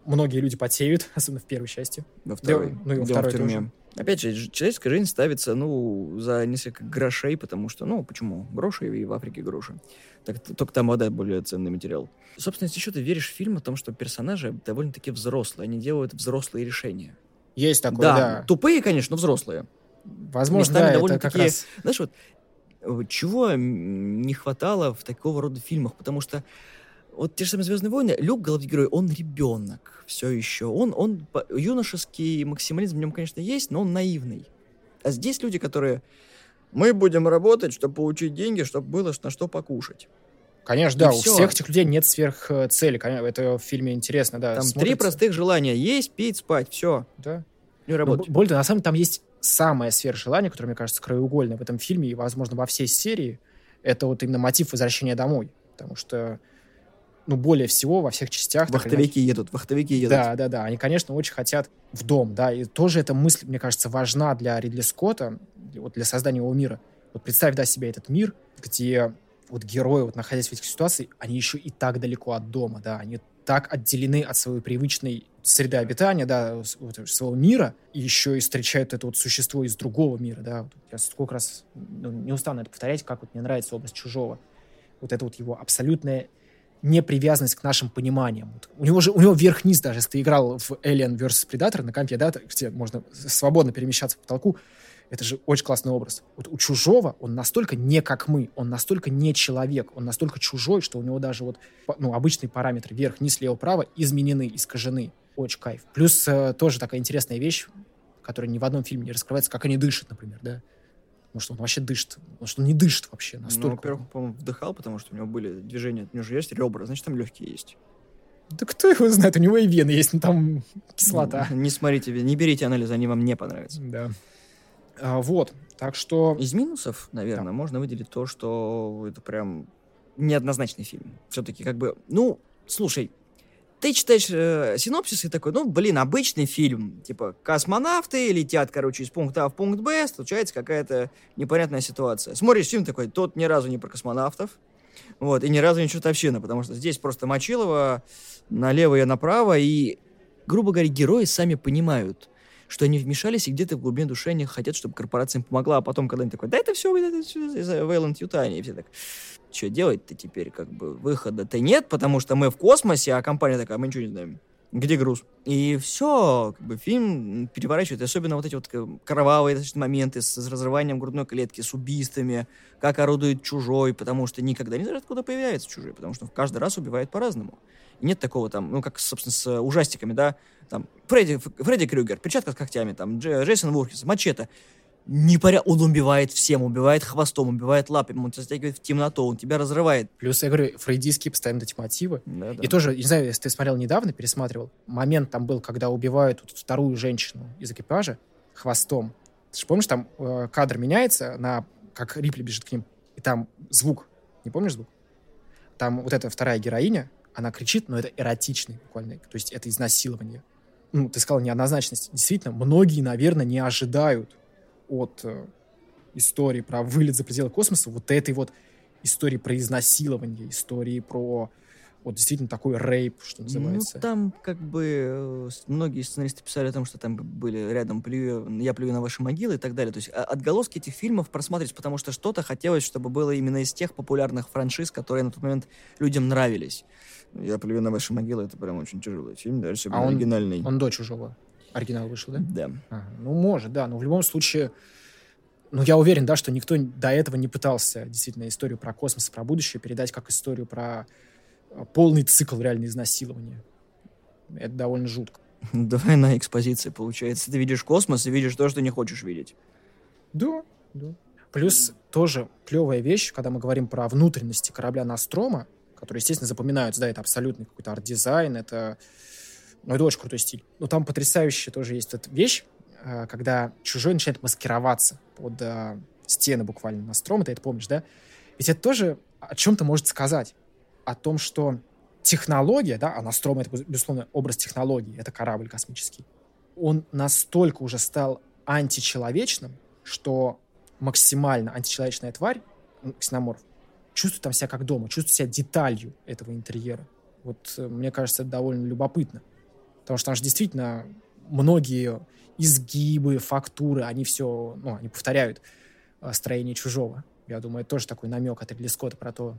S3: многие люди потеют, особенно в первой части.
S2: Во второй,
S3: ну и во
S2: он в
S3: второй
S2: тюрьме.
S3: тоже.
S2: Опять же, человеческая жизнь ставится, ну, за несколько грошей, потому что, ну, почему? Гроши и в Африке гроши. Так, только там вода более ценный материал. Собственно, если еще ты веришь в фильм о том, что персонажи довольно-таки взрослые, они делают взрослые решения.
S3: Есть такое,
S2: да,
S3: да.
S2: тупые, конечно, но взрослые.
S3: Возможно,
S2: местами
S3: да, это
S2: довольно
S3: как
S2: такие-
S3: раз...
S2: Знаешь, вот э, чего не хватало в такого рода фильмах, потому что вот те же самые Звездные войны, Люк, главный герой, он ребенок все еще. Он, он юношеский максимализм в нем, конечно, есть, но он наивный. А здесь люди, которые мы будем работать, чтобы получить деньги, чтобы было на что покушать.
S3: Конечно,
S2: И
S3: да, у
S2: всё.
S3: всех этих людей нет сверхцели. Конечно, Это в фильме интересно, да.
S2: Там три
S3: смотрится.
S2: простых желания: есть, пить, спать, все.
S3: Да.
S2: И
S3: Но
S2: работать.
S3: б- более того, на самом деле там есть самая сфера желания, которая, мне кажется, краеугольная в этом фильме и, возможно, во всей серии. Это вот именно мотив возвращения домой. Потому что, ну, более всего во всех частях... так
S2: Вахтовики едут, вахтовики едут.
S3: Да, да, да. Они, конечно, очень хотят в дом, да. И тоже эта мысль, мне кажется, важна для Ридли Скотта, вот для создания его мира. Вот представь, да, себе этот мир, где вот герои, вот находясь в этих ситуациях, они еще и так далеко от дома, да, они так отделены от своей привычной среды обитания, да, своего мира, и еще и встречают это вот существо из другого мира, да. Вот я сколько раз ну, не устану это повторять, как вот мне нравится образ чужого. Вот это вот его абсолютная непривязанность к нашим пониманиям. У него же у него верх-низ даже, если ты играл в Alien vs. Predator на компе, да, где можно свободно перемещаться по потолку, это же очень классный образ. Вот у чужого он настолько не как мы, он настолько не человек, он настолько чужой, что у него даже вот ну, обычные параметры вверх, низ, лево, право изменены, искажены. Очень кайф. Плюс э, тоже такая интересная вещь, которая ни в одном фильме не раскрывается, как они дышат, например, да. Потому что он вообще дышит. Потому что он не дышит вообще настолько. Ну,
S2: во-первых, по-моему, вдыхал, потому что у него были движения, у него же есть ребра, значит, там легкие есть.
S3: Да кто его знает, у него и вены есть, но там кислота.
S2: Не смотрите, не берите анализы, они вам не понравятся.
S3: Да. А, вот, так что...
S2: Из минусов, наверное, да. можно выделить то, что это прям неоднозначный фильм. Все-таки как бы, ну, слушай, ты читаешь э, синопсис и такой, ну, блин, обычный фильм. Типа, космонавты летят, короче, из пункта А в пункт Б, случается какая-то непонятная ситуация. Смотришь фильм такой, тот ни разу не про космонавтов, вот, и ни разу не чертовщина, потому что здесь просто Мочилова налево и направо, и, грубо говоря, герои сами понимают, что они вмешались и где-то в глубине души они хотят, чтобы корпорация им помогла, а потом когда они такой, да это все, это все из-за Вейланд Ютани, и все так, что делать-то теперь, как бы, выхода-то нет, потому что мы в космосе, а компания такая, мы ничего не знаем. Где груз? И все, как бы фильм переворачивает, особенно вот эти вот кровавые моменты с, с разрыванием грудной клетки, с убийствами, как орудует чужой, потому что никогда не знаешь, откуда появляется чужой, потому что каждый раз убивает по-разному. Нет такого там, ну, как, собственно, с ужастиками, да, там, Фредди, Фредди Крюгер, перчатка с когтями, там, Джейсон Вурхис, мачете. Непоряд... Он убивает всем, убивает хвостом, убивает лапами, он тебя затягивает в темноту, он тебя разрывает.
S3: Плюс, я говорю, фрейдистские постоянно эти мотивы. Да, да. И тоже, не знаю, если ты смотрел недавно, пересматривал, момент там был, когда убивают вот вторую женщину из экипажа хвостом. Ты же помнишь, там э, кадр меняется, на как Рипли бежит к ним, и там звук. Не помнишь звук? Там вот эта вторая героиня, она кричит, но это эротичный буквально, то есть это изнасилование. Ну, ты сказал неоднозначность. Действительно, многие, наверное, не ожидают от э, истории про вылет за пределы космоса вот этой вот истории про изнасилование, истории про вот действительно такой рейп, что называется.
S2: Ну, там как бы э, многие сценаристы писали о том, что там были рядом плюю, «Я плюю на ваши могилы» и так далее. То есть а, отголоски этих фильмов просматривать, потому что что-то хотелось, чтобы было именно из тех популярных франшиз, которые на тот момент людям нравились. «Я плюю на ваши могилы» — это прям очень тяжелый фильм, даже а он, оригинальный.
S3: Он до «Чужого» оригинал вышел, да?
S2: Да.
S3: Ага. Ну, может, да, но в любом случае... Ну, я уверен, да, что никто до этого не пытался действительно историю про космос, про будущее передать как историю про полный цикл реально изнасилования. Это довольно жутко.
S2: Двойная экспозиция получается. Ты видишь космос и видишь то, что не хочешь видеть.
S3: Да, да. Плюс тоже клевая вещь, когда мы говорим про внутренности корабля Ностромо, которые, естественно, запоминаются, да, это абсолютный какой-то арт-дизайн, это, ну, это очень крутой стиль. Но там потрясающая тоже есть эта вещь, э, когда чужой начинает маскироваться под э, стены буквально Ностромо, ты это помнишь, да? Ведь это тоже о чем-то может сказать о том, что технология, да, а Ностромо — это, безусловно, образ технологии, это корабль космический, он настолько уже стал античеловечным, что максимально античеловечная тварь, ксеноморф, чувствует там себя как дома, чувствует себя деталью этого интерьера. Вот э, мне кажется, это довольно любопытно. Потому что там же действительно многие изгибы, фактуры, они все, ну, они повторяют э, строение чужого. Я думаю, это тоже такой намек от Ридли Скотта про то,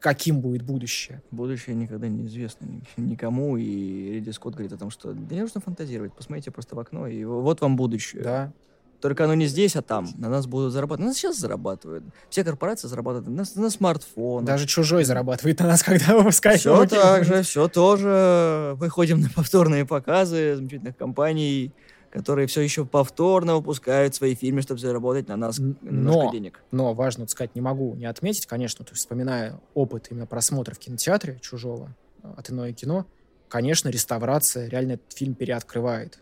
S3: каким будет будущее.
S2: Будущее никогда не известно никому, и Риди Скотт говорит о том, что да не нужно фантазировать, посмотрите просто в окно, и вот вам будущее.
S3: Да.
S2: Только оно не здесь, а там. На нас будут зарабатывать. На нас сейчас зарабатывают. Все корпорации зарабатывают на, на смартфонах.
S3: Даже чужой зарабатывает на нас, когда выпускает.
S2: Все так же, все тоже. Выходим на повторные показы замечательных компаний которые все еще повторно выпускают свои фильмы, чтобы заработать на нас немножко но, денег.
S3: Но важно вот сказать, не могу не отметить, конечно, то есть вспоминая опыт именно просмотра в кинотеатре чужого э, от иное кино, конечно, реставрация реально этот фильм переоткрывает.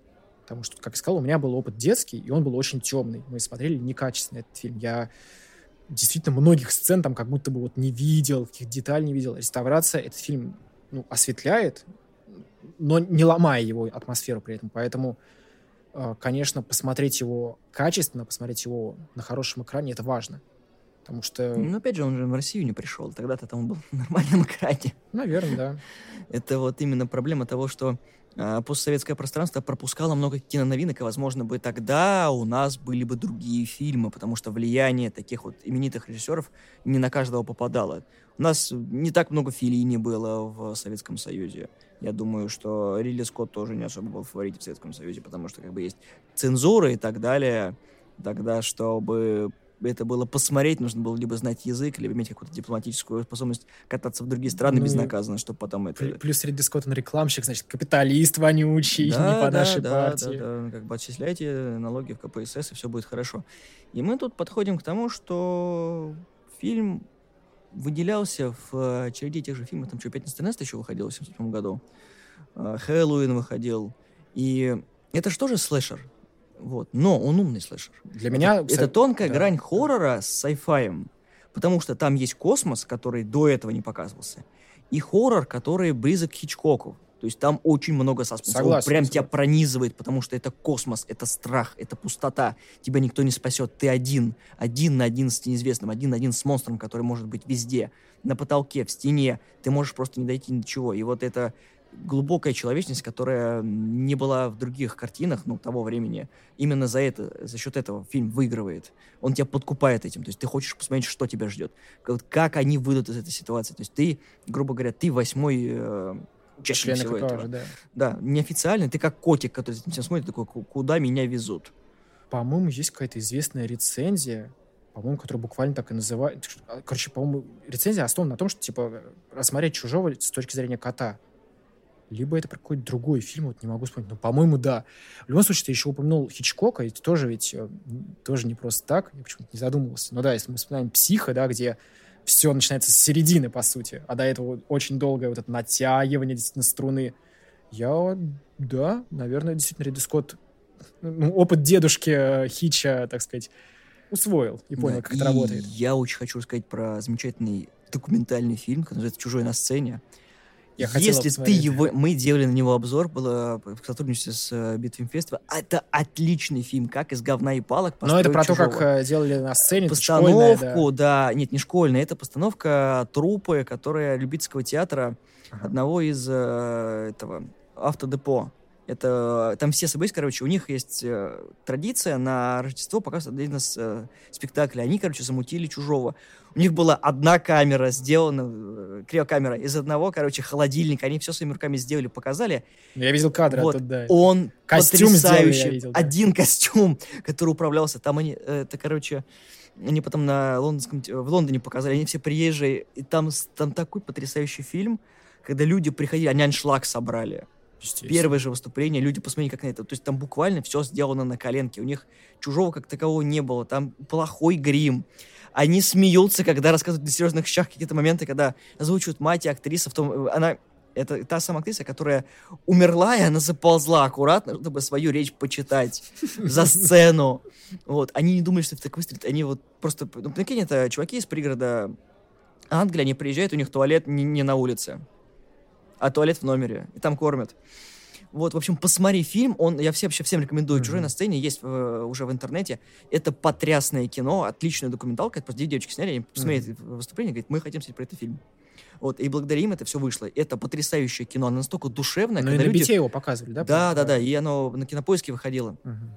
S3: Потому что, как я сказал, у меня был опыт детский, и он был очень темный. Мы смотрели некачественно этот фильм. Я действительно многих сцен там как будто бы вот не видел, каких деталей не видел. Реставрация этот фильм ну, осветляет, но не ломая его атмосферу при этом. Поэтому а, конечно, посмотреть его качественно, посмотреть его на хорошем экране, это важно. Потому что...
S2: Ну, опять же, он же в Россию не пришел. Тогда-то там он был в нормальном экране.
S3: Наверное, да.
S2: Это вот именно проблема того, что э, постсоветское пространство пропускало много киноновинок, и, возможно, бы тогда у нас были бы другие фильмы, потому что влияние таких вот именитых режиссеров не на каждого попадало. У нас не так много Филини было в Советском Союзе. Я думаю, что Рилли Скотт тоже не особо был в фаворите в Советском Союзе, потому что как бы есть цензура и так далее. Тогда, чтобы это было посмотреть, нужно было либо знать язык, либо иметь какую-то дипломатическую способность кататься в другие страны
S3: Ну,
S2: безнаказанно, чтобы потом это...
S3: Плю- Плюс Ридли Скотт, он рекламщик, значит, капиталист вонючий, не по нашей
S2: да,
S3: партии.
S2: Да, да, как бы отчисляйте налоги в КПСС, и все будет хорошо. И мы тут подходим к тому, что фильм выделялся в э, череде тех же фильмов, там что, «Пятница 13» еще выходил в 77 году, э, «Хэллоуин» выходил, и это же тоже слэшер, вот, но он умный слэшер.
S3: Для меня...
S2: Это тонкая
S3: да,
S2: грань хоррора с сайфаем, потому что там есть космос, который до этого не показывался, и хоррор, который близок к Хичкоку. То есть там очень много саспенса. Он
S3: Согласен,
S2: прям
S3: согласен.
S2: тебя пронизывает, потому что это космос, это страх, это пустота. Тебя никто не спасет. Ты один. Один на один с неизвестным, один на один с монстром, который может быть везде. На потолке, в стене. Ты можешь просто не дойти ни до чего. И вот это глубокая человечность, которая не была в других картинах, ну, того времени. Именно за это, за счет этого фильм выигрывает. Он тебя подкупает этим. То есть ты хочешь посмотреть, что тебя ждет. Как, как они выйдут из этой ситуации. То есть ты, грубо говоря, ты восьмой э, участник
S3: Член
S2: всего этого.
S3: да.
S2: Да, неофициально. Ты как котик, который всем смотрит, такой, «Ку- куда меня везут?
S3: По-моему, есть какая-то известная рецензия, по-моему, которая буквально так и называет. Короче, по-моему, рецензия основана на том, что, типа, рассмотреть чужого с точки зрения кота. Либо это про какой-то другой фильм, вот не могу вспомнить. Но, по-моему, да. В любом случае, ты еще упомянул Хичкока, это тоже ведь э, тоже не просто так, я почему-то не задумывался. Но да, если мы вспоминаем «Психо», да, где все начинается с середины, по сути, а до этого очень долгое вот это натягивание действительно струны. Я, да, наверное, действительно, Ридли Скотт, ну, опыт дедушки э, Хича, так сказать, усвоил и понял,
S2: Да,
S3: как это
S2: и
S3: работает.
S2: Я очень хочу рассказать про замечательный документальный фильм, который называется «Чужой на сцене».
S3: Я
S2: Если ты его... Мы делали на него обзор, было в сотрудничестве с э, Битфильмфестивалем. Это отличный фильм, как из говна и палок
S3: Но это про то,
S2: чужого.
S3: как э, делали на сцене, это школьная,
S2: Постановку,
S3: да.
S2: да. Нет, не школьная, это постановка трупы, которая любительского театра
S3: Ага.
S2: одного из э, этого автодепо. Это там все события, короче, у них есть э, традиция на Рождество показывать один из э, спектаклей. Они, короче, замутили чужого. У них была одна камера сделана, э, криокамера из одного, короче, холодильника. Они все своими руками сделали, показали.
S3: Я видел кадры
S2: Вот.
S3: оттуда, да.
S2: Он
S3: Костюм сделали,
S2: потрясающий.
S3: я видел, да.
S2: Один костюм, который управлялся. Там они, э, это, короче, они потом на лондонском, те- в Лондоне показали, они все приезжие, и там, там такой потрясающий фильм, когда люди приходили, они аншлаг собрали. Первое же выступление, люди посмотрели, как на это. То есть там буквально все сделано на коленке. У них чужого как такового не было. Там плохой грим. Они смеются, когда рассказывают на серьезных щах какие-то моменты, когда озвучивают мать и актриса в том... Она это та самая актриса, которая умерла, и она заползла аккуратно, чтобы свою речь почитать за сцену. Вот. Они не думали, что это так выстрелит. Они вот просто... Ну, прикинь, это чуваки из пригорода Англии, они приезжают, у них туалет не, не на улице, а туалет в номере, и там кормят. Вот, в общем, посмотри фильм, он, я все, вообще всем рекомендую. «Чужой
S3: Мгм.
S2: на сцене» есть э, уже в интернете. Это потрясное кино, отличная документалка. Это просто две девочки сняли, они посмотрели выступление, говорят, мы хотим снять про это фильм. Вот, и благодаря им это все вышло. Это потрясающее кино, оно настолько душевное,
S3: Ну и на
S2: люди...
S3: его показывали, да?
S2: Да, да, да, и оно на кинопоиске выходило.
S3: Мгм.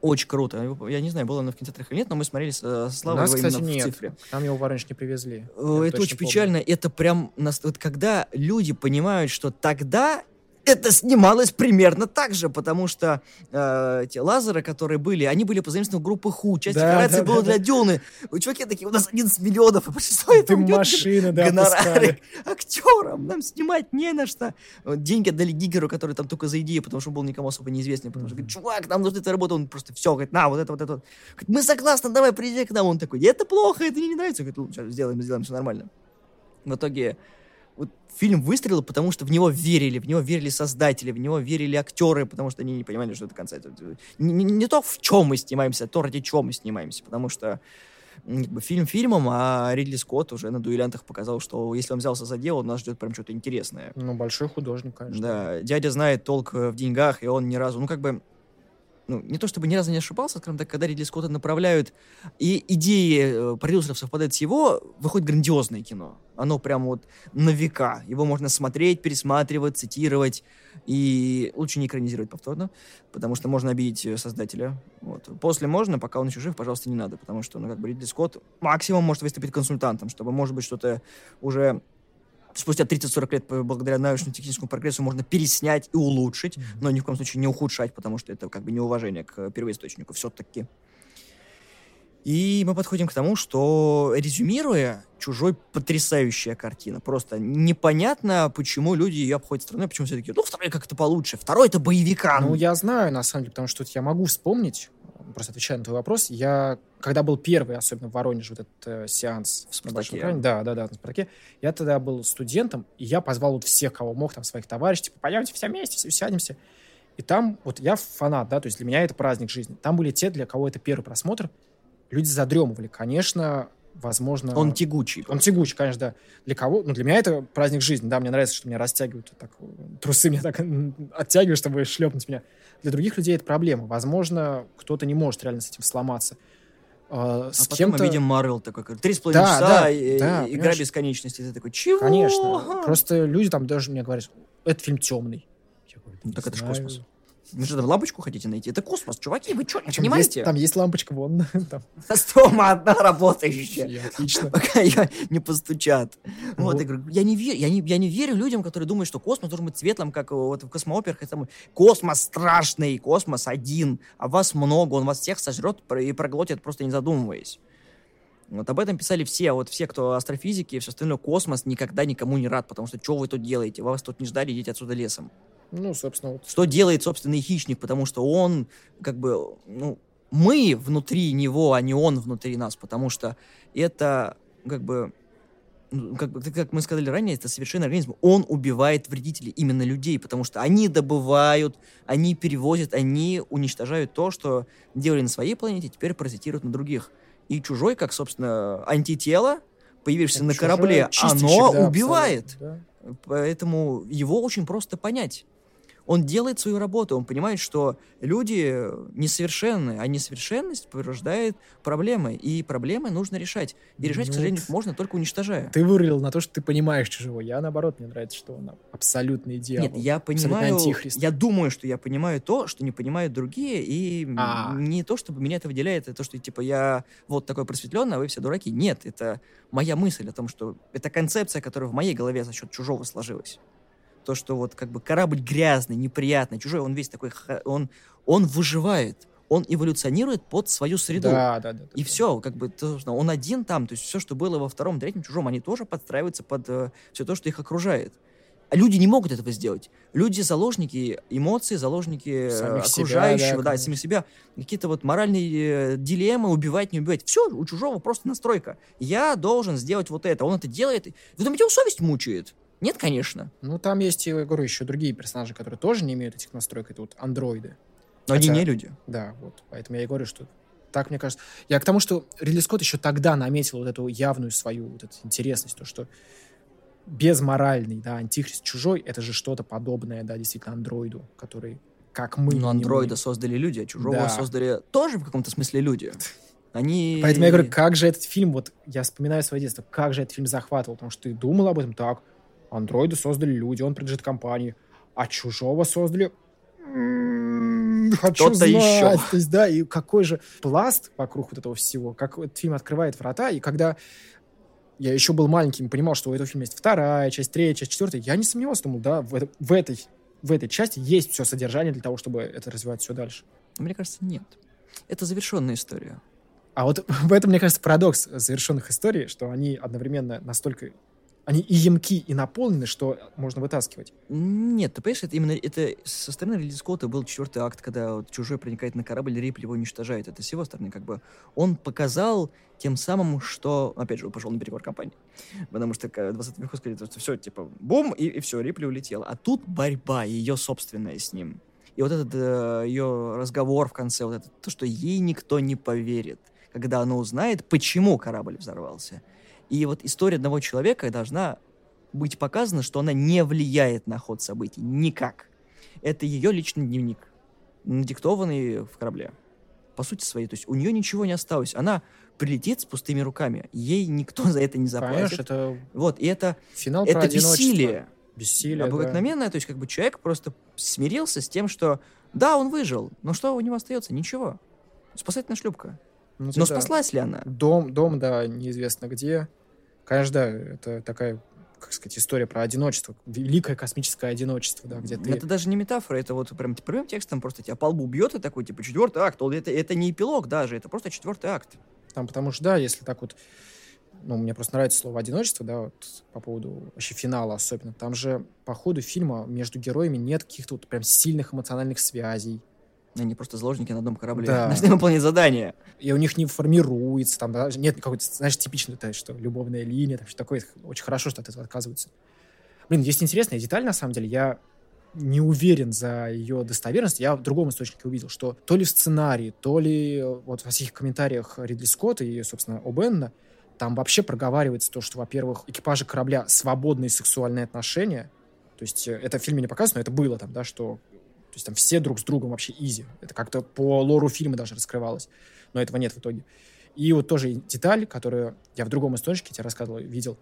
S2: Очень круто. Я не знаю, было оно в кинотеатрах или нет, но мы смотрели с э,
S3: У
S2: Славой
S3: нас,
S2: его
S3: кстати,
S2: именно в
S3: нет.
S2: цифре.
S3: Нам его в Оранж не привезли.
S2: Э, Это очень
S3: помню.
S2: печально. Это прям... нас- Вот когда люди понимают, что тогда это снималось примерно так же, потому что э, те лазеры, которые были, они были позаимствованы у группы Ху. Часть
S3: Да,
S2: декораций
S3: да,
S2: было
S3: да,
S2: для
S3: да.
S2: Дюны. У чуваки такие, у нас 11 миллионов, и что это
S3: Ты
S2: уйдет
S3: машины, да,
S2: гонорары
S3: пускали.
S2: актерам, нам снимать не на что. Деньги отдали Гигеру, который там только за идею, потому что был никому особо неизвестный, потому что говорит, чувак, нам нужна эта работа, он просто все, говорит, на, вот это, вот это. вот». Говорит, мы согласны, давай, приезжай к нам. Он такой, это плохо, это мне не нравится. Говорит, ну, сейчас сделаем, сделаем, все нормально. В итоге фильм выстрелил, потому что в него верили, в него верили создатели, в него верили актеры, потому что они не понимали, что это концерт. Не, не- не то, в чем мы снимаемся, а то, ради чего мы снимаемся, потому что как бы, фильм фильмом, а Ридли Скотт уже на дуэлянтах показал, что если он взялся за дело, нас ждет прям что-то интересное.
S3: Ну, большой художник, конечно.
S2: Да, дядя знает толк э, в деньгах, и он ни разу, ну как бы, ну, не то чтобы ни разу не ошибался, скажем так, когда Ридли Скотта направляют, и идеи э, продюсеров совпадают с его, выходит грандиозное кино. Оно прям вот на века. Его можно смотреть, пересматривать, цитировать, и лучше не экранизировать повторно, потому что можно обидеть э, создателя. Вот. После можно, пока он еще жив, пожалуйста, не надо, потому что, ну, как бы Ридли Скотт максимум может выступить консультантом, чтобы, может быть, что-то уже спустя 30-40 лет благодаря научно-техническому прогрессу можно переснять и улучшить, mm-hmm. но ни в коем случае не ухудшать, потому что это как бы неуважение к первоисточнику все-таки. И мы подходим к тому, что, резюмируя, «Чужой» потрясающая картина. Просто непонятно, почему люди ее обходят стороной, почему все таки ну, второй как-то получше, второй это боевика.
S3: Ну, я знаю, на самом деле, потому что я могу вспомнить, просто отвечая на твой вопрос, я, когда был первый, особенно в Воронеже, вот этот э, сеанс
S2: в Спартаке.
S3: да, да, да, на Спартаке, я тогда был студентом, и я позвал вот всех, кого мог, там, своих товарищей, типа, пойдемте все вместе, все сядемся. И там, вот я фанат, да, то есть для меня это праздник жизни. Там были те, для кого это первый просмотр, люди задремывали. Конечно, возможно...
S2: Он тягучий.
S3: Он тягучий, конечно, да. Для кого? Ну, для меня это праздник жизни. Да, мне нравится, что меня растягивают. Так, трусы меня так оттягивают, чтобы шлепнуть меня. Для других людей это проблема. Возможно, кто-то не может реально с этим сломаться.
S2: А, с а потом мы видим Марвел такой, три с половиной да, часа, да, и, да, игра понимаешь? бесконечности. Ты такой, чего?
S3: Конечно. Просто люди там даже мне говорят, это фильм темный.
S2: Я говорю, ну, так это же космос. Вы что, лампочку хотите найти? Это космос, чуваки, вы что, не понимаете?
S3: Есть, там есть лампочка, вон. там.
S2: Стома одна работающая.
S3: Отлично.
S2: Пока ее не постучат. Вот, я говорю, я не, верю, я, не, я не верю людям, которые думают, что космос должен быть светлым, как вот в космооперах. Это космос страшный, космос один, а вас много, он вас всех сожрет и проглотит, просто не задумываясь. Вот об этом писали все, вот все, кто астрофизики и все остальное, космос никогда никому не рад, потому что что вы тут делаете? Вас тут не ждали, идите отсюда лесом.
S3: Ну, собственно, вот.
S2: Что делает собственный хищник, потому что он, как бы, ну, мы внутри него, а не он внутри нас, потому что это, как бы, ну, как, как мы сказали ранее, это совершенный организм. Он убивает вредителей, именно людей, потому что они добывают, они перевозят, они уничтожают то, что делали на своей планете, теперь паразитируют на других. И чужой, как, собственно, антитело, появившееся на корабле, оно да, убивает. Да. Поэтому его очень просто понять он делает свою работу, он понимает, что люди несовершенны, а несовершенность порождает проблемы, и проблемы нужно решать. И решать, ну, к сожалению, можно только уничтожая.
S3: Ты вырулил на то, что ты понимаешь чужого. Я, наоборот, мне нравится, что он абсолютный дьявол.
S2: Нет, я понимаю, я думаю, что я понимаю то, что не понимают другие, и А-а-а. не то, чтобы меня это выделяет, это то, что, типа, я вот такой просветленный, а вы все дураки. Нет, это моя мысль о том, что это концепция, которая в моей голове за счет чужого сложилась то, что вот как бы корабль грязный, неприятный, чужой, он весь такой, он, он выживает, он эволюционирует под свою среду.
S3: Да, да, да.
S2: И
S3: да.
S2: все, как бы, он один там, то есть все, что было во втором, третьем, чужом, они тоже подстраиваются под э, все то, что их окружает. А люди не могут этого сделать. Люди заложники эмоций, заложники э, самих окружающего, себя, да, да самих себя. Какие-то вот моральные э, дилеммы, убивать, не убивать. Все, у чужого просто настройка. Я должен сделать вот это. Он это делает. Вы думаете, его совесть мучает? Нет, конечно.
S3: Ну, там есть, я говорю, еще другие персонажи, которые тоже не имеют этих настроек. Это вот андроиды.
S2: Но Хотя, они не люди.
S3: Да, вот. Поэтому я и говорю, что так, мне кажется... Я к тому, что Ридли Скотт еще тогда наметил вот эту явную свою вот эту интересность, то, что безморальный, да, антихрист чужой, это же что-то подобное, да, действительно, андроиду, который, как мы...
S2: Ну, андроида создали люди, а чужого да. создали тоже в каком-то смысле люди. Они...
S3: Поэтому я говорю, как же этот фильм, вот я вспоминаю свое детство, как же этот фильм захватывал, потому что ты думал об этом так, Андроиды создали люди, он принадлежит компании. А чужого создали хочу знать. еще. То есть, да, и какой же пласт вокруг вот этого всего, как этот фильм открывает врата, и когда я еще был маленьким, понимал, что у этого фильма есть вторая часть, третья часть, четвертая, я не сомневался, думал, да, в, это, в, этой, в этой части есть все содержание для того, чтобы это развивать все дальше.
S2: Мне кажется, нет. Это завершенная история.
S3: А вот в этом, мне кажется, парадокс завершенных историй, что они одновременно настолько они и емки, и наполнены, что можно вытаскивать.
S2: Нет, ты понимаешь, это именно это со стороны Ридли Скотта был четвертый акт, когда вот чужой проникает на корабль, Рипли его уничтожает. Это с его стороны как бы он показал тем самым, что, опять же, он пошел на переговор компании. Потому что в 20 веку сказали, что все, типа, бум, и, и все, Рипли улетела. А тут борьба ее собственная с ним. И вот этот э, ее разговор в конце, вот это, то, что ей никто не поверит, когда она узнает, почему корабль взорвался. И вот история одного человека должна быть показана, что она не влияет на ход событий никак. Это ее личный дневник. надиктованный в корабле. По сути своей. То есть у нее ничего не осталось. Она прилетит с пустыми руками. Ей никто за это не заплатит.
S3: Понимаешь, это
S2: Вот, и это,
S3: финал про
S2: это
S3: одиночество.
S2: бессилие.
S3: Бессилие, да.
S2: обыкновенное, то есть как бы человек просто смирился с тем, что да, он выжил, но что у него остается? Ничего. Спасательная шлюпка.
S3: Ну,
S2: Но
S3: да.
S2: спаслась ли она?
S3: Дом, дом, да, неизвестно где. Конечно, да, это такая, как сказать, история про одиночество. Великое космическое одиночество, да, где ты...
S2: Это даже не метафора, это вот прям прямым текстом просто тебя по лбу бьет и такой, типа, четвертый акт. Это, это не эпилог даже, это просто четвертый акт.
S3: Там, потому что, да, если так вот... Ну, мне просто нравится слово «одиночество», да, вот по поводу вообще финала особенно. Там же по ходу фильма между героями нет каких-то вот прям сильных эмоциональных связей.
S2: Они просто заложники на одном корабле.
S3: Да.
S2: Должны выполнить задание.
S3: И у них не формируется, там даже нет какой-то, знаешь, типичной, то что любовная линия, там, что такое. Очень хорошо, что от этого отказываются. Блин, есть интересная деталь, на самом деле. Я не уверен за ее достоверность. Я в другом источнике увидел, что то ли в сценарии, то ли э, вот во всех комментариях Ридли Скотта и, собственно, О'Бенна там вообще проговаривается то, что, во-первых, экипажи корабля свободные сексуальные отношения. То есть э, это в фильме не показано, но это было там, да, что то есть там все друг с другом вообще изи. Это как-то по лору фильма даже раскрывалось. Но этого нет в итоге. И вот тоже деталь, которую я в другом источнике тебе рассказывал, видел,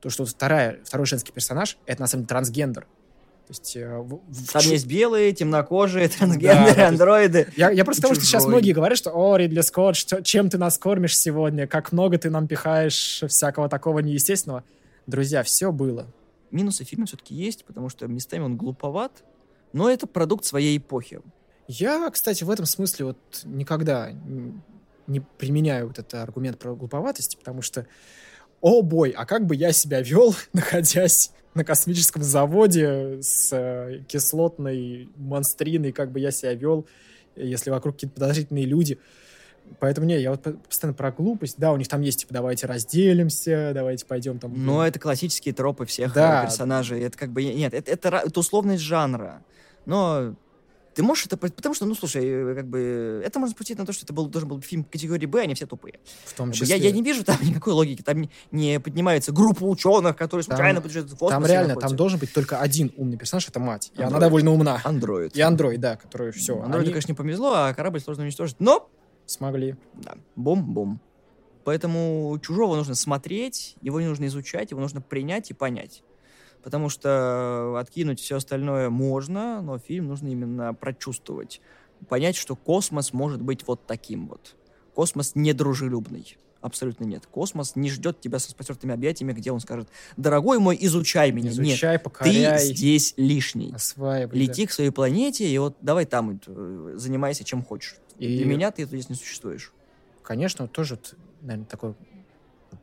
S3: то, что вторая, второй женский персонаж — это на самом деле трансгендер. То есть... э, в- в
S2: Там есть белые, темнокожие, трансгендеры,
S3: да, то есть-
S2: андроиды.
S3: Я, я просто потому, что сейчас многие говорят, что «О, Ридли Скотт, что- чем ты нас кормишь сегодня? Как много ты нам пихаешь всякого такого неестественного?» Друзья, все было.
S2: Минусы фильма все-таки есть, потому что местами он глуповат, но это продукт своей эпохи.
S3: Я, кстати, в этом смысле вот никогда не применяю вот этот аргумент про глуповатость, потому что, о бой, а как бы я себя вел, находясь на космическом заводе с э, кислотной монстриной, как бы я себя вел, если вокруг какие-то подозрительные люди. Поэтому не, я вот по- постоянно про глупость. Да, у них там есть, типа, давайте разделимся, давайте пойдем там...
S2: Но это классические тропы всех
S3: Да.
S2: э, персонажей. Это как бы... Нет, это, это, это условность жанра. Но ты можешь это... по- Потому что, ну, слушай, э, как бы... Это можно спустить на то, что это был, должен был фильм категории Б, они все тупые.
S3: в том числе.
S2: Я, я не вижу там никакой логики. Там не, не поднимается группа ученых, которые
S3: Там-
S2: случайно путешествуют в космос.
S3: Там реально,
S2: находятся.
S3: там должен быть только один умный персонаж, это мать. И она довольно умна.
S2: Андроид.
S3: И андроид, да, который все.
S2: Андроиду,
S3: они
S2: конечно, не повезло, а корабль сложно уничтожить. Но
S3: смогли.
S2: Да, бум-бум. Поэтому чужого нужно смотреть, его не нужно изучать, его нужно принять и понять. Потому что откинуть все остальное можно, но фильм нужно именно прочувствовать. Понять, что космос может быть вот таким вот. Космос недружелюбный. Абсолютно нет. Космос не ждет тебя с распростертыми объятиями, где он скажет, дорогой мой, изучай меня. Нет,
S3: Изучай,
S2: ты
S3: покоряй,
S2: здесь лишний.
S3: осваивай.
S2: Лети к своей планете, и вот давай там э, занимайся чем хочешь.
S3: И-
S2: Для меня ты здесь не существуешь.
S3: Конечно, тоже, наверное, такое...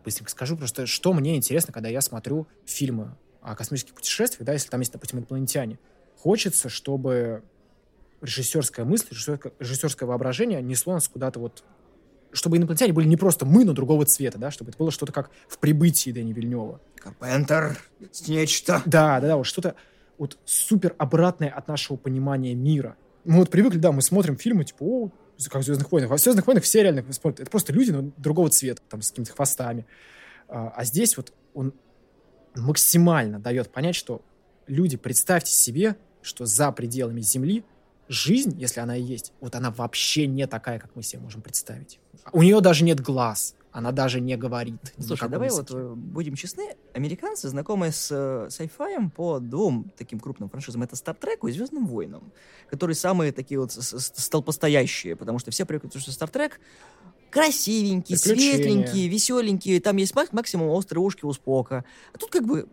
S3: Быстренько скажу, просто что мне интересно, когда я смотрю фильмы о космических путешествиях, да, если там есть, допустим, инопланетяне. Хочется, чтобы режиссерская мысль, режиссерское, режиссерское воображение несло нас куда-то вот чтобы инопланетяне были не просто мы, но другого цвета, да, чтобы это было что-то как в прибытии Дэни Вильнева.
S2: Карпентер, нечто.
S3: Да, да, да, вот что-то вот супер обратное от нашего понимания мира. Мы вот привыкли, да, мы смотрим фильмы, типа, о, как в «Звездных войнах». Во «Звездных войнах» все реально смотрят. Это просто люди, но другого цвета, там, с какими-то хвостами. А, а здесь вот он максимально дает понять, что люди, представьте себе, что за пределами Земли жизнь, если она и есть, вот она вообще не такая, как мы себе можем представить. У нее даже нет глаз, она даже не говорит.
S2: Слушай, давай
S3: языке.
S2: вот э, будем честны. Американцы знакомы с э, сайфаем по двум таким крупным франшизам. Это Стартреку и Звездным войнам, которые самые такие вот столпостоящие, потому что все привыкли, что Стартрек красивенький,
S3: Приключения.
S2: светленький, веселенький, там есть мак- максимум острые ушки у Спока. А тут как бы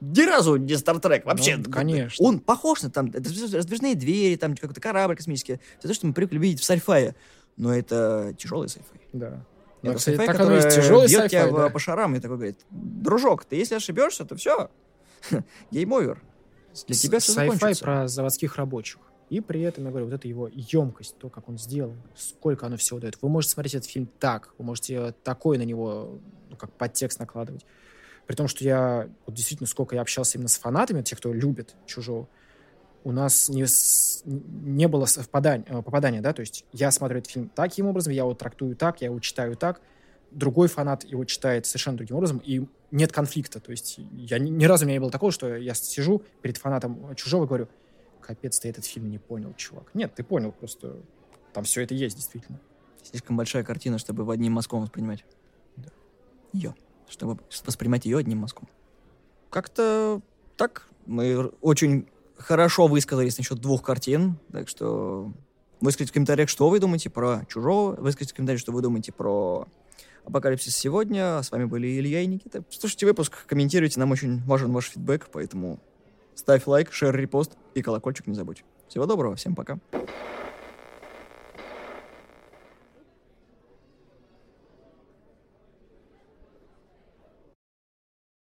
S2: ни разу не Стартрек вообще.
S3: Ну, конечно.
S2: Он похож на там раздвижные двери, там какой-то корабль космический. Все то, что мы привыкли видеть в сайфае. Но это тяжелый сайфай.
S3: Да. Ну,
S2: Это
S3: кстати,
S2: сайфай,
S3: так оно есть, тяжелый
S2: бьет тебя
S3: сайфай, да.
S2: по шарам и такой говорит, дружок, ты если ошибешься, то все, game over.
S3: Для
S2: тебя все закончится.
S3: про заводских рабочих. И при этом, я говорю, вот это его емкость, то, как он сделан, сколько оно всего дает. Вы можете смотреть этот фильм так, вы можете такой на него, ну, как подтекст накладывать. При том, что я, вот действительно, сколько я общался именно с фанатами, тех, кто любит «Чужого», у нас не, не было совпадания, э, попадания, да, то есть я смотрю этот фильм таким образом, я его трактую так, я его читаю так, другой фанат его читает совершенно другим образом, и нет конфликта, то есть я ни, ни разу у меня не было такого, что я сижу перед фанатом «Чужого» и говорю, капец, ты этот фильм не понял, чувак. Нет, ты понял, просто там все это есть, действительно.
S2: Слишком большая картина, чтобы в одним мазком воспринимать.
S3: Да.
S2: Ее. Чтобы воспринимать ее одним мазком. Как-то так. Мы очень хорошо высказались насчет двух картин, так что выскажите в комментариях, что вы думаете про «Чужого», выскажите в комментариях, что вы думаете про «Апокалипсис сегодня». С вами были Илья и Никита. Слушайте выпуск, комментируйте, нам очень важен ваш фидбэк, поэтому ставь лайк, шер, репост и колокольчик не забудь. Всего доброго, всем пока.